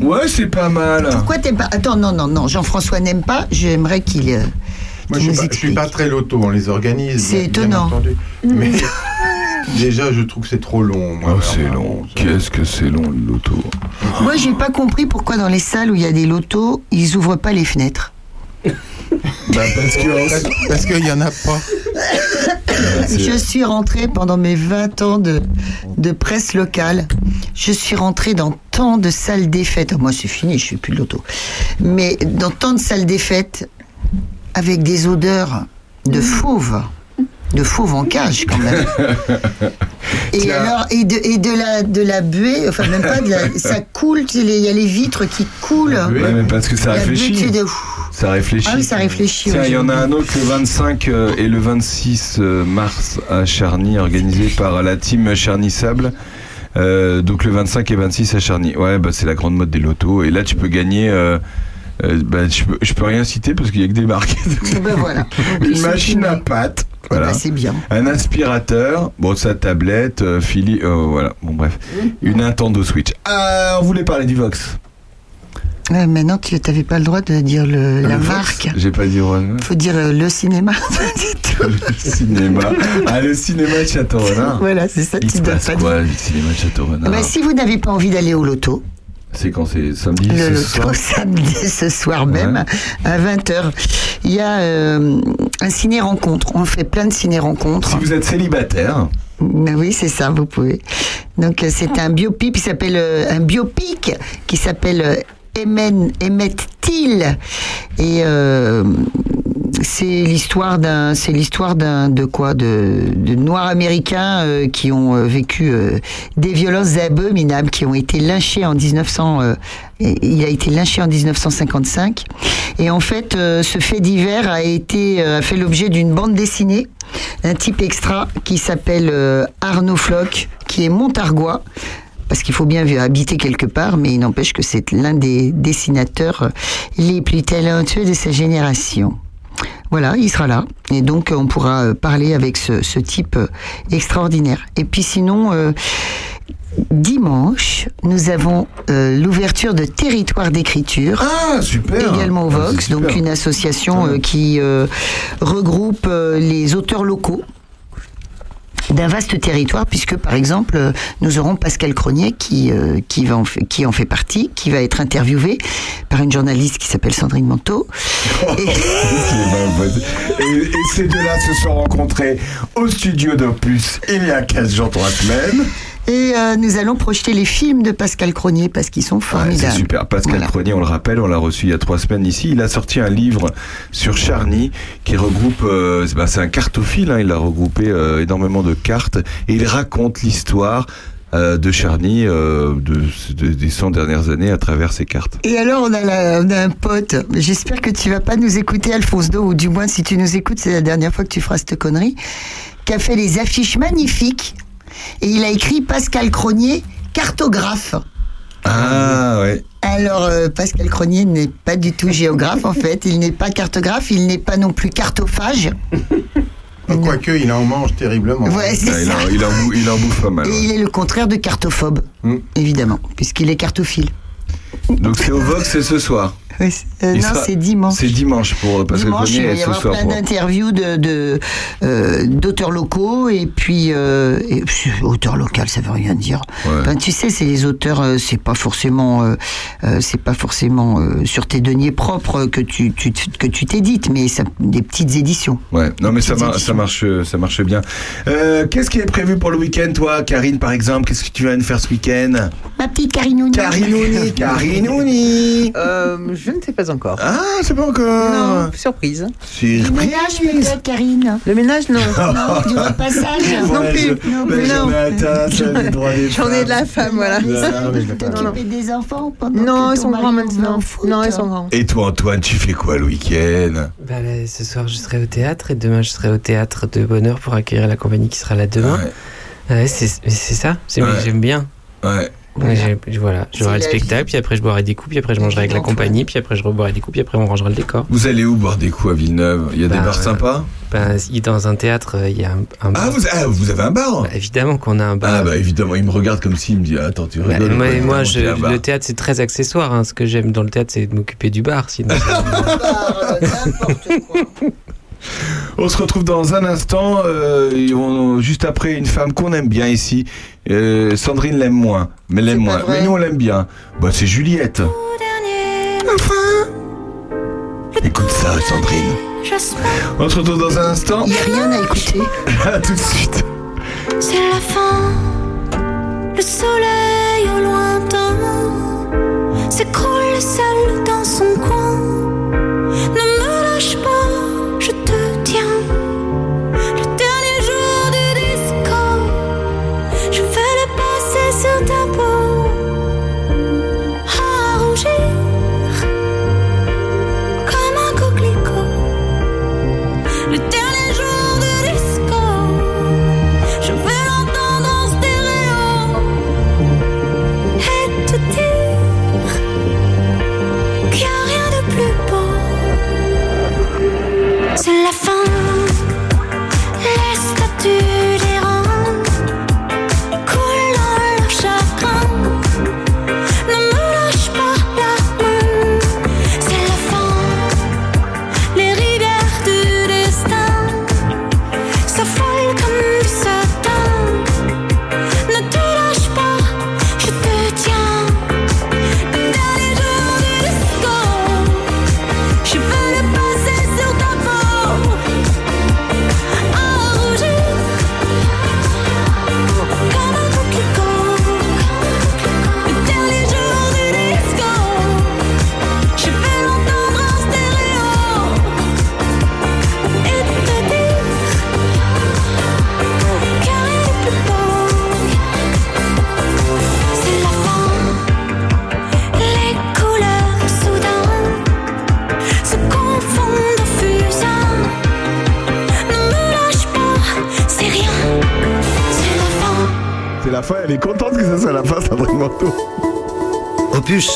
Ouais, c'est pas mal. Pourquoi t'aimes pas Attends, non, non, non. Jean-François n'aime pas. J'aimerais qu'il. euh, Moi, je nous suis, pas, je suis pas très loto, on les organise. C'est étonnant. entendu. Mais (laughs) déjà, je trouve que c'est trop long. moi, Oh, c'est long. Qu'est-ce que c'est long, le loto. Moi, j'ai pas compris pourquoi dans les salles où il y a des lotos, ils ouvrent pas les fenêtres. Bah, parce que. Parce, qu'il y en a pas. Je suis rentrée pendant mes 20 ans de, de presse locale. Je suis rentrée dans tant de salles des fêtes. Moi, c'est fini, je suis plus de loto. Mais dans tant de salles des fêtes, avec des odeurs de fauve. De fauve en cage, quand même. (laughs) Et Tiens. alors, et de, et de la, de la buée, enfin, même pas de la, ça coule, il y a les vitres qui coulent. Ouais, mais parce que ça buée, réfléchit. de- Ça réfléchit. Ah oui, ça réfléchit. Tiens, il y en a un autre le 25 euh, et le 26 euh, mars à Charny, organisé par la team Charny Sable. Euh, donc le 25 et 26 à Charny. Ouais, bah, c'est la grande mode des lotos. Et là, tu peux gagner. euh, euh, bah, je, peux, je peux rien citer parce qu'il y a que des marques. (laughs) Ben voilà. (laughs) Une machine à pâte. Eh Voilà. ben, c'est bien. Un aspirateur, bon sa tablette, euh, Philly, euh, voilà, bon bref, une Nintendo Switch. Ah, on voulait parler du Vox. Ouais, maintenant, tu n'avais pas le droit de dire le, la (laughs) marque. J'ai pas dit ouais, faut dire euh, le cinéma. (laughs) le cinéma. Ah, le cinéma de Château-Renard. voilà, c'est ça, Il tu se passe pas quoi, le cinéma de Château-Renard Bah, si vous n'avez pas envie d'aller au loto, C'est quand c'est samedi le ce loto soir (laughs) samedi ce soir même à 20h, il y a euh, un ciné-rencontre. On fait plein de ciné-rencontres. Si vous êtes célibataire, Ben oui, c'est ça, vous pouvez. Donc euh, c'est un biopic qui s'appelle euh, un biopic qui s'appelle Till et euh, c'est l'histoire d'un c'est l'histoire d'un de quoi de, de noirs américains euh, qui ont euh, vécu euh, des violences abominables qui ont été lynchés en 1900 euh, il a été lynché en 1955 et en fait euh, ce fait divers a été a fait l'objet d'une bande dessinée un type extra qui s'appelle Arnaud Floch qui est montargois parce qu'il faut bien habiter quelque part, mais il n'empêche que c'est l'un des dessinateurs euh, les plus talentueux de sa génération. Voilà, il sera là. Et donc, on pourra euh, parler avec ce, ce type euh, extraordinaire. Et puis sinon, euh, dimanche, nous avons euh, l'ouverture de Territoire d'écriture. Ah, super Également au Ah, Vox, donc une association euh, qui regroupe les auteurs locaux d'un vaste territoire, puisque par exemple, euh, nous aurons Pascal Cronier qui, euh, qui, va en fait, qui en fait partie, qui va être interviewé par une journaliste qui s'appelle Sandrine Manteau. (laughs) et, et ces deux-là se sont rencontrés au studio d'Opus il y a 15 jours, 3 semaines. Et euh, nous allons projeter les films de Pascal Cronier parce qu'ils sont Ouais, formidables. c'est super. Pascal Voilà. Cronier, on le rappelle, on l'a reçu il y a trois semaines ici. Il a sorti un livre sur Charny qui regroupe, euh, c'est bah, c'est un cartophile, hein, il a regroupé euh, énormément de cartes et il raconte l'histoire euh, de Charny euh, de, de- des 100 dernières années à travers ses cartes. Et alors, on a, la- on a un pote. J'espère que tu vas pas nous écouter, Alphonse Do, ou du moins, si tu nous écoutes, c'est la dernière fois que tu feras cette connerie, qui a fait les affiches magnifiques. Et il a écrit Pascal Cronier, cartographe. Ah ouais. Alors, euh, Pascal Cronier n'est pas du tout géographe, en fait. Il n'est pas cartographe, il n'est pas non plus cartophage. (laughs) Quoique, il en mange terriblement. Ouais, c'est Ah, il, ça. en, il, en bou- il en bouffe pas mal. Et ouais. il est le contraire de cartophobe, Hmm. évidemment, puisqu'il est cartophile. Donc c'est au Vox, c'est ce soir. Euh, Il non, sera- c'est dimanche. C'est dimanche pour Pascal Dimanche, il Cronier va et y ce avoir soir plein d'interviews de, euh, d'auteurs locaux et puis euh, et, pff, auteur local, ça veut rien dire. Ouais. Enfin, tu sais, c'est les auteurs, euh, c'est pas forcément, c'est pas forcément euh, sur tes deniers propres que tu, tu que tu t'édites, mais ça, des petites éditions. Ouais, non mais ça, mar- ça marche, ça marche bien. Euh, Qu'est-ce qui est prévu pour le week-end, toi, Karine, par exemple? Qu'est-ce que tu vas nous faire ce week-end? Ma petite Carinouni. Carinouni, Carinouni. (laughs) Je ne sais pas encore. Ah, c'est pas encore. Non, surprise. Surprise. ménage peut-être, Karine. Le ménage, non. (laughs) Non, du repassage. non Ouais, plus. je- Non, plus, non. femmes. de la femme, voilà. T'occuper des enfants pendant Non, que ils sont grands maintenant. Non, ils sont grands. Et toi, Antoine, tu fais quoi le week-end? Bah, là, ce soir, je serai au théâtre et demain, je serai au théâtre de Bonheur pour accueillir la compagnie qui sera là demain. Ouais, c'est c'est ça. C'est- Ouais. J'aime bien. Ouais. J'ai- voilà, j'aurai le spectacle, puis après je boirai des coups, puis après je mangerai avec la compagnie, puis après je reboirai des coups, puis après on rangera le décor. Vous allez où boire des coups à Villeneuve? Il y a des Bah, bars sympas? Bah, dans un théâtre, euh, il y a un, un bar. ah vous, ah, vous avez un bar? Bah, évidemment qu'on a un bar. Ah bah évidemment, il me regarde comme s'il me dit Attends, tu Bah, rigoles moi, quoi, je- le théâtre c'est très accessoire. hein. Ce que j'aime dans le théâtre, c'est de m'occuper du bar. Sinon, (laughs) On se retrouve dans un instant, euh, on- juste après une femme qu'on aime bien ici. Euh, Sandrine l'aime moins, mais l'aime moins. vrai. Mais nous on l'aime bien. Bah c'est Juliette. Écoute ça, Sandrine. On se retrouve dans un instant. N'y a rien à écouter. (laughs) À tout de suite. C'est la fin, le soleil au lointain s'écroule dans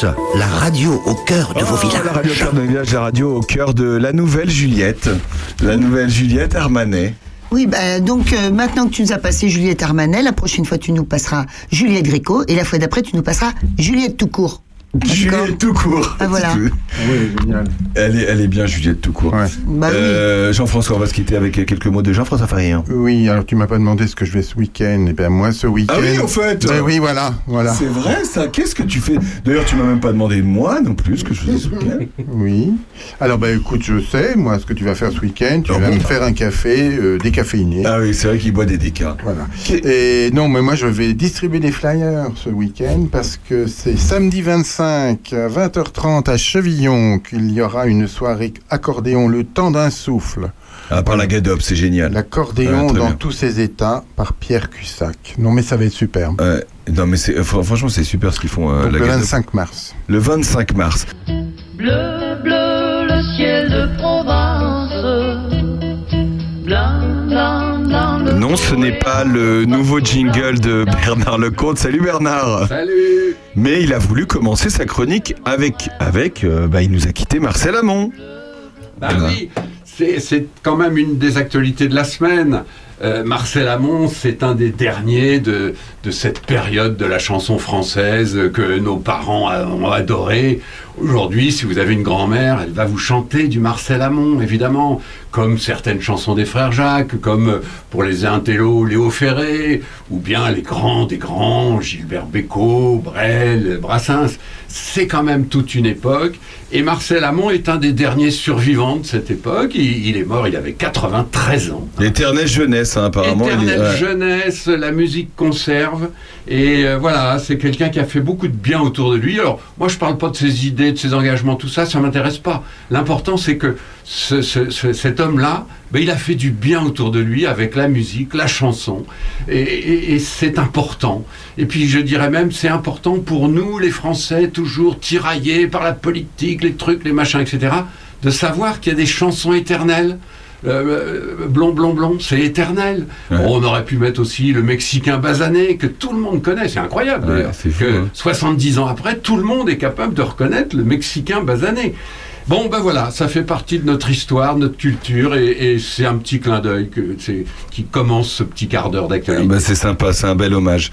La radio au cœur de vos Oh, La radio au villages. cœur de village, la radio au cœur de la nouvelle Juliette. La nouvelle Juliette Armanet. Oui, bah, donc euh, maintenant que tu nous as passé Juliette Armanet, la prochaine fois tu nous passeras Juliette Gréco et la fois d'après tu nous passeras Juliette tout court. Juliette tout court. Ah, voilà. Oui, génial. Elle est, elle est bien Juliette tout court. Bah oui. Euh, Jean-François, on va se quitter avec quelques mots de Jean-François Farrier. Oui, alors tu m'as pas demandé ce que je vais ce week-end. Eh bien, moi, ce week-end. Ah oui, en fait. Ben oui, voilà, voilà. C'est vrai ça. Qu'est-ce que tu fais? D'ailleurs, tu m'as même pas demandé de moi non plus ce que je faisais ce week-end. (laughs) Oui. Alors, bah écoute, je sais, moi, ce que tu vas faire ce week-end. Tu Ah vas bon me faire un café euh, décaféiné. Ah oui, c'est vrai qu'il boit des décas. Voilà. Et non, mais moi, je vais distribuer des flyers ce week-end parce que c'est samedi 25 à 20h30 à Chevillon qu'il y aura une soirée accordéon le temps d'un souffle. À part la Gadop, c'est génial. L'accordéon Ouais, très dans bien. tous ses états par Pierre Cussac. Non, mais ça va être superbe. Ouais. Non, mais c'est, euh, fr- franchement, c'est super ce qu'ils font. euh, Donc, la le Gadop. 25 mars. Le 25 mars. Bleu, bleu, Non, ce n'est pas le nouveau jingle de Bernard Lecomte. Salut Bernard. Salut. Mais il a voulu commencer sa chronique avec, avec, euh, bah, il nous a quitté Marcel Amont. Bah oui, c'est c'est quand même une des actualités de la semaine. Euh, Marcel Amont, c'est un des derniers de, de cette période de la chanson française que nos parents ont adoré. Aujourd'hui, si vous avez une grand-mère, elle va vous chanter du Marcel Amont, évidemment, comme certaines chansons des frères Jacques, comme pour les intellos Léo Ferré, ou bien les grands des grands, Gilbert Bécaud, Brel, Brassens. C'est quand même toute une époque. Et Marcel Amont est un des derniers survivants de cette époque. Il, il est mort, il avait 93 ans. L'éternelle jeunesse, hein, apparemment. il est- Éternelle jeunesse, la musique conserve. Et euh, voilà, c'est quelqu'un qui a fait beaucoup de bien autour de lui. Alors, moi, je parle pas de ses idées, de ses engagements, tout ça, ça m'intéresse pas. L'important, c'est que ce- ce- ce- cet homme-là, ben, il a fait du bien autour de lui avec la musique, la chanson. Et, et- et c'est important. Et puis, je dirais même, c'est important pour nous, les Français, toujours tiraillés par la politique, les trucs, les machins, etc., de savoir qu'il y a des chansons éternelles. Euh, blond, blond, blond, c'est éternel. Bon, on aurait pu mettre aussi le Mexicain basané, que tout le monde connaît, c'est incroyable Ouais, d'ailleurs. c'est fou, que hein. 70 ans après, tout le monde est capable de reconnaître le Mexicain basané. Bon, ben voilà, ça fait partie de notre histoire, notre culture, et, et c'est un petit clin d'œil que, c'est- qui commence ce petit quart d'heure d'actualité. bah, c'est sympa, c'est un bel hommage.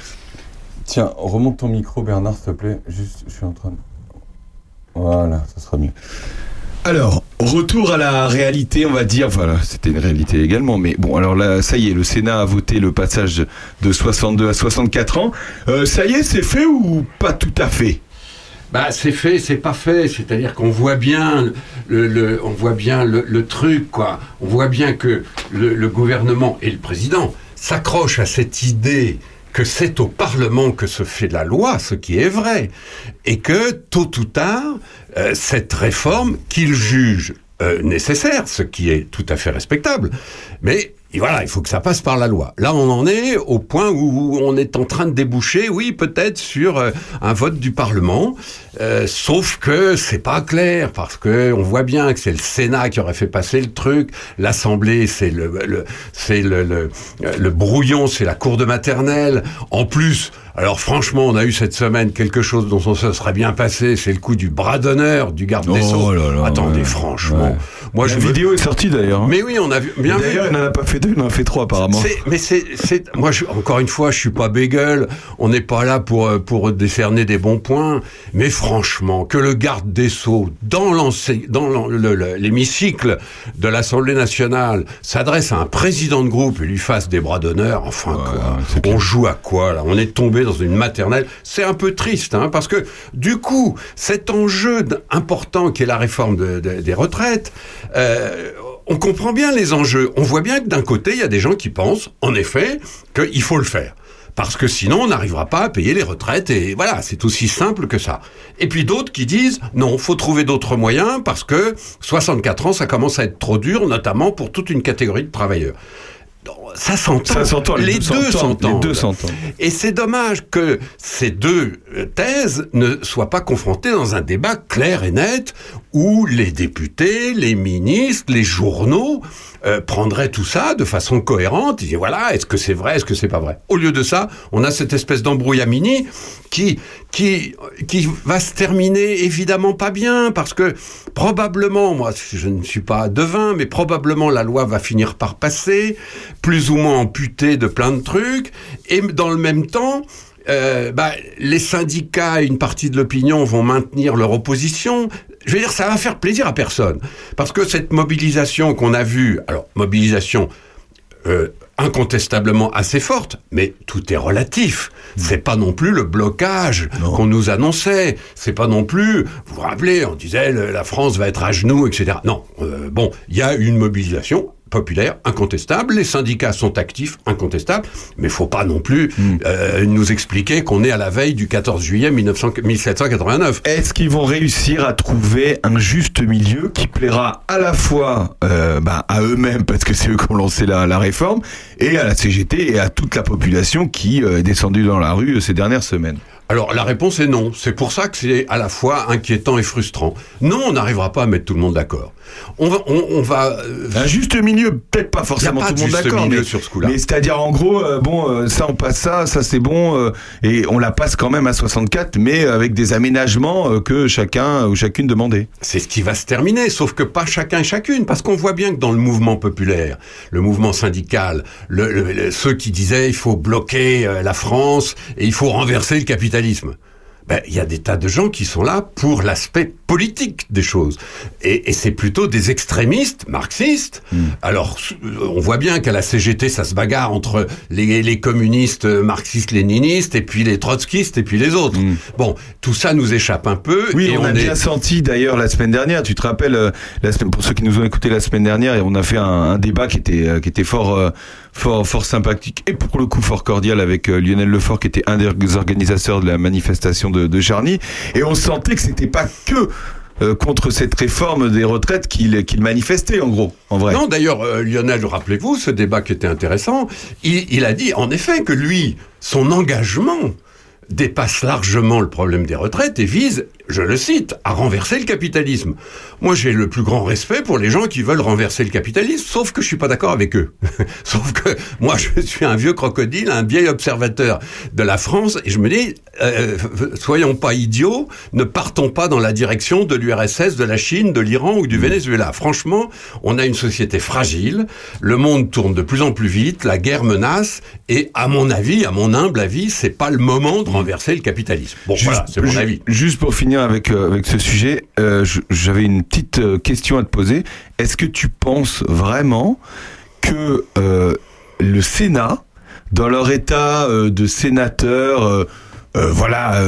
Tiens, remonte ton micro, Bernard, s'il te plaît. Juste, je suis en train de. Voilà, ça sera mieux. Alors, retour à la réalité, on va dire. Voilà, c'était une réalité également, mais bon, alors là, ça y est, le Sénat a voté le passage de 62 à 64 ans. Euh, ça y est, c'est fait ou pas tout à fait? Bah, c'est fait, c'est pas fait. C'est-à-dire qu'on voit bien le, on voit bien le, truc, quoi. On voit bien que le gouvernement et le président s'accrochent à cette idée que c'est au Parlement que se fait la loi, ce qui est vrai, et que tôt ou tard, euh, cette réforme qu'ils jugent euh, nécessaire, ce qui est tout à fait respectable, mais et voilà, il faut que ça passe par la loi. Là, on en est au point où on est en train de déboucher, oui, peut-être sur euh, un vote du Parlement, euh, sauf que c'est pas clair parce que on voit bien que c'est le Sénat qui aurait fait passer le truc, l'Assemblée c'est le, le c'est le, le, le brouillon, c'est la cour de maternelle. En plus, alors franchement, on a eu cette semaine quelque chose dont on se serait bien passé, c'est le coup du bras d'honneur du garde des Oh Sceaux. là là, Attendez, ouais. franchement, Ouais. moi La je veux- vidéo est sortie d'ailleurs. hein. Mais oui, on a vu bien vu. D'ailleurs, il n'en a pas fait deux, il en a fait trois apparemment. Mais c'est, c'est, moi, je- encore une fois, je suis pas bégueule. On n'est pas là pour euh, pour décerner des bons points. Mais franchement, que le garde des sceaux dans dans l'hémicycle de l'Assemblée nationale s'adresse à un président de groupe et lui fasse des bras d'honneur. Enfin, quoi. On joue à quoi là? On est tombé dans une maternelle. C'est un peu triste, hein, parce que du coup, cet enjeu important qui est la réforme de- de- des retraites. euh, on comprend bien les enjeux. On voit bien que d'un côté, il y a des gens qui pensent, en effet, qu'il faut le faire. Parce que sinon, on n'arrivera pas à payer les retraites et voilà, c'est aussi simple que ça. Et puis d'autres qui disent, non, faut trouver d'autres moyens parce que 64 ans, ça commence à être trop dur, notamment pour toute une catégorie de travailleurs. Ça s'entend. Les Les deux s'entendent. Et c'est dommage que ces deux thèses ne soient pas confrontées dans un débat clair et net où les députés, les ministres, les journaux euh, prendraient tout ça de façon cohérente. Ils disent voilà, est-ce que c'est vrai, est-ce que c'est pas vrai? Au lieu de ça, on a cette espèce d'embrouillamini qui qui qui va se terminer évidemment pas bien parce que probablement, moi je ne suis pas devin, mais probablement la loi va finir par passer plus ou moins amputé de plein de trucs, et dans le même temps, euh, bah, les syndicats et une partie de l'opinion vont maintenir leur opposition. Je veux dire, ça va faire plaisir à personne. Parce que cette mobilisation qu'on a vue, alors mobilisation euh, incontestablement assez forte, mais tout est relatif. C'est pas non plus le blocage qu'on nous annonçait. C'est pas non plus, vous vous rappelez, on disait le- la France va être à genoux, etc. Non, euh, bon, il y a une mobilisation populaire, incontestable. Les syndicats sont actifs, incontestables. Mais faut pas non plus euh, nous expliquer qu'on est à la veille du 14 juillet 1900 1789. Est-ce qu'ils vont réussir à trouver un juste milieu qui plaira à la fois euh, bah, à eux-mêmes, parce que c'est eux qui ont lancé la, la réforme, et à la CGT et à toute la population qui euh, est descendue dans la rue ces dernières semaines? Alors la réponse est non. C'est pour ça que c'est à la fois inquiétant et frustrant. Non, on n'arrivera pas à mettre tout le monde d'accord. On va, on, on va. euh, Un juste milieu, peut-être pas forcément pas tout le monde d'accord, mais, sur ce coup-là. mais c'est-à-dire en gros, euh, bon, euh, ça on passe ça, ça c'est bon, euh, et on la passe quand même à 64, mais avec des aménagements que chacun ou chacune demandait. C'est ce qui va se terminer, sauf que pas chacun et chacune, parce qu'on voit bien que dans le mouvement populaire, le mouvement syndical, le- le- le- ceux qui disaient il faut bloquer la France et il faut renverser le capitalisme. Ben, il y a des tas de gens qui sont là pour l'aspect politique des choses. Et, et c'est plutôt des extrémistes marxistes. Alors, euh, on voit bien qu'à la CGT, ça se bagarre entre les, les communistes marxistes-léninistes et puis les trotskistes et puis les autres. Bon, tout ça nous échappe un peu. Oui, et on, a est... bien senti d'ailleurs la semaine dernière. Tu te rappelles, euh, la semaine, pour ceux qui nous ont écouté la semaine dernière, et on a fait un, un débat qui était euh, qui était fort euh, fort fort sympathique et pour le coup fort cordial avec euh, Lionel Lefort qui était un des organisateurs de la manifestation de, de Charny. Et on sentait que c'était pas que euh, contre cette réforme des retraites qu'il qu'il manifestait en gros, en vrai. Non, d'ailleurs, euh, Lionel, rappelez-vous, ce débat qui était intéressant, il, il a dit en effet que lui, son engagement dépasse largement le problème des retraites et vise, je le cite, à renverser le capitalisme. Moi, j'ai le plus grand respect pour les gens qui veulent renverser le capitalisme, sauf que je suis pas d'accord avec eux. (laughs) sauf que moi, je suis un vieux crocodile, un vieil observateur de la France, et je me dis, euh, soyons pas idiots, ne partons pas dans la direction de l'URSS, de la Chine, de l'Iran ou du Venezuela. Franchement, on a une société fragile, le monde tourne de plus en plus vite, la guerre menace, et à mon avis, à mon humble avis, c'est pas le moment de renverser le capitalisme. Bon, voilà, c'est mon avis. Juste pour finir avec, euh, avec ce sujet, euh, j'avais une petite euh, question à te poser. Est-ce que tu penses vraiment que le Sénat, dans leur état de sénateur, voilà,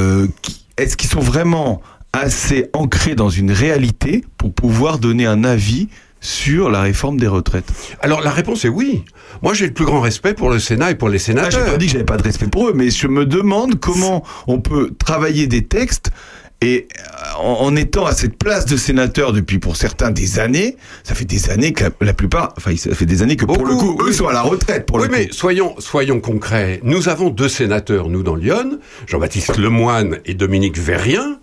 est-ce qu'ils sont vraiment assez ancrés dans une réalité pour pouvoir donner un avis sur la réforme des retraites? Alors la réponse est oui. Moi j'ai le plus grand respect pour le Sénat et pour les Ah, sénateurs. j'ai pas dit que j'avais pas de respect pour eux, mais je me demande comment on peut travailler des textes et euh, en, en étant à cette place de sénateur depuis pour certains des années, ça fait des années que la, la plupart, enfin ça fait des années que pour le coup eux sont à la retraite pour oui, le mais coup. soyons, soyons concrets. Nous avons deux sénateurs, nous, dans Lyon, Jean-Baptiste Lemoine et Dominique Verrien.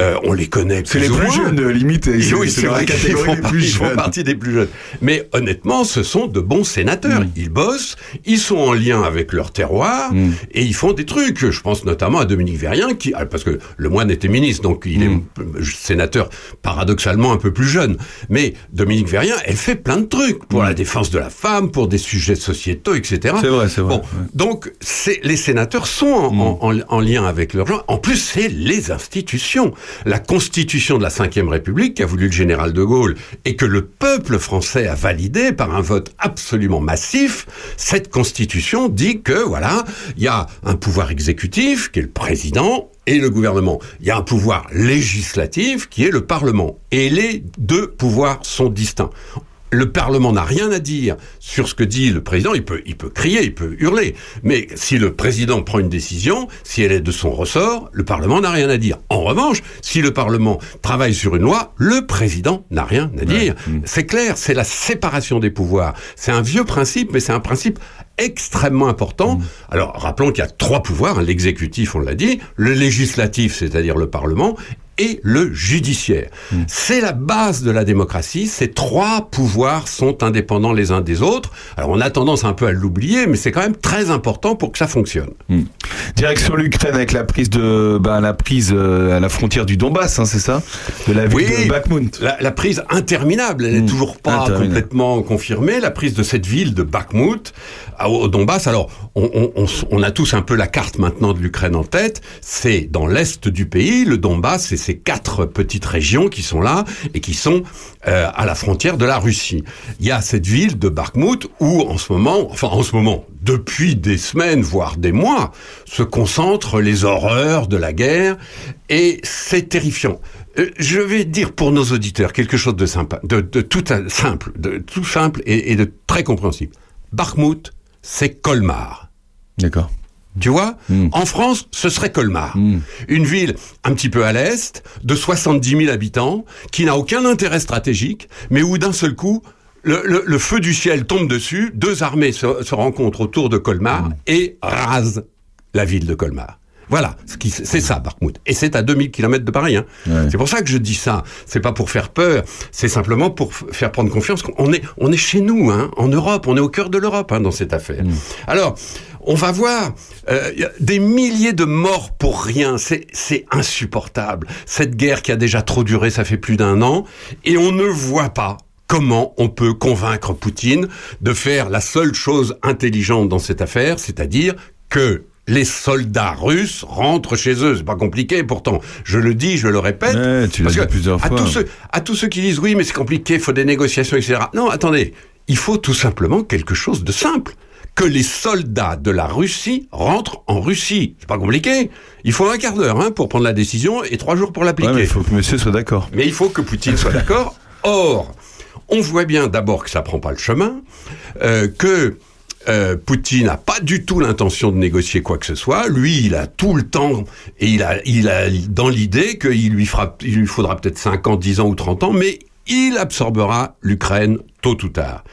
Euh, on les connaît C'est les plus jeunes, limite, et oui, c'est la catégorie des ils font partie des plus jeunes. Mais honnêtement, ce sont de bons sénateurs. Mm. Ils bossent, ils sont en lien avec leur terroir Mm. et ils font des trucs. Je pense notamment à Dominique Verrien, qui, ah, parce que le moine était ministre, donc il Mm. est euh, sénateur paradoxalement un peu plus jeune. Mais Dominique Verrien, elle fait plein de trucs pour la défense de la femme, pour des sujets sociétaux, etc. Mm. C'est vrai, c'est vrai. Bon, donc c'est les sénateurs sont en, Mm. en- en- en lien avec leurs gens. En plus, c'est les institutions. La Constitution de la Ve République qu'a voulu le général de Gaulle et que le peuple français a validé par un vote absolument massif. Cette Constitution dit que voilà, il y a un pouvoir exécutif qui est le président et le gouvernement. Il y a un pouvoir législatif qui est le Parlement. Et les deux pouvoirs sont distincts. Le Parlement n'a rien à dire sur ce que dit le président. Il peut, il peut crier, il peut hurler. Mais si le président prend une décision, si elle est de son ressort, le Parlement n'a rien à dire. En revanche, si le Parlement travaille sur une loi, le président n'a rien à dire. C'est clair, c'est la séparation des pouvoirs. C'est un vieux principe, mais c'est un principe extrêmement important. Alors, rappelons qu'il y a trois pouvoirs. hein. L'exécutif, on l'a dit, le législatif, c'est-à-dire le Parlement, et le judiciaire. C'est la base de la démocratie. Ces trois pouvoirs sont indépendants les uns des autres. Alors on a tendance un peu à l'oublier, mais c'est quand même très important pour que ça fonctionne. Direction l'Ukraine avec la prise de, bah, la prise euh, à la frontière du Donbass, hein, c'est ça, de la ville Oui, de Bakhmut. La, la prise interminable, elle n'est toujours pas complètement confirmée. La prise de cette ville de Bakhmut au Donbass. Alors, on, on- on s- on a tous un peu la carte maintenant de l'Ukraine en tête. C'est dans l'est du pays, le Donbass, c'est ces quatre petites régions qui sont là et qui sont euh, à la frontière de la Russie. Il y a cette ville de Bakhmut où, en ce moment, enfin en ce moment, depuis des semaines, voire des mois, se concentrent les horreurs de la guerre et c'est terrifiant. Euh, Je vais dire pour nos auditeurs quelque chose de sympa, de, tout simple, de tout simple et, et de très compréhensible. Bakhmut, c'est Colmar. D'accord. Tu vois En France, ce serait Colmar. Une ville un petit peu à l'est, de 70 000 habitants, qui n'a aucun intérêt stratégique, mais où d'un seul coup, le, le- le feu du ciel tombe dessus, deux armées se, se rencontrent autour de Colmar et rasent la ville de Colmar. Voilà, c'est ça, Bakhmut. Et c'est à 2000 km de Paris. hein. C'est pour ça que je dis ça. C'est pas pour faire peur, c'est simplement pour faire prendre confiance. qu'on est, on est chez nous, hein, en Europe, on est au cœur de l'Europe hein, dans cette affaire. Alors, on va voir euh, des milliers de morts pour rien. C'est, c'est insupportable. Cette guerre qui a déjà trop duré, ça fait plus d'un an, et on ne voit pas comment on peut convaincre Poutine de faire la seule chose intelligente dans cette affaire, c'est-à-dire que les soldats russes rentrent chez eux. C'est pas compliqué, pourtant. Je le dis, je le répète. Ouais, tu parce dit que plusieurs à fois. tous ceux, à tous ceux qui disent oui, mais c'est compliqué, il faut des négociations, etc. Non, attendez. Il faut tout simplement quelque chose de simple. Que les soldats de la Russie rentrent en Russie. C'est pas compliqué. Il faut un quart d'heure hein, pour prendre la décision et trois jours pour l'appliquer. Ouais, il faut que monsieur soit d'accord. Mais il faut que Poutine soit d'accord. Or, on voit bien d'abord que ça prend pas le chemin, euh, que euh, Poutine n'a pas du tout l'intention de négocier quoi que ce soit. Lui, il a tout le temps et il a, il a dans l'idée qu'il lui fera, il lui faudra peut-être 5 ans, 10 ans ou 30 ans, mais il absorbera l'Ukraine tôt ou tard.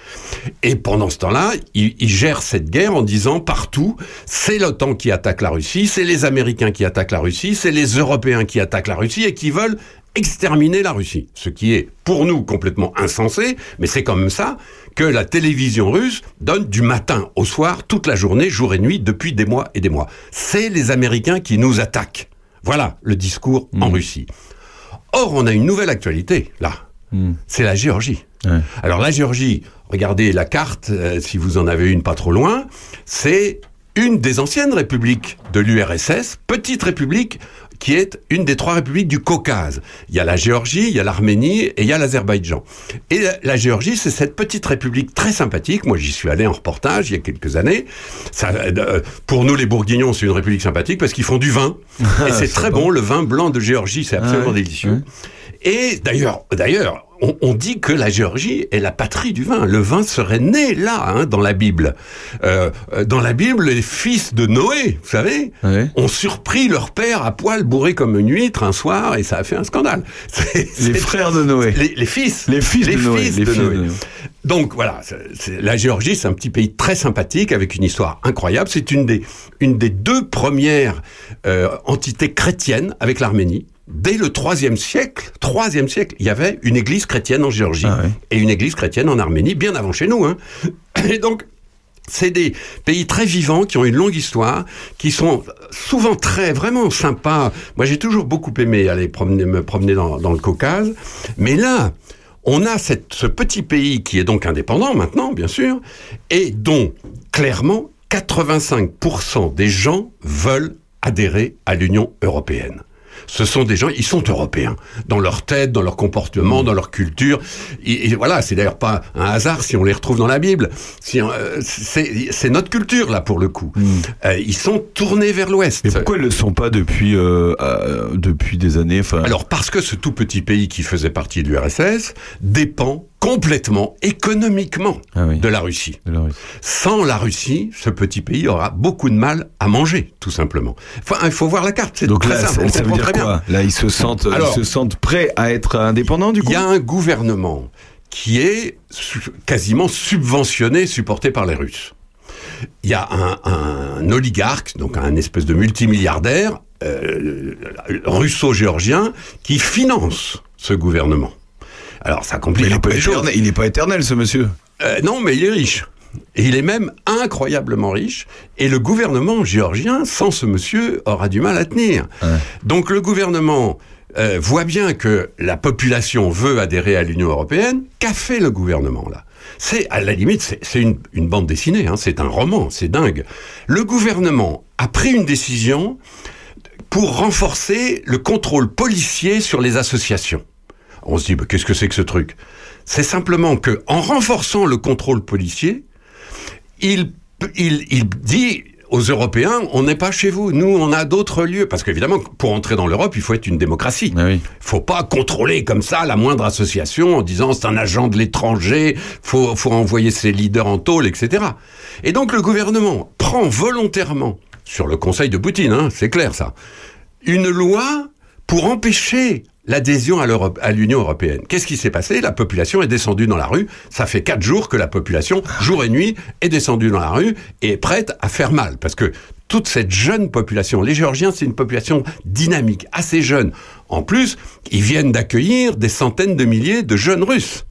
Et pendant ce temps-là, il, il gère cette guerre en disant partout, c'est l'OTAN qui attaque la Russie, c'est les Américains qui attaquent la Russie, c'est les Européens qui attaquent la Russie et qui veulent exterminer la Russie. Ce qui est pour nous complètement insensé, mais c'est comme ça que la télévision russe donne du matin au soir, toute la journée, jour et nuit, depuis des mois et des mois. C'est les Américains qui nous attaquent. Voilà le discours en Russie. Or, on a une nouvelle actualité, là. C'est la Géorgie. Alors la Géorgie, regardez la carte, euh, si vous en avez une pas trop loin, c'est une des anciennes républiques de l'URSS, petite république qui est une des trois républiques du Caucase. Il y a la Géorgie, il y a l'Arménie et il y a l'Azerbaïdjan. Et la, Géorgie, c'est cette petite république très sympathique. Moi, j'y suis allé en reportage il y a quelques années. Ça, euh, pour nous, les Bourguignons, c'est une république sympathique parce qu'ils font du vin. (laughs) et c'est très bon. bon. Le vin blanc de Géorgie, c'est absolument Ah ouais. délicieux. Et d'ailleurs, d'ailleurs, on, on dit que la Géorgie est la patrie du vin. Le vin serait né là, hein, dans la Bible. Euh, euh, dans la Bible, les fils de Noé, vous savez, ont surpris leur père à poil bourré comme une huître un soir, et ça a fait un scandale. (laughs) Les frères de Noé. Les, les fils. Les fils de Noé, fils les de fils de Noé. Donc voilà, la Géorgie, c'est un petit pays très sympathique avec une histoire incroyable. C'est une des, une des deux premières euh, entités chrétiennes avec l'Arménie. Dès le troisième siècle, troisième siècle, il y avait une église chrétienne en Géorgie et une église chrétienne en Arménie, bien avant chez nous. Hein. (coughs) Et donc, c'est des pays très vivants qui ont une longue histoire, qui sont souvent très, vraiment sympas. Moi, j'ai toujours beaucoup aimé aller promener, me promener dans, dans le Caucase. Mais là, on a cette, ce petit pays qui est donc indépendant maintenant, bien sûr, et dont, clairement, 85% des gens veulent adhérer à l'Union européenne. Ce sont des gens, ils sont européens, dans leur tête, dans leur comportement, dans leur culture. Et, et voilà, c'est d'ailleurs pas un hasard si on les retrouve dans la Bible. Si, euh, c'est notre culture là pour le coup. Euh, ils sont tournés vers l'Ouest. Mais pourquoi ils ne le sont pas depuis, euh, depuis des années. Alors parce que ce tout petit pays qui faisait partie de l'URSS dépend complètement économiquement Ah de la Russie. Sans la Russie, ce petit pays aura beaucoup de mal à manger, tout simplement. Enfin, il faut voir la carte. C'est Donc très là, simple. ça, veut dire quoi? Là, ils se sentent, Alors- ils se sentent prêts à être indépendants du coup? Il y a un gouvernement qui est quasiment subventionné, supporté par les Russes. Il y a un, un oligarque, donc un espèce de multimilliardaire, euh, russo-géorgien qui finance ce gouvernement. Alors ça complique un peu les choses. il est pas éternel, ce monsieur. Euh, non, mais il est riche. Et il est même incroyablement riche. Et le gouvernement géorgien, sans ce monsieur, aura du mal à tenir. Donc le gouvernement euh, voit bien que la population veut adhérer à l'Union européenne. Qu'a fait le gouvernement là? C'est à la limite, c'est c'est une, une bande dessinée. hein, c'est un roman. C'est dingue. Le gouvernement a pris une décision pour renforcer le contrôle policier sur les associations. On se dit, bah, qu'est-ce que c'est que ce truc? C'est simplement que, en renforçant le contrôle policier, il, il, il dit aux Européens, on n'est pas chez vous, nous on a d'autres lieux. Parce qu'évidemment, pour entrer dans l'Europe, il faut être une démocratie. Il faut pas contrôler comme ça la moindre association en disant c'est un agent de l'étranger, faut, faut envoyer ses leaders en tôle, etc. Et donc le gouvernement prend volontairement, sur le conseil de Poutine, hein, c'est clair ça, une loi pour empêcher l'adhésion à l'Europe- à l'Union européenne. Qu'est-ce qui s'est passé? La population est descendue dans la rue. Ça fait quatre jours que la population, jour et nuit, est descendue dans la rue et est prête à faire mal. Parce que toute cette jeune population, les Géorgiens, c'est une population dynamique, assez jeune. En plus, ils viennent d'accueillir des centaines de milliers de jeunes Russes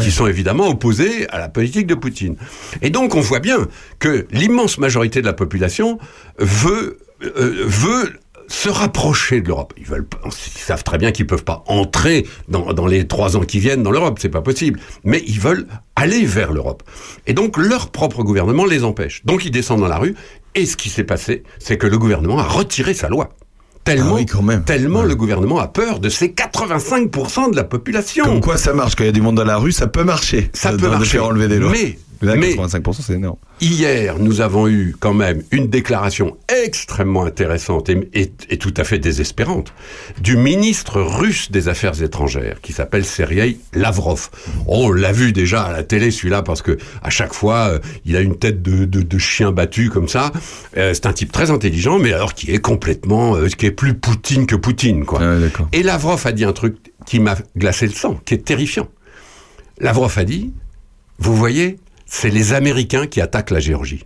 qui sont évidemment opposés à la politique de Poutine. Et donc on voit bien que l'immense majorité de la population veut, euh, veut se rapprocher de l'Europe. Ils veulent, ils savent très bien qu'ils peuvent pas entrer dans, dans les trois ans qui viennent dans l'Europe, c'est pas possible. Mais ils veulent aller vers l'Europe. Et donc leur propre gouvernement les empêche. Donc ils descendent dans la rue. Et ce qui s'est passé, c'est que le gouvernement a retiré sa loi. Tellement, tellement le gouvernement a peur de ces 85% de la population. Comme quoi ça marche, quand il y a du monde dans la rue, ça peut marcher. Ça peut marcher. faire enlever des lois. Mais- Là, mais- 85%, c'est énorme. Hier, nous avons eu quand même une déclaration extrêmement intéressante et, et- et tout à fait désespérante du ministre russe des Affaires étrangères qui s'appelle Sergei Lavrov. On l'a vu déjà à la télé celui-là parce que à chaque fois euh, il a une tête de, de- de chien battu comme ça. Euh, c'est un type très intelligent mais alors qui est complètement, euh, qui est plus Poutine que Poutine quoi. et Lavrov a dit un truc qui m'a glacé le sang, qui est terrifiant. Lavrov a dit, vous voyez, c'est les Américains qui attaquent la Géorgie.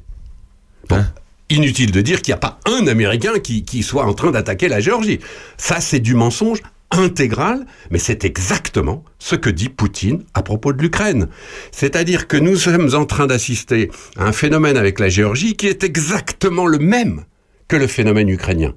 Bon, inutile de dire qu'il n'y a pas un Américain qui, qui soit en train d'attaquer la Géorgie. Ça, c'est du mensonge intégral, mais c'est exactement ce que dit Poutine à propos de l'Ukraine. C'est-à-dire que nous sommes en train d'assister à un phénomène avec la Géorgie qui est exactement le même que le phénomène ukrainien.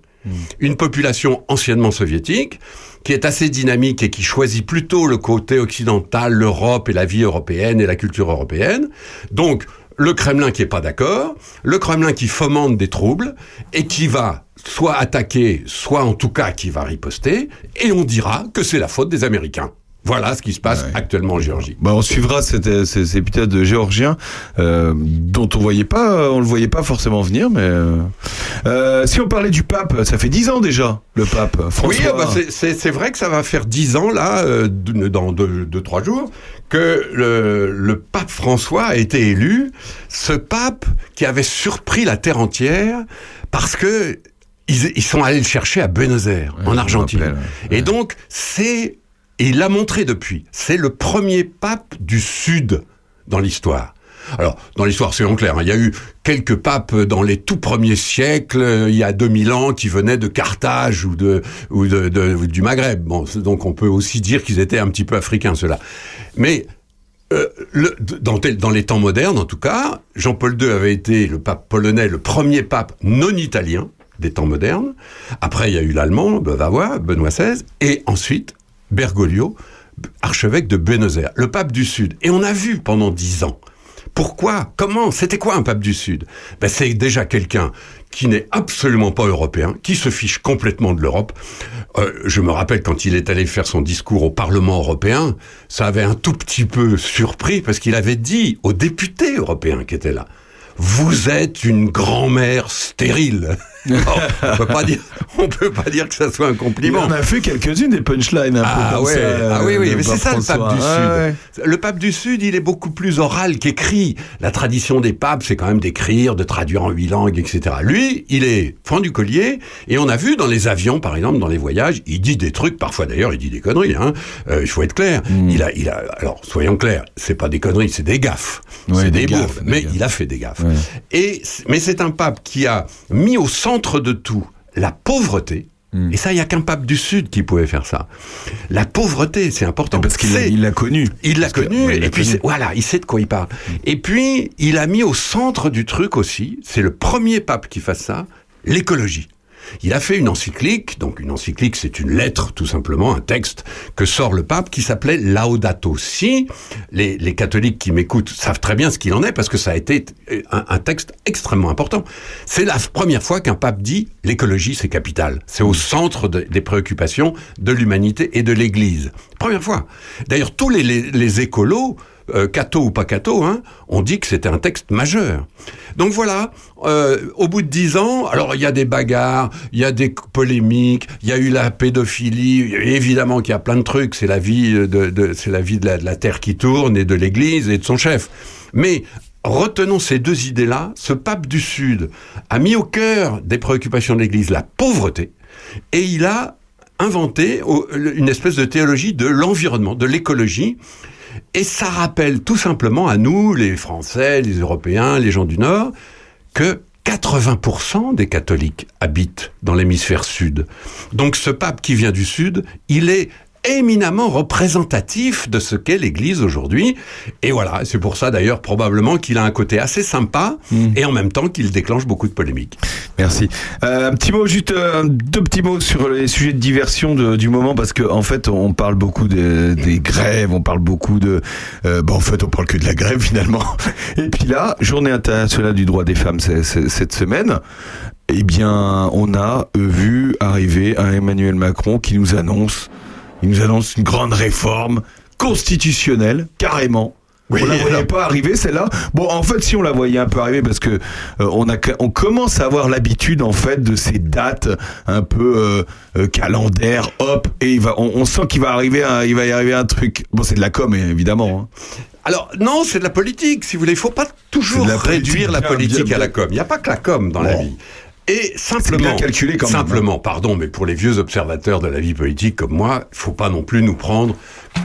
Une population anciennement soviétique qui est assez dynamique et qui choisit plutôt le côté occidental, l'Europe et la vie européenne et la culture européenne. Donc, le Kremlin qui est pas d'accord, le Kremlin qui fomente des troubles et qui va soit attaquer, soit en tout cas qui va riposter, et on dira que c'est la faute des Américains. Voilà ce qui se passe actuellement en Géorgie. Bah, on suivra cet, cet, cet épisode géorgien euh, dont on voyait pas, on le voyait pas forcément venir, mais euh, euh, si on parlait du pape, ça fait dix ans déjà le pape François. Oui, ah bah, c'est- vrai que ça va faire dix ans, là, euh, dans deux, deux, trois jours, que le, le pape François a été élu. Ce pape qui avait surpris la terre entière parce que ils, ils sont allés le chercher à Buenos Aires, en Argentine. Et donc, c'est, et il l'a montré depuis, c'est le premier pape du Sud dans l'histoire. Alors, dans l'histoire, c'est en clair. hein, Il y a eu quelques papes dans les tout premiers siècles, euh, il y a 2000 ans, qui venaient de Carthage ou de du Maghreb. Donc on peut aussi dire qu'ils étaient un petit peu africains, ceux-là. Mais euh, dans, dans les temps modernes, en tout cas, Jean-Paul II avait été le pape polonais, le premier pape non italien des temps modernes. Après, il y a eu l'allemand, Bavarois, Benoît XVI, et ensuite Bergoglio, archevêque de Buenos Aires, le pape du Sud. Et on a vu pendant dix ans. Pourquoi? Comment? C'était quoi un pape du Sud? Ben, C'est déjà quelqu'un qui n'est absolument pas européen, qui se fiche complètement de l'Europe. Euh, je me rappelle quand il est allé faire son discours au Parlement européen, ça avait un tout petit peu surpris parce qu'il avait dit aux députés européens qui étaient là, vous êtes une grand-mère stérile. On peut pas dire, (laughs) on peut pas dire que ça soit un compliment. en a fait quelques-unes des punchlines un peu Ah, comme ouais, ça. euh, ah oui, oui, le mais c'est ça le pape du Sud. Le pape du Sud, il est beaucoup plus oral qu'écrit. La tradition des papes, c'est quand même d'écrire, de traduire en huit langues, etc. Lui, il est franc du collier, et on a vu dans les avions, par exemple, dans les voyages, il dit des trucs, parfois d'ailleurs, il dit des conneries, hein. Euh, il faut être clair. Hmm. Il a, il a, alors, soyons clairs, c'est pas des conneries, c'est des gaffes. Ouais, c'est des des, gaffes, des Mais gaffes. il a fait des gaffes. Et, mais c'est un pape qui a mis au centre de tout la pauvreté. Hmm. Et ça, il n'y a qu'un pape du Sud qui pouvait faire ça. La pauvreté, c'est important. Parce qu'il l'a- C'est- il l'a connu. il l'a que- connu, ouais, il l'a et puis connu. voilà, il sait de quoi il parle. Et puis, il a mis au centre du truc aussi, c'est le premier pape qui fasse ça, l'écologie. Il a fait une encyclique, donc une encyclique c'est une lettre tout simplement, un texte que sort le pape qui s'appelait Laudato Si. Les, catholiques qui m'écoutent savent très bien ce qu'il en est parce que ça a été euh, un, texte extrêmement important. C'est la première fois qu'un pape dit l'écologie c'est capital, c'est au centre de- des préoccupations de l'humanité et de l'Église. Première fois. D'ailleurs tous les, écolos euh, catho ou pas catho, hein, on dit que c'était un texte majeur. Donc voilà, euh, au bout de dix ans, alors il y a des bagarres, il y a des polémiques, il y a eu la pédophilie, évidemment qu'il y a plein de trucs, c'est la vie de, de- c'est la vie de la, de la terre qui tourne et de l'Église et de son chef. Mais retenons ces deux idées-là. Ce pape du Sud a mis au cœur des préoccupations de l'Église la pauvreté et il a inventé une espèce de théologie de l'environnement, de l'écologie. Et ça rappelle tout simplement à nous, les Français, les Européens, les gens du Nord, que 80% des catholiques habitent dans l'hémisphère sud. Donc ce pape qui vient du sud, il est éminemment représentatif de ce qu'est l'Église aujourd'hui. Et voilà, c'est pour ça d'ailleurs probablement qu'il a un côté assez sympa et en même temps qu'il déclenche beaucoup de polémiques. Merci. Euh, un petit mot, juste euh, deux petits mots sur les sujets de diversion de- du moment, parce que en fait, on parle beaucoup des, des grèves, on parle beaucoup de. Euh, en fait, on parle que de la grève (laughs) finalement. Et puis là, Journée internationale du droit des femmes cette semaine. Eh bien, on a vu arriver un Emmanuel Macron qui nous annonce, il nous annonce une grande réforme constitutionnelle, carrément. Oui, on la voyait pas arriver celle-là. Bon, en fait, si on la voyait un peu arriver, parce que euh, on a, on commence à avoir l'habitude en fait de ces dates un peu euh, euh, calendaires. Hop, et il va, on, on sent qu'il va arriver, un, il va y arriver un truc. Bon, c'est de la com, évidemment. hein. Alors non, c'est de la politique, si vous voulez. Il faut pas toujours la réduire la politique bien, à la com. Il n'y a pas que la com dans la vie. Et simplement, bien calculé quand même, hein. simplement, pardon, mais pour les vieux observateurs de la vie politique comme moi, il faut pas non plus nous prendre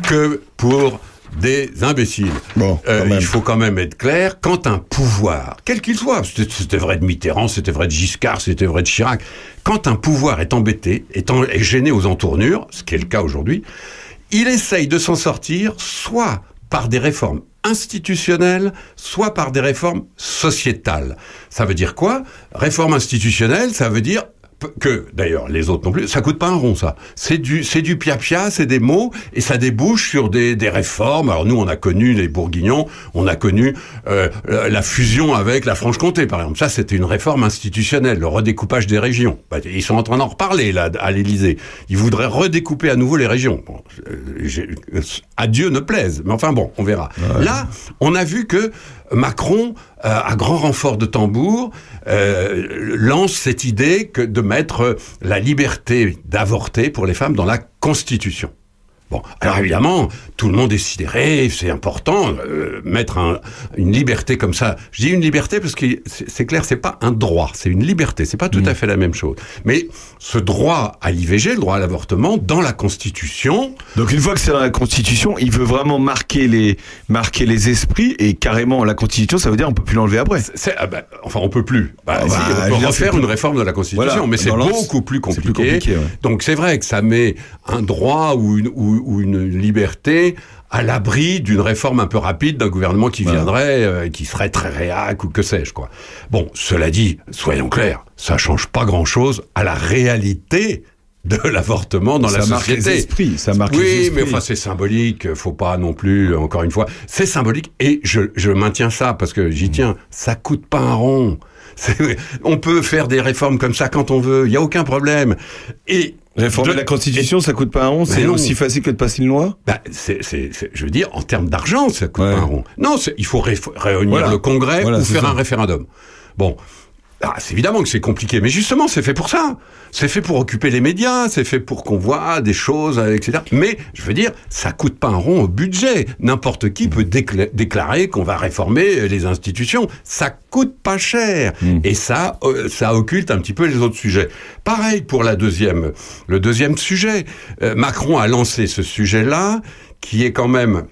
que pour des imbéciles. Bon, Euh, il faut quand même être clair, quand un pouvoir, quel qu'il soit, c'était c'était vrai de Mitterrand, c'était vrai de Giscard, c'était vrai de Chirac, quand un pouvoir est embêté, est, en- est gêné aux entournures, ce qui est le cas aujourd'hui, il essaye de s'en sortir soit par des réformes institutionnelles, soit par des réformes sociétales. Ça veut dire quoi? Réforme institutionnelle, ça veut dire que, d'ailleurs, les autres non plus, ça coûte pas un rond, ça. C'est du, c'est du pia-pia, c'est des mots, et ça débouche sur des, des réformes. Alors nous, on a connu les Bourguignons, on a connu euh, la fusion avec la Franche-Comté, par exemple. Ça, c'était une réforme institutionnelle, le redécoupage des régions. Bah, ils sont en train d'en reparler, là, à l'Élysée. Ils voudraient redécouper à nouveau les régions. Bon, euh, j'ai- euh, à Dieu ne plaise, mais enfin bon, on verra. Là, on a vu que Macron, euh, à grand renfort de tambour, euh, lance cette idée que de mettre la liberté d'avorter pour les femmes dans la Constitution. Bon, alors évidemment, tout le monde est sidéré, c'est important, euh, mettre un- une liberté comme ça. Je dis une liberté parce que c'est clair, c'est pas un droit, c'est une liberté, c'est pas tout à fait la même chose. Mais ce droit à l'IVG, le droit à l'avortement, dans la Constitution, Donc une fois que c'est dans la Constitution, il veut vraiment marquer les marquer les esprits et carrément la Constitution, ça veut dire on peut plus l'enlever après. Ah bah, enfin, on peut plus. Bah, Ah si, bah, on peut refaire une réforme de la Constitution, Voilà, mais c'est beaucoup plus compliqué. plus compliqué, ouais. Donc c'est vrai que ça met un droit ou une, ou, ou une liberté à l'abri d'une réforme un peu rapide d'un gouvernement qui viendrait, euh, qui serait très réac ou que sais-je quoi. Bon, cela dit, soyons clairs, ça change pas grand-chose à la réalité de l'avortement dans Ça la marque société. les esprits, ça marque oui, les esprits. mais enfin c'est symbolique, faut pas non plus, encore une fois, c'est symbolique et je, je maintiens ça parce que j'y tiens, ça coûte pas un rond. (laughs) On peut faire des réformes comme ça quand on veut, il y a aucun problème. Et Réformer de- la Constitution, ça coûte pas un rond, c'est aussi facile que de passer une loi? bah, c'est, je veux dire, en termes d'argent, ça coûte Ouais. pas un rond. Non, il faut réunir Voilà. le Congrès Voilà, ou faire ça. un référendum. Bon. Ah, c'est évidemment que c'est compliqué, mais justement, c'est fait pour ça. C'est fait pour occuper les médias, c'est fait pour qu'on voit des choses, euh, etc. Mais, je veux dire, ça coûte pas un rond au budget. N'importe qui peut décla- déclarer qu'on va réformer euh, les institutions. Ça coûte pas cher. Et ça, euh, ça occulte un petit peu les autres sujets. Pareil pour la deuxième, le deuxième sujet. Euh, Macron a lancé ce sujet-là, qui est quand même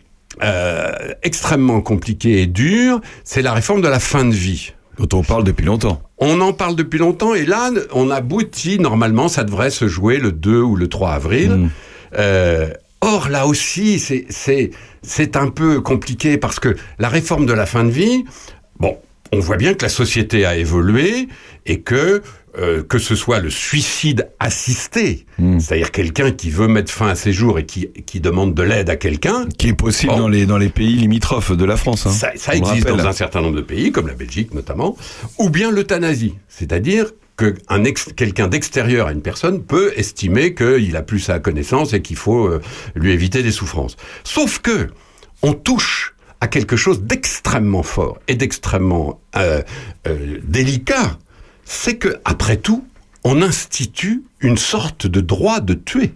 euh, extrêmement compliqué et dur. C'est la réforme de la fin de vie. Dont on parle depuis longtemps. On en parle depuis longtemps et là, on aboutit, normalement, ça devrait se jouer le 2 ou le 3 avril. Mm. Euh, or, là aussi, c'est- un peu compliqué parce que la réforme de la fin de vie, bon, on voit bien que la société a évolué et que euh, que ce soit le suicide assisté, Mm. c'est-à-dire quelqu'un qui veut mettre fin à ses jours et qui, qui demande de l'aide à quelqu'un, Qui est possible dans, les, dans les pays limitrophes de la France. hein. ça, existe dans un certain nombre de pays, comme la Belgique notamment, ou bien l'euthanasie, c'est-à-dire que ex- quelqu'un d'extérieur à une personne peut estimer qu'il a plus sa connaissance et qu'il faut euh, lui éviter des souffrances. Sauf que on touche à quelque chose d'extrêmement fort et d'extrêmement euh, délicat, c'est que après tout, on institue une sorte de droit de tuer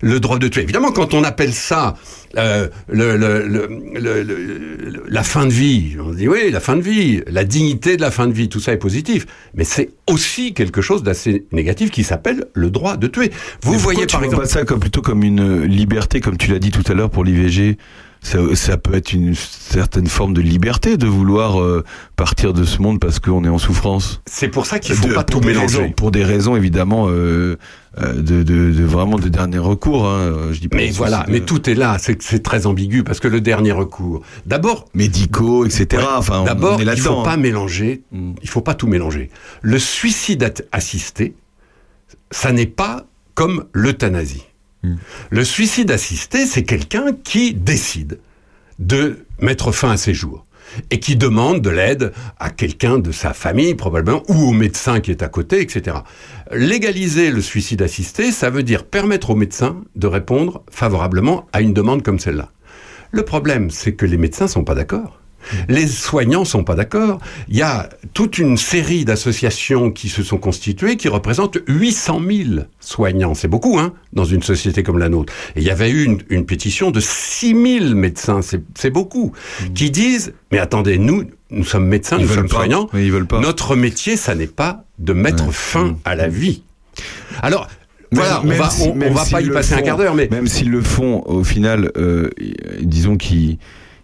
le droit de tuer. Évidemment, quand on appelle ça euh, le, le- le- le- le- la fin de vie, on dit oui, la fin de vie, la dignité de la fin de vie, tout ça est positif. Mais c'est aussi quelque chose d'assez négatif qui s'appelle le droit de tuer. Vous voyez tu par vois exemple... pas ça comme, plutôt comme une liberté, comme tu l'as dit tout à l'heure pour l'IVG ça, ça peut être une certaine forme de liberté de vouloir euh, partir de ce monde parce qu'on est en souffrance. C'est pour ça qu'il faut De- pas tout mélanger. raisons- pour des raisons évidemment euh, euh, de, de, de vraiment de dernier recours. Hein. Je dis pas Mais voilà, mais tout est là, c'est très ambigu parce que le dernier recours. D'abord, médicaux, etc. Enfin, D'abord, il faut pas hein. mélanger. Il faut pas tout mélanger. Le suicide assisté, ça n'est pas comme l'euthanasie. Hmm. Le suicide assisté, c'est quelqu'un qui décide de mettre fin à ses jours et qui demande de l'aide à quelqu'un de sa famille probablement ou au médecin qui est à côté, etc. Légaliser le suicide assisté, ça veut dire permettre au médecin de répondre favorablement à une demande comme celle-là. Le problème, c'est que les médecins sont pas d'accord. Les soignants sont pas d'accord. Il y a toute une série d'associations qui se sont constituées qui représentent 800 000 soignants. C'est beaucoup, hein, dans une société comme la nôtre. Et il y avait eu une, une pétition de 6 000 médecins. C'est beaucoup. Qui disent, mais attendez, nous, nous sommes médecins, Ils nous sommes pas. soignants. Oui, ils veulent pas. Notre métier, ça n'est pas de mettre fin à la vie. Alors, voilà, on Même va, si- on, on va pas y passer un quart d'heure, mais même s'ils le font, au final, euh, disons qu'ils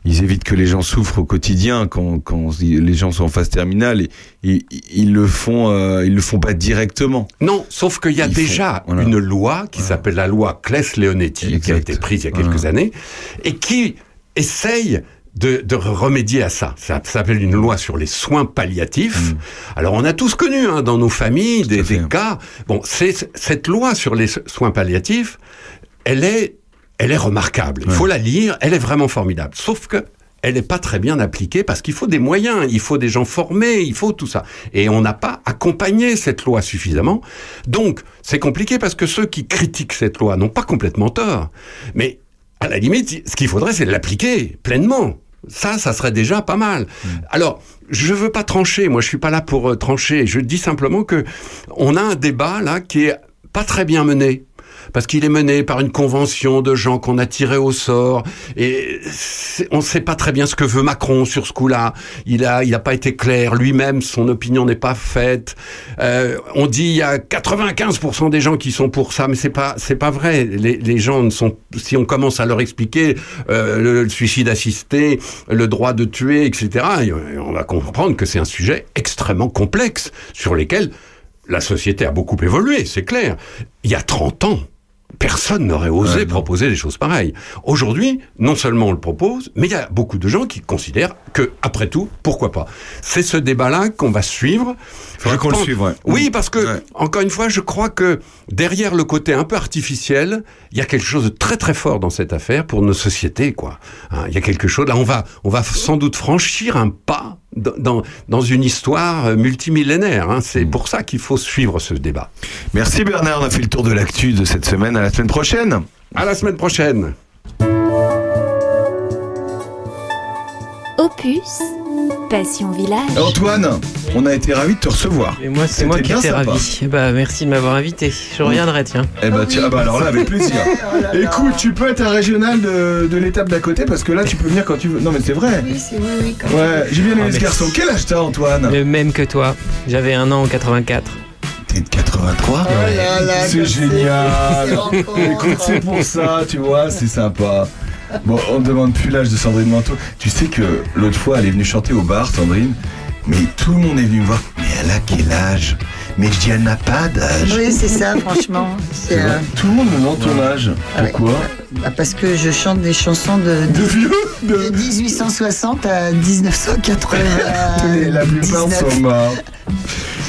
ils évitent que les gens souffrent au quotidien quand, quand les gens sont en phase terminale. Et, ils- ils le font, euh, ils le font pas directement. Non, sauf qu'il y a Ils déjà font- voilà. une loi qui s'appelle la loi Claes-Leonetti, qui a été prise il y a quelques Voilà. années, et qui essaye de, de remédier à ça. Ça s'appelle une loi sur les soins palliatifs. Mm. Alors on a tous connu hein, dans nos familles des, des cas. Bon, c'est cette loi sur les soins palliatifs, elle est, elle est remarquable. Il faut la lire. Elle est vraiment formidable. Sauf que elle n'est pas très bien appliquée parce qu'il faut des moyens, il faut des gens formés, il faut tout ça. Et on n'a pas accompagné cette loi suffisamment. Donc, c'est compliqué parce que ceux qui critiquent cette loi n'ont pas complètement tort. Mais, à la limite, ce qu'il faudrait, c'est l'appliquer pleinement. Ça, ça serait déjà pas mal. Alors, je veux pas trancher. Moi, je suis pas là pour euh, trancher. Je dis simplement que on a un débat là qui est pas très bien mené. Parce qu'il est mené par une convention de gens qu'on a tirés au sort. Et on ne sait pas très bien ce que veut Macron sur ce coup-là. Il a, il a pas été clair. Lui-même, son opinion n'est pas faite. Euh, on dit il y a 95% des gens qui sont pour ça, mais c'est pas, c'est pas vrai. Les, les gens ne sont, si on commence à leur expliquer euh, le, le suicide assisté, le droit de tuer, etc., et on va comprendre que c'est un sujet extrêmement complexe sur lesquels la société a beaucoup évolué, c'est clair. Il y a 30 ans, personne n'aurait osé proposer des choses pareilles. Aujourd'hui, non seulement on le propose, mais il y a beaucoup de gens qui considèrent que, après tout, pourquoi pas. C'est ce débat-là qu'on va suivre. Faudra qu'on le suive, ouais. Oui, parce que, encore une fois, je crois que derrière le côté un peu artificiel, il y a quelque chose de très très fort dans cette affaire pour nos sociétés, quoi. Hein, Il y a quelque chose, là, on va, on va sans doute franchir un pas dans, une histoire euh, multimillénaire. hein. Mm. C'est pour ça qu'il faut suivre ce débat. Merci Bernard, on a fait le tour de l'actu de cette semaine. À la semaine prochaine. À la semaine prochaine. Opus, Passion Village. Antoine, on a été ravis de te recevoir. Et moi, c'est moi qui bien étais sympa. ravi. Eh Bah, merci de m'avoir invité. Je reviendrai, tiens. Eh ben, tiens, ah bah alors là, avec plaisir. (laughs) Écoute, tu peux être un régional de, de l'étape d'à côté parce que là, tu peux venir quand tu veux. Non, mais c'est vrai. Oui, c'est oui, oui. quand Ouais, j'ai bien aimé Ah, ce mais- garçon. Quel âge t'as, Antoine? Le même que toi. J'avais un an en 84. T'es de 83 Oh là là, C'est génial. (laughs) Écoute, c'est pour ça, tu vois, c'est sympa. Bon, on ne demande plus l'âge de Sandrine Manteau. Tu sais que l'autre fois, elle est venue chanter au bar, Sandrine, Mais tout le monde est venu me voir. Mais elle a quel âge? Mais je dis, elle n'a pas d'âge. Oui, c'est ça, franchement. C'est, euh, Tout le monde me demande ton âge. Pourquoi? Bah, parce que je chante des chansons de, de 1860 à 1980. (laughs) Et la plupart sont morts.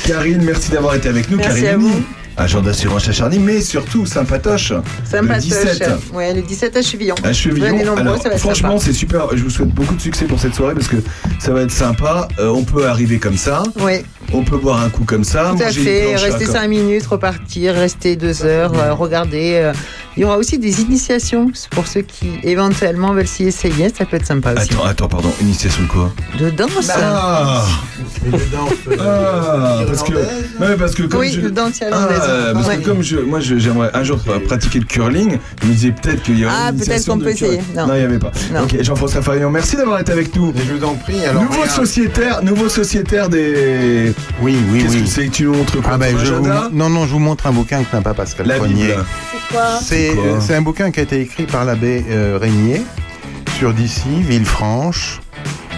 Karine, merci d'avoir été avec nous. Merci Karine à Amy, vous. Agent d'assurance Chacharny, mais surtout sympatoche. Le Sympatoche. 17. Ouais, le 17 à Chevillon. À Chevillon. Nombreux, Alors, ça va être franchement, c'est super. Je vous souhaite beaucoup de succès pour cette soirée parce que ça va être sympa. Euh, on peut arriver comme ça. Oui. On peut boire un coup comme ça. Tout à fait, à rester co- 5 minutes, repartir, rester 2 heures, euh, regarder. euh, Il y aura aussi des initiations pour ceux qui éventuellement veulent s'y essayer, ça peut être sympa aussi. Attends, attends, pardon. Initiation de quoi? De danse Ah Ah, parce que, ouais, parce que comme Oui, je, de danse Ah, parce Ouais. que comme je, moi, je- j'aimerais un jour pra- pratiquer le curling, je me disais peut-être qu'il y aurait Ah, une peut-être qu'on peut essayer. Non. il n'y avait pas. Non. Ok, Jean-François Farion, merci d'avoir été avec nous. je vous en prie. Alors, nouveau regarde. sociétaire, nouveau sociétaire des. Oui, oui, Qu'est-ce oui. que c'est que tu nous montres quoi Ah ben, je vous... Non, non, je vous montre un bouquin que n'a pas Pascal La Poignet. Bible. C'est quoi? C'est C'est quoi? c'est un bouquin qui a été écrit par l'abbé euh, Régnier sur d'ici, Villefranche.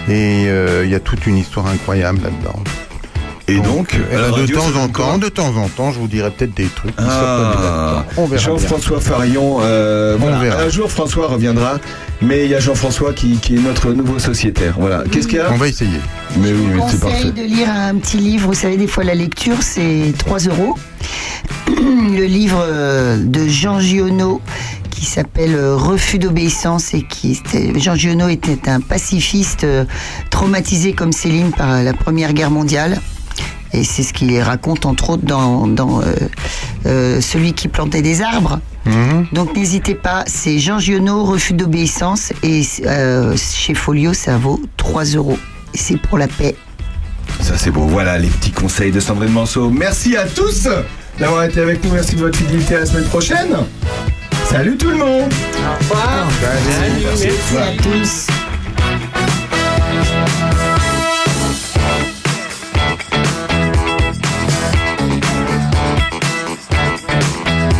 Et euh, il y a toute une histoire incroyable là-dedans. Et donc, euh, la de radio, temps en temps, de temps en temps, je vous dirai peut-être des trucs qui sortent Ah. On verra. Jean-François Farion, euh, voilà. verra. un jour François reviendra, mais il y a Jean-François qui, qui est notre nouveau sociétaire. Voilà. Qu'est-ce qu'il y a On va essayer. Mais oui, mais c'est conseille parfait. de lire un petit livre. Vous savez, des fois, la lecture, c'est 3 euros. (clears throat) Le livre euh, de Jean Giono qui s'appelle euh, Refus d'obéissance et qui était- Jean Giono était un pacifiste euh, traumatisé comme Céline par la Première Guerre mondiale. Et c'est ce qu'il raconte entre autres dans, dans, euh, euh, celui qui plantait des arbres. Mhm. Donc n'hésitez pas, c'est Jean Giono, Refus d'obéissance et euh, chez Folio ça vaut 3 euros. Et C'est pour la paix. Ça c'est beau. Voilà les petits conseils de Sandrine Manceau. Merci à tous d'avoir été avec nous. Merci de votre fidélité à la semaine prochaine. Salut tout le monde. Au revoir. Merci. Merci à tous.